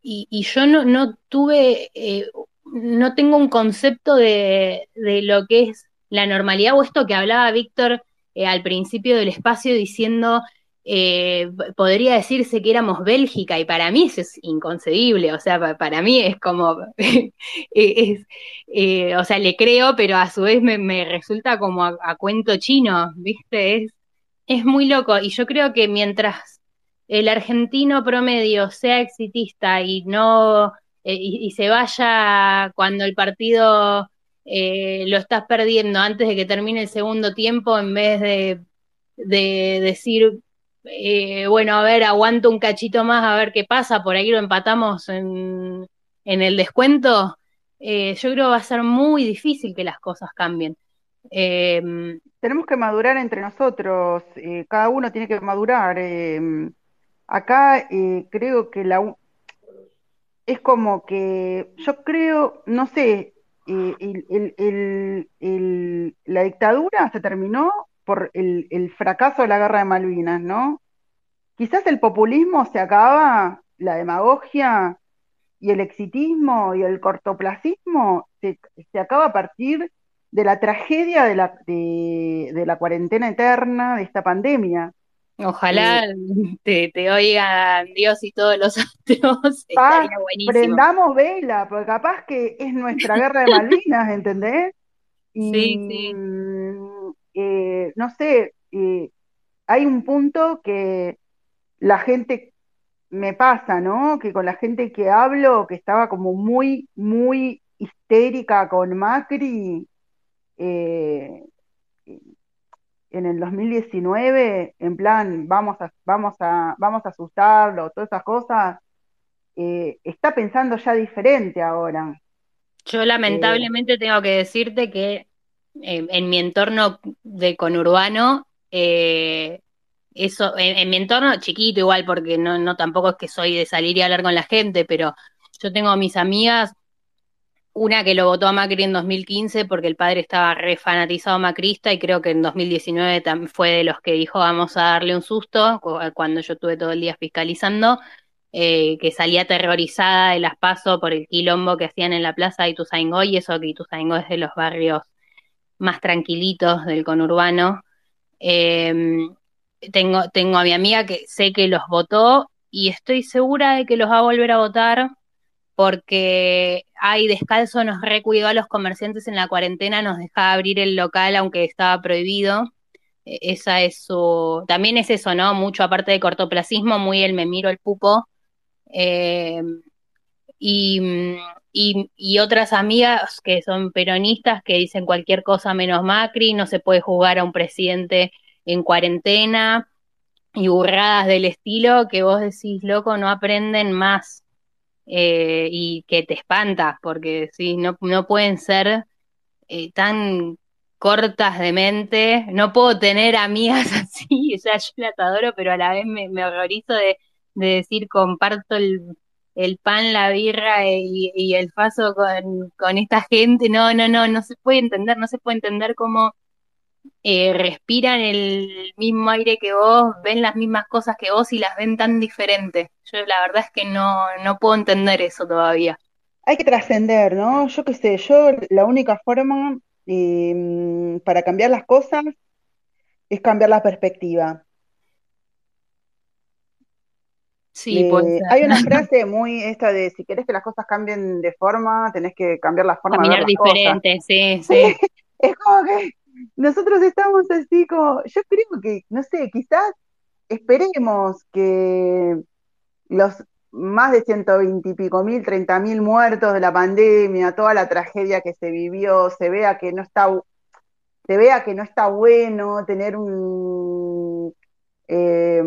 y, yo no, no tuve, eh, no tengo un concepto de, de, lo que es la normalidad o esto que hablaba Víctor al principio del espacio diciendo eh, podría decirse que éramos Bélgica y para mí eso es inconcebible, o sea, para mí es como, es, eh, o sea, le creo, pero a su vez me, resulta como a, cuento chino, ¿viste? Es, es muy loco y yo creo que mientras el argentino promedio sea exitista y no, eh, y, se vaya cuando el partido lo estás perdiendo antes de que termine el segundo tiempo en vez de de decir eh, bueno, a ver, aguanto un cachito más a ver qué pasa, por ahí lo empatamos en, el descuento, eh, yo creo que va a ser muy difícil que las cosas cambien. Em, Tenemos que madurar entre nosotros, eh, cada uno tiene que madurar. Em, acá creo que la es como que yo creo, no sé, la dictadura se terminó por el, fracaso de la guerra de Malvinas, ¿no? Quizás el populismo se acaba, la demagogia y el exitismo y el cortoplacismo se, acaba a partir de la tragedia de la, de, la cuarentena eterna, de esta pandemia. Ojalá eh, te, oigan Dios y todos los buenísimo. Prendamos vela, porque capaz que es nuestra guerra de Malvinas, ¿entendés? sí, sí. Eh, no sé, eh, hay un punto que la gente me pasa, ¿no? Que con la gente que hablo, que estaba como muy, muy histérica con Macri, eh, en el 2019, en plan, vamos a, vamos a, vamos a asustarlo, todas esas cosas, está pensando ya diferente ahora. Yo lamentablemente tengo que decirte que en mi entorno de conurbano, eh, eso, en, mi entorno chiquito igual, porque no, no tampoco es que soy de salir y hablar con la gente, pero yo tengo mis amigas, una que lo votó a Macri en 2015 porque el padre estaba refanatizado macrista y creo que en 2019 fue de los que dijo vamos a darle un susto cuando yo estuve todo el día fiscalizando. Eh, que salía aterrorizada de las pasos por el quilombo que hacían en la plaza de Ituzaingó, y eso que Ituzaingó es de los barrios más tranquilitos del conurbano. Em, tengo, tengo a mi amiga que sé que los votó y estoy segura de que los va a volver a votar porque hay descalzo nos recuidó a los comerciantes en la cuarentena, nos dejaba abrir el local aunque estaba prohibido. E, esa es su, también es eso, ¿no? Mucho aparte de cortoplacismo, muy el me miro el pupo, eh, y, y, otras amigas que son peronistas que dicen cualquier cosa menos Macri, no se puede jugar a un presidente en cuarentena y burradas del estilo que vos decís, loco, no aprenden más eh, y que te espanta, porque sí, no, no pueden ser eh, tan cortas de mente, no puedo tener amigas así, o sea, yo las adoro, pero a la vez me, me horrorizo de de decir comparto el, el pan, la birra y, el paso con, con, esta gente. No, no, no, no se puede entender, no se puede entender cómo eh, respiran el mismo aire que vos, ven las mismas cosas que vos y las ven tan diferentes. Yo la verdad es que no, no puedo entender eso todavía. Hay que trascender, ¿no? Yo qué sé, yo la única forma eh, para cambiar las cosas es cambiar la perspectiva. Sí, eh, Hay una frase muy esta de si querés que las cosas cambien de forma, tenés que cambiar la forma Caminar de ver diferente, sí, sí. es como que nosotros estamos así como, yo creo que, no sé, quizás esperemos que los más de ciento y pico mil, treinta mil muertos de la pandemia, toda la tragedia que se vivió, se vea que no está, se vea que no está bueno tener un eh,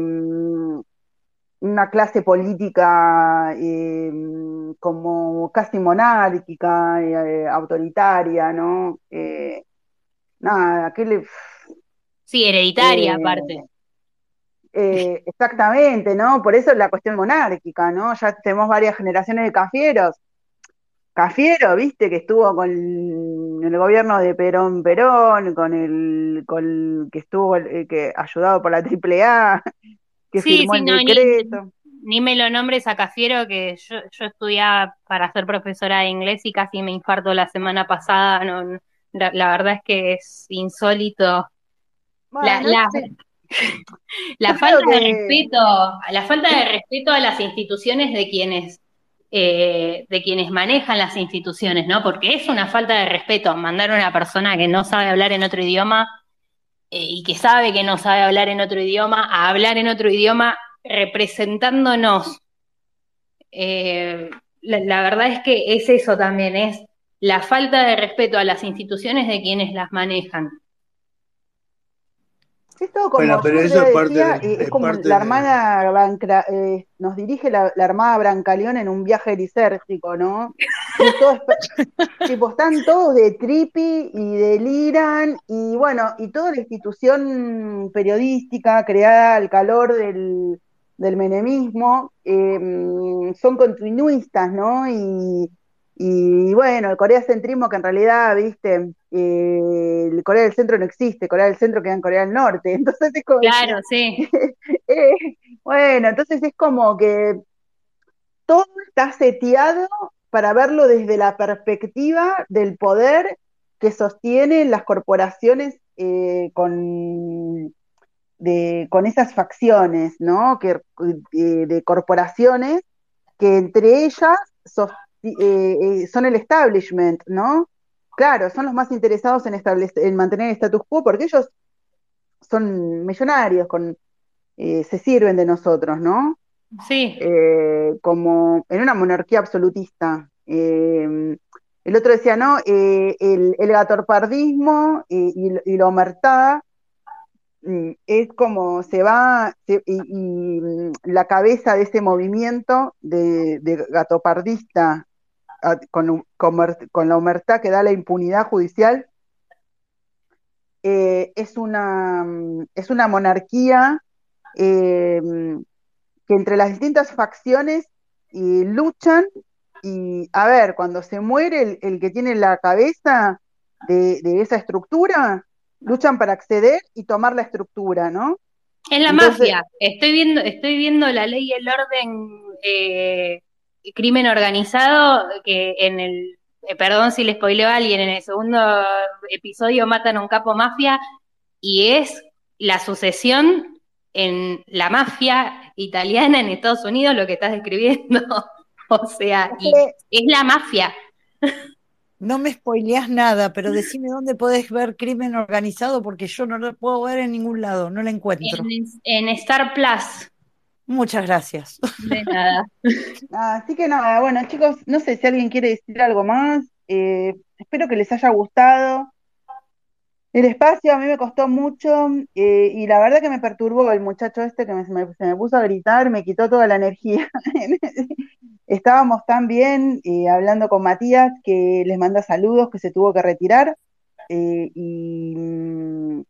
una clase política eh, como casi monárquica, eh, autoritaria, ¿no? Eh, nada, ¿qué le... Sí, hereditaria aparte. exactamente, ¿no? Por eso es la cuestión monárquica, ¿no? Ya tenemos varias generaciones de cafieros. Cafiero, viste, que estuvo con el gobierno de Perón Perón, con el, con que estuvo que ayudado por la AAA, sí, sí, no, Ni, me lo nombres a Cafiero, que yo, yo estudiaba para ser profesora de inglés y casi me infarto la semana pasada. No, la, verdad es que es insólito. la, la, falta de respeto, la falta de respeto a las instituciones de quienes eh, de quienes manejan las instituciones, ¿no? Porque es una falta de respeto mandar a una persona que no sabe hablar en otro idioma y que sabe que no sabe hablar en otro idioma, a hablar en otro idioma representándonos. Eh, la, verdad es que es eso también, es la falta de respeto a las instituciones de quienes las manejan. Es todo como bueno, pero eso es parte eh, es como la hermana eh, nos dirige la, la, hermana Brancaleón en un viaje lisérgico, ¿no? tipo, están todos de trippy y deliran, y bueno, y toda la institución periodística creada al calor del, del menemismo eh, son continuistas, ¿no? Y, y bueno, el Corea centrismo que en realidad, viste, eh, el Corea del Centro no existe, Corea del Centro queda en Corea del Norte, entonces es como... Claro, sí. Eh, bueno, entonces es como que todo está seteado para verlo desde la perspectiva del poder que sostienen las corporaciones eh, con, de, con esas facciones, ¿no? Que, de corporaciones que entre ellas sostienen eh, eh, son el establishment, ¿no? Claro, son los más interesados en, en mantener el status quo porque ellos son millonarios, con, eh, se sirven de nosotros, ¿no? Sí. como en una monarquía absolutista. el otro decía, ¿no? el, el gatorpardismo y, y la omertada mm, es como se va y, mm, la cabeza de ese movimiento de, de gatopardista con, la humertad que da la impunidad judicial, eh, es, una, es una monarquía eh, que entre las distintas facciones luchan y, a ver, cuando se muere el, que tiene la cabeza de, esa estructura, luchan para acceder y tomar la estructura, ¿no? Es la mafia. Estoy viendo, estoy viendo la ley y el orden eh, crimen organizado que en el eh, perdón si le spoileo a alguien, en el segundo episodio matan a un capo mafia y es la sucesión en la mafia italiana en Estados Unidos lo que estás describiendo. o sea, es la mafia. No me spoileás nada, pero decime dónde podés ver crimen organizado porque yo no lo puedo ver en ningún lado, no lo encuentro. En, Star Plus. Muchas gracias. De nada. Así que nada, bueno chicos, no sé si alguien quiere decir algo más. Eh, espero que les haya gustado. El espacio a mí me costó mucho eh, y la verdad que me perturbó el muchacho este que me, se me puso a gritar, me quitó toda la energía. Estábamos tan bien eh, hablando con Matías que les manda saludos, que se tuvo que retirar. Eh, y mm,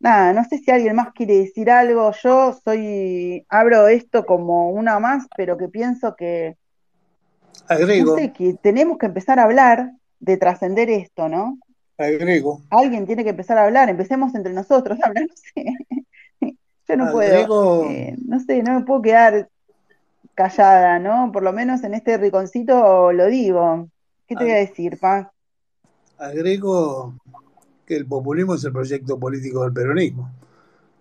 nada, no sé si alguien más quiere decir algo. Yo soy, abro esto como una más, pero que pienso que, Agrego. que tenemos que empezar a hablar de trascender esto, ¿no? Agrego. Alguien tiene que empezar a hablar, empecemos entre nosotros a hablar, no sé. Yo no puedo, eh, no sé, no me puedo quedar callada, ¿no? Por lo menos en este riconcito lo digo. ¿Qué te voy a decir, Pa? Agrego que el populismo es el proyecto político del peronismo.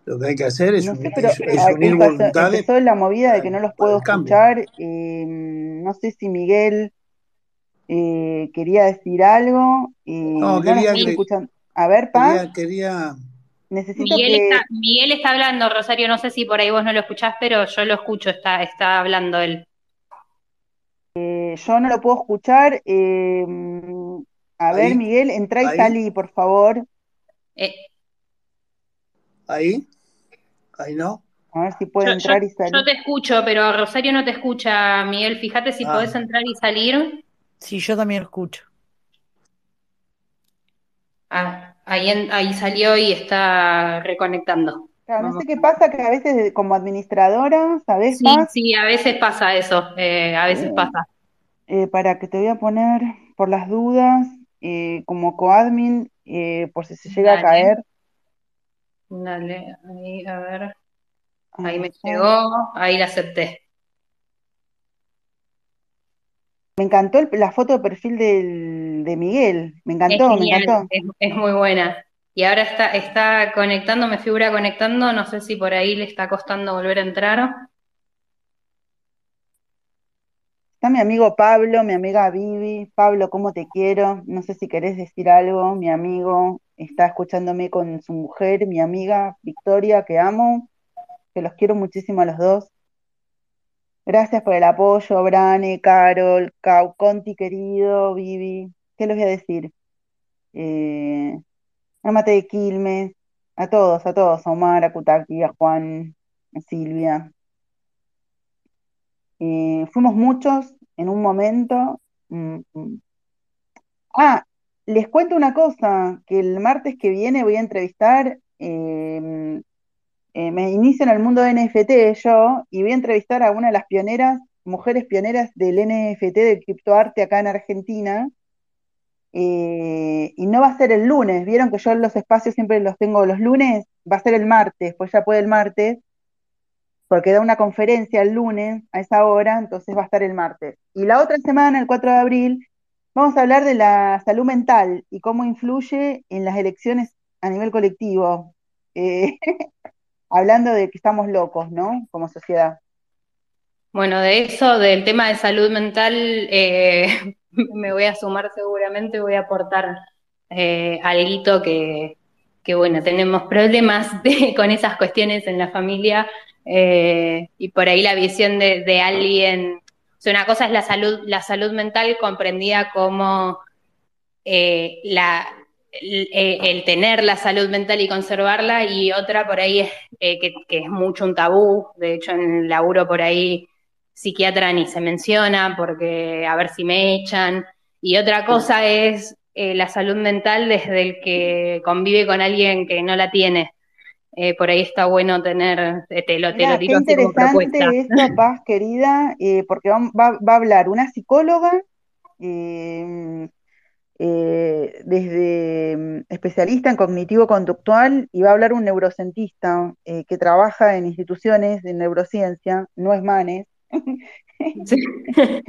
Lo que hay que hacer es, unir, voluntades. Empezó la movida de que no los puedo escuchar. Eh, no sé si Miguel eh, quería decir algo. no, quería, A ver, Pa. quería Miguel, está, Miguel está hablando, Rosario, no sé si por ahí vos no lo escuchás, pero yo lo escucho, está, está hablando él. Eh, yo no lo puedo escuchar. Eh, a ver, Miguel, entra y salí, por favor. Eh. Ahí, ahí no. A ver si puede entrar y salir. Yo te escucho, pero Rosario no te escucha, Miguel. Fíjate si ah. podés entrar y salir. Sí, yo también escucho. Ah, ahí, ahí salió y está reconectando. Claro, no sé qué pasa, que a veces como administradora, ¿sabes? Sí, sí, a veces pasa eso, eh, a veces pasa. Eh, para que te voy a poner por las dudas, eh, como coadmin, por si se llega a caer. Dale, ahí, a ver. Ahí me llegó, ahí la acepté. Me encantó la foto de perfil de Miguel, me encantó, me encantó. Es, muy buena. Y ahora está, está conectando, me figura conectando, no sé si por ahí le está costando volver a entrar. Mi amigo Pablo, mi amiga Vivi. Pablo, ¿cómo te quiero? No sé si querés decir algo. Mi amigo está escuchándome con su mujer, mi amiga Victoria, que amo, que los quiero muchísimo a los dos. Gracias por el apoyo, Brane, Carol, Cau, Conti querido, Vivi. ¿Qué les voy a decir? Eh, de Quilmes, a todos, a todos, a Omar, a Kutaki, a Juan, a Silvia. Eh, fuimos muchos en un momento. Mm, mm. Ah, les cuento una cosa, que el martes que viene voy a entrevistar eh, eh, me inicio en el mundo de NFT yo y voy a entrevistar a una de las pioneras, mujeres pioneras del NFT, del criptoarte acá en Argentina. Eh, y no va a ser el lunes, vieron que yo los espacios siempre los tengo los lunes, va a ser el martes, pues ya puede el martes, porque da una conferencia el lunes a esa hora, entonces va a estar el martes. Y la otra semana, el 4 de abril, vamos a hablar de la salud mental y cómo influye en las elecciones a nivel colectivo. Eh, hablando de que estamos locos, ¿no? Como sociedad. Bueno, de eso, del tema de salud mental, eh, me voy a sumar seguramente, voy a aportar eh, algo que, que, bueno, tenemos problemas con esas cuestiones en la familia eh, y por ahí la visión de, de, alguien, una cosa es la salud, la salud mental comprendida como eh, la, eh, el, tener la salud mental y conservarla, y otra por ahí es eh, que, es mucho un tabú, de hecho en el laburo por ahí psiquiatra ni se menciona porque a ver si me echan. Y otra cosa es eh, la salud mental desde el que convive con alguien que no la tiene. Eh, por ahí está bueno tener, eh, te lo, te lo tiro qué interesante esto, Paz, querida, porque va, va, a hablar una psicóloga desde mm, especialista en cognitivo conductual y va a hablar un neurocientista que trabaja en instituciones de neurociencia, no es Manes,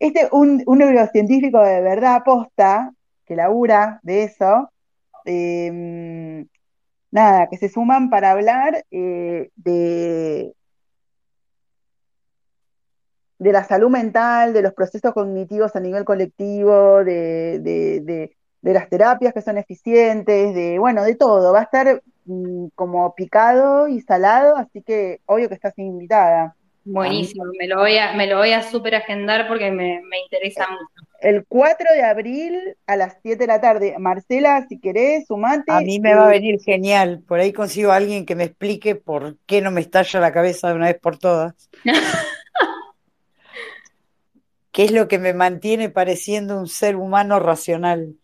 este, un, un neurocientífico de verdad aposta, que labura de eso, nada, que se suman para hablar eh, de, de la salud mental, de los procesos cognitivos a nivel colectivo, de, de, de las terapias que son eficientes, de, bueno, de todo. Va a estar mm, como picado y salado, así que obvio que estás invitada. Buenísimo, me lo voy a, me lo voy a super agendar porque me, interesa mucho. El 4 de abril a las 7 de la tarde. Marcela, si querés, sumate. A mí me va a venir genial. Por ahí consigo a alguien que me explique por qué no me estalla la cabeza de una vez por todas. ¿Qué es lo que me mantiene pareciendo un ser humano racional?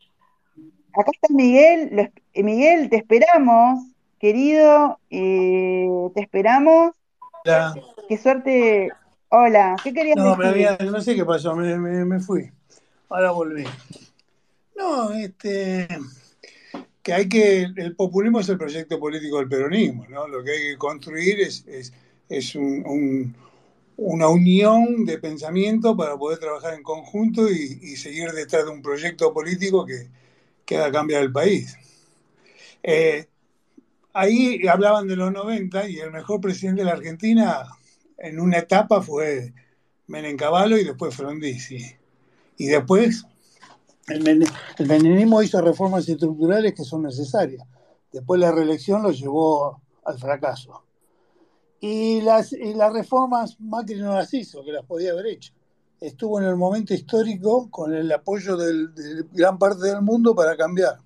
Acá está Miguel. Miguel, te esperamos, querido. Eh, te esperamos. Hola. Qué suerte. Hola, ¿qué querías no, decir? Me no sé qué pasó, me, me, fui. Ahora volví. No, este que hay que, el populismo es el proyecto político del peronismo, ¿no? Lo que hay que construir es, es, es un, una unión de pensamiento para poder trabajar en conjunto y, y seguir detrás de un proyecto político que, que haga cambiar el país. Eh, ahí hablaban de los 90 y el mejor presidente de la Argentina en una etapa fue Menem Cavallo y después Frondizi. Y después el, hizo reformas estructurales que son necesarias. Después la reelección lo llevó al fracaso. Y las, las reformas Macri no las hizo, que las podía haber hecho estuvo en el momento histórico con el apoyo de gran parte del mundo para cambiar.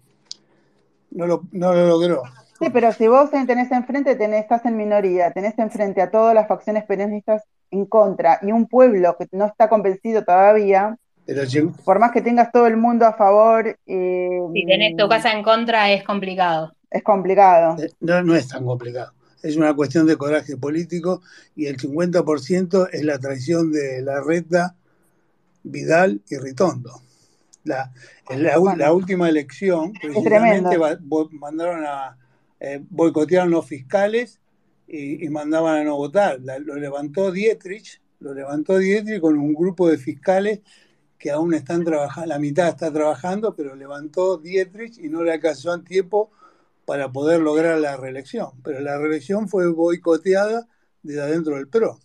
No lo, no lo logró. Sí, pero si vos tenés enfrente, tenés, estás en minoría, tenés enfrente a todas las facciones peronistas en contra y un pueblo que no está convencido todavía, pero por más que tengas todo el mundo a favor... Eh, si tenés tu casa en contra es complicado. Es complicado. Eh, no, no es tan complicado es una cuestión de coraje político y el 50% es la traición de la reta, Vidal y Ritondo. La, la, última elección, precisamente mandaron a eh, boicotearon los fiscales y, mandaban a no votar. lo levantó Dietrich, lo levantó Dietrich con un grupo de fiscales que aún están trabajando, la mitad está trabajando, pero levantó Dietrich y no le alcanzó en tiempo para poder lograr la reelección. Pero la reelección fue boicoteada desde adentro del PRO.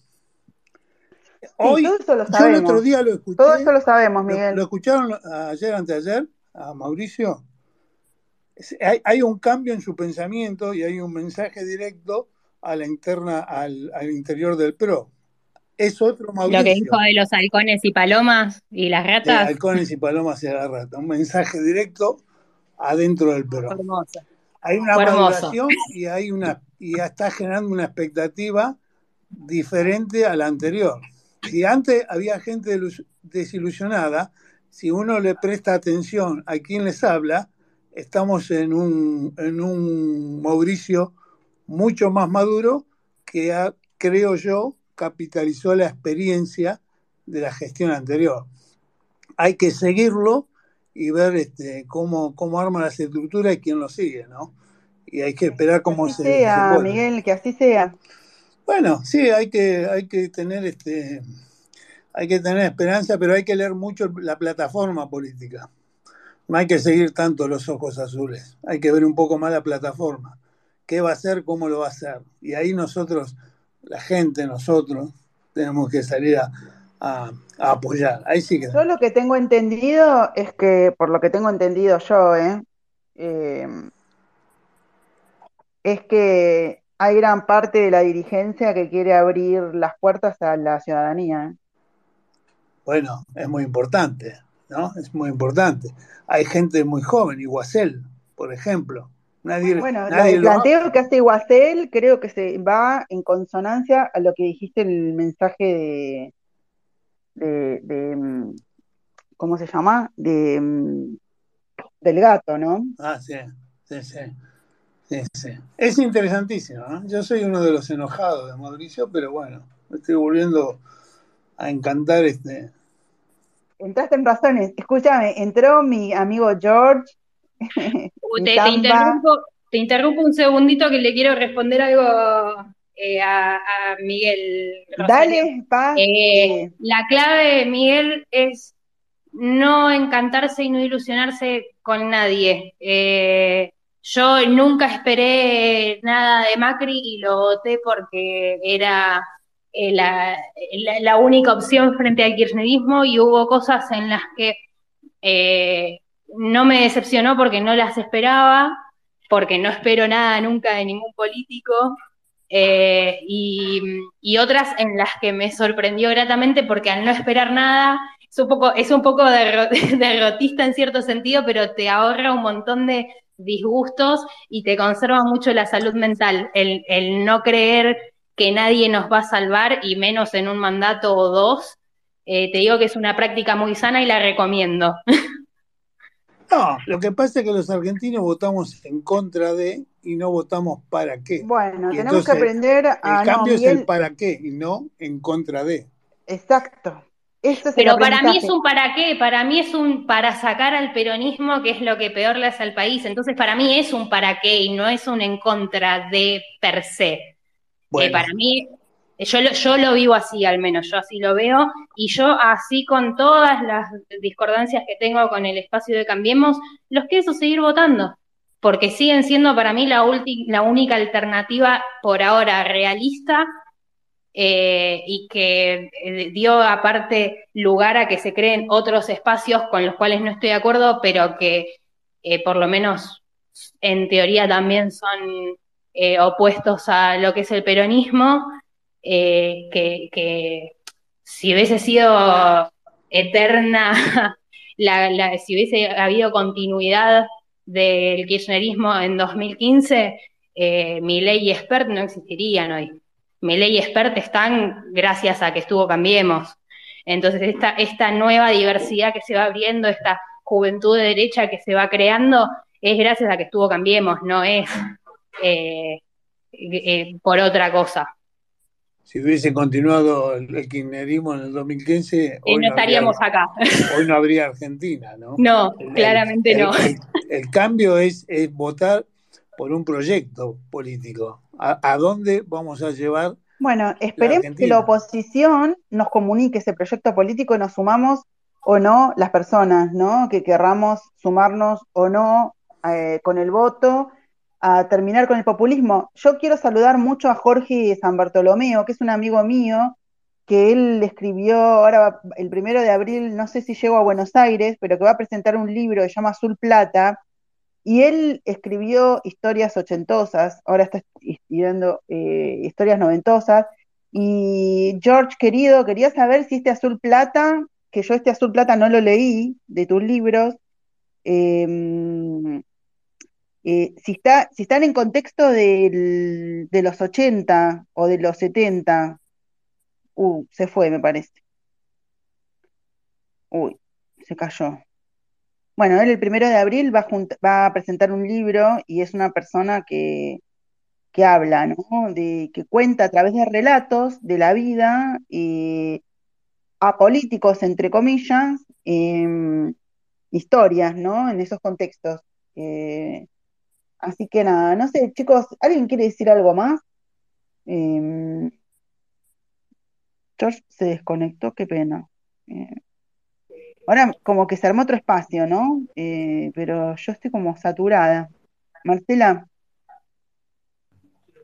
Hoy, todo eso lo sabemos. Yo el otro día lo escuché. Todo eso lo sabemos, Miguel. ¿Lo, escucharon ayer, anteayer, a Mauricio? Hay, hay, un cambio en su pensamiento y hay un mensaje directo a la interna, al, al interior del PRO. Es otro Mauricio. Lo que dijo de los halcones y palomas y las ratas. halcones y palomas y las ratas. Un mensaje directo adentro del PRO. Hay una maduración y hay una y está generando una expectativa diferente a la anterior. Si antes había gente desilusionada, si uno le presta atención a quien les habla, estamos en un, en un Mauricio mucho más maduro que creo yo, capitalizó la experiencia de la gestión anterior. Hay que seguirlo y ver este, cómo, cómo arma las estructuras y quién lo sigue, ¿no? Y hay que esperar cómo se. sea, Miguel, que así sea. Bueno, sí, hay que, hay que tener este. Hay que tener esperanza, pero hay que leer mucho la plataforma política. No hay que seguir tanto los ojos azules. Hay que ver un poco más la plataforma. ¿Qué va a hacer? ¿Cómo lo va a hacer? Y ahí nosotros, la gente, nosotros, tenemos que salir a, a, apoyar. Ahí sí que. Yo lo que tengo entendido es que, por lo que tengo entendido yo, ¿eh? eh es que hay gran parte de la dirigencia que quiere abrir las puertas a la ciudadanía. ¿eh? Bueno, es muy importante, ¿no? Es muy importante. Hay gente muy joven, Iguacel, por ejemplo, bueno, el planteo que hace Guasel creo que se va en consonancia a lo que dijiste en el mensaje de, de, mm, ¿cómo se llama? De, mm, del gato, ¿no? Ah, sí, sí, sí. Es interesantísimo. ¿no? Yo soy uno de los enojados de Mauricio, pero bueno, me estoy volviendo a encantar este. Entraste en razones. Escúchame, entró mi amigo George te, interrumpo, un segundito que le quiero responder algo eh, a, Miguel. Dale, pa. Eh, la clave, Miguel, es no encantarse y no ilusionarse con nadie. Eh, yo nunca esperé nada de Macri y lo voté porque era la, la, única opción frente al kirchnerismo y hubo cosas en las que no me decepcionó porque no las esperaba, porque no espero nada nunca de ningún político, eh, y, otras en las que me sorprendió gratamente porque al no esperar nada, es un poco, es un poco derrotista en cierto sentido, pero te ahorra un montón de disgustos y te conserva mucho la salud mental, el no creer que nadie nos va a salvar y menos en un mandato o dos. Eh, te digo que es una práctica muy sana y la recomiendo. No, lo que pasa es que los argentinos votamos en contra de y no votamos para qué. Bueno, tenemos que aprender a. El cambio es el para qué y no en contra de. Exacto. Pero para mí es un para qué, para mí es un para sacar al peronismo, que es lo que peor le hace al país. Entonces, para mí es un para qué y no es un en contra de per se. Eh, para mí yo lo, yo lo vivo así, al menos, yo así lo veo, y yo así con todas las discordancias que tengo con el espacio de Cambiemos, los quiero seguir votando, porque siguen siendo para mí la, la única alternativa por ahora realista eh, y que eh, dio aparte lugar a que se creen otros espacios con los cuales no estoy de acuerdo, pero que eh, por lo menos en teoría también son opuestos a lo que es el peronismo eh, que, si hubiese sido eterna, la, si hubiese habido continuidad del kirchnerismo en 2015, eh, mi ley y expert no existirían hoy. Mi ley y expert están gracias a que estuvo Cambiemos. Entonces, esta, esta nueva diversidad que se va abriendo, esta juventud de derecha que se va creando, es gracias a que estuvo Cambiemos, no es eh, por otra cosa si hubiese continuado el, kirchnerismo en el 2015, hoy no, estaríamos acá. Hoy no habría Argentina, ¿no? No, claramente no. El, cambio es, votar por un proyecto político. ¿A, dónde vamos a llevar? Bueno, esperemos que la oposición nos comunique ese proyecto político y nos sumamos o no las personas, ¿no? Que querramos sumarnos o no eh, con el voto a terminar con el populismo, yo quiero saludar mucho a Jorge San Bartolomeo, que es un amigo mío, que él escribió ahora el primero de abril, no sé si llegó a Buenos Aires, pero que va a presentar un libro que se llama Azul Plata, y él escribió historias ochentosas, ahora está escribiendo eh, historias noventosas, y George, querido, quería saber si este Azul Plata, que yo este Azul Plata no lo leí de tus libros, eh, eh, si, está, si están en contexto de los 80 o de los 70, uh, se fue, me parece. Uy, se cayó. Bueno, él el primero de abril va a, presentar un libro y es una persona que, que habla, ¿no? De, que cuenta a través de relatos de la vida y a políticos, entre comillas, em, historias, ¿no? En esos contextos. Eh, Así que nada, no sé, chicos, ¿alguien quiere decir algo más? Em, George se desconectó, qué pena. Eh, ahora como que se armó otro espacio, ¿no? Eh, pero yo estoy como saturada. Marcela.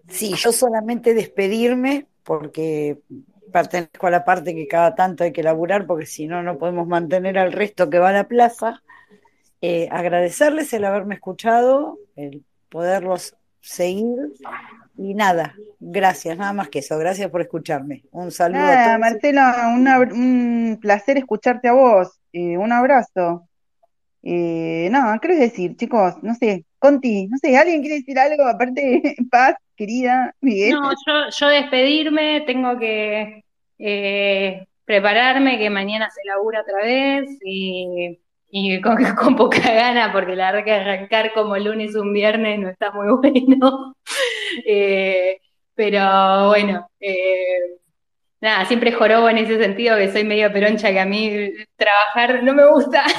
Sí, yo solamente despedirme porque pertenezco a la parte que cada tanto hay que laburar porque si no, no podemos mantener al resto que va a la plaza. Eh, agradecerles el haberme escuchado, el poderlos seguir. Y nada, gracias, nada más que eso. Gracias por escucharme. Un saludo a todos. Marcela, un placer escucharte a vos. un abrazo. Eh, nada, ¿qué decir, chicos? No sé, Conti, no sé, ¿alguien quiere decir algo? Aparte, Paz, querida, Miguel. No, yo, yo despedirme, tengo que eh, prepararme, que mañana se labura otra vez y, con, poca gana, porque la verdad que arrancar como lunes un viernes no está muy bueno. Eh, pero bueno, eh, nada, siempre jorobo en ese sentido, que soy medio peroncha, que a mí trabajar no me gusta.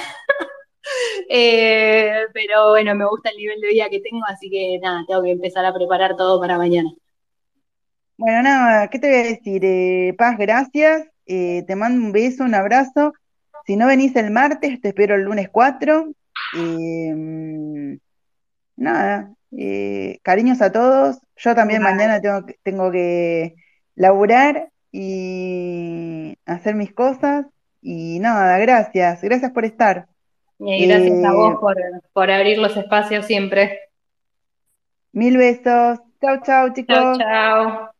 Eh, pero bueno, me gusta el nivel de vida que tengo, así que nada, tengo que empezar a preparar todo para mañana. Bueno, nada, ¿qué te voy a decir? Paz, gracias. Te mando un beso, un abrazo. Si no venís el martes, te espero el lunes 4. nada, cariños a todos. Yo también mañana tengo, tengo que laburar y hacer mis cosas. Y nada, gracias. Gracias por estar. Y gracias a vos eh, por, abrir los espacios siempre. Mil besos. Chao, chao, chicos. Chao, chao.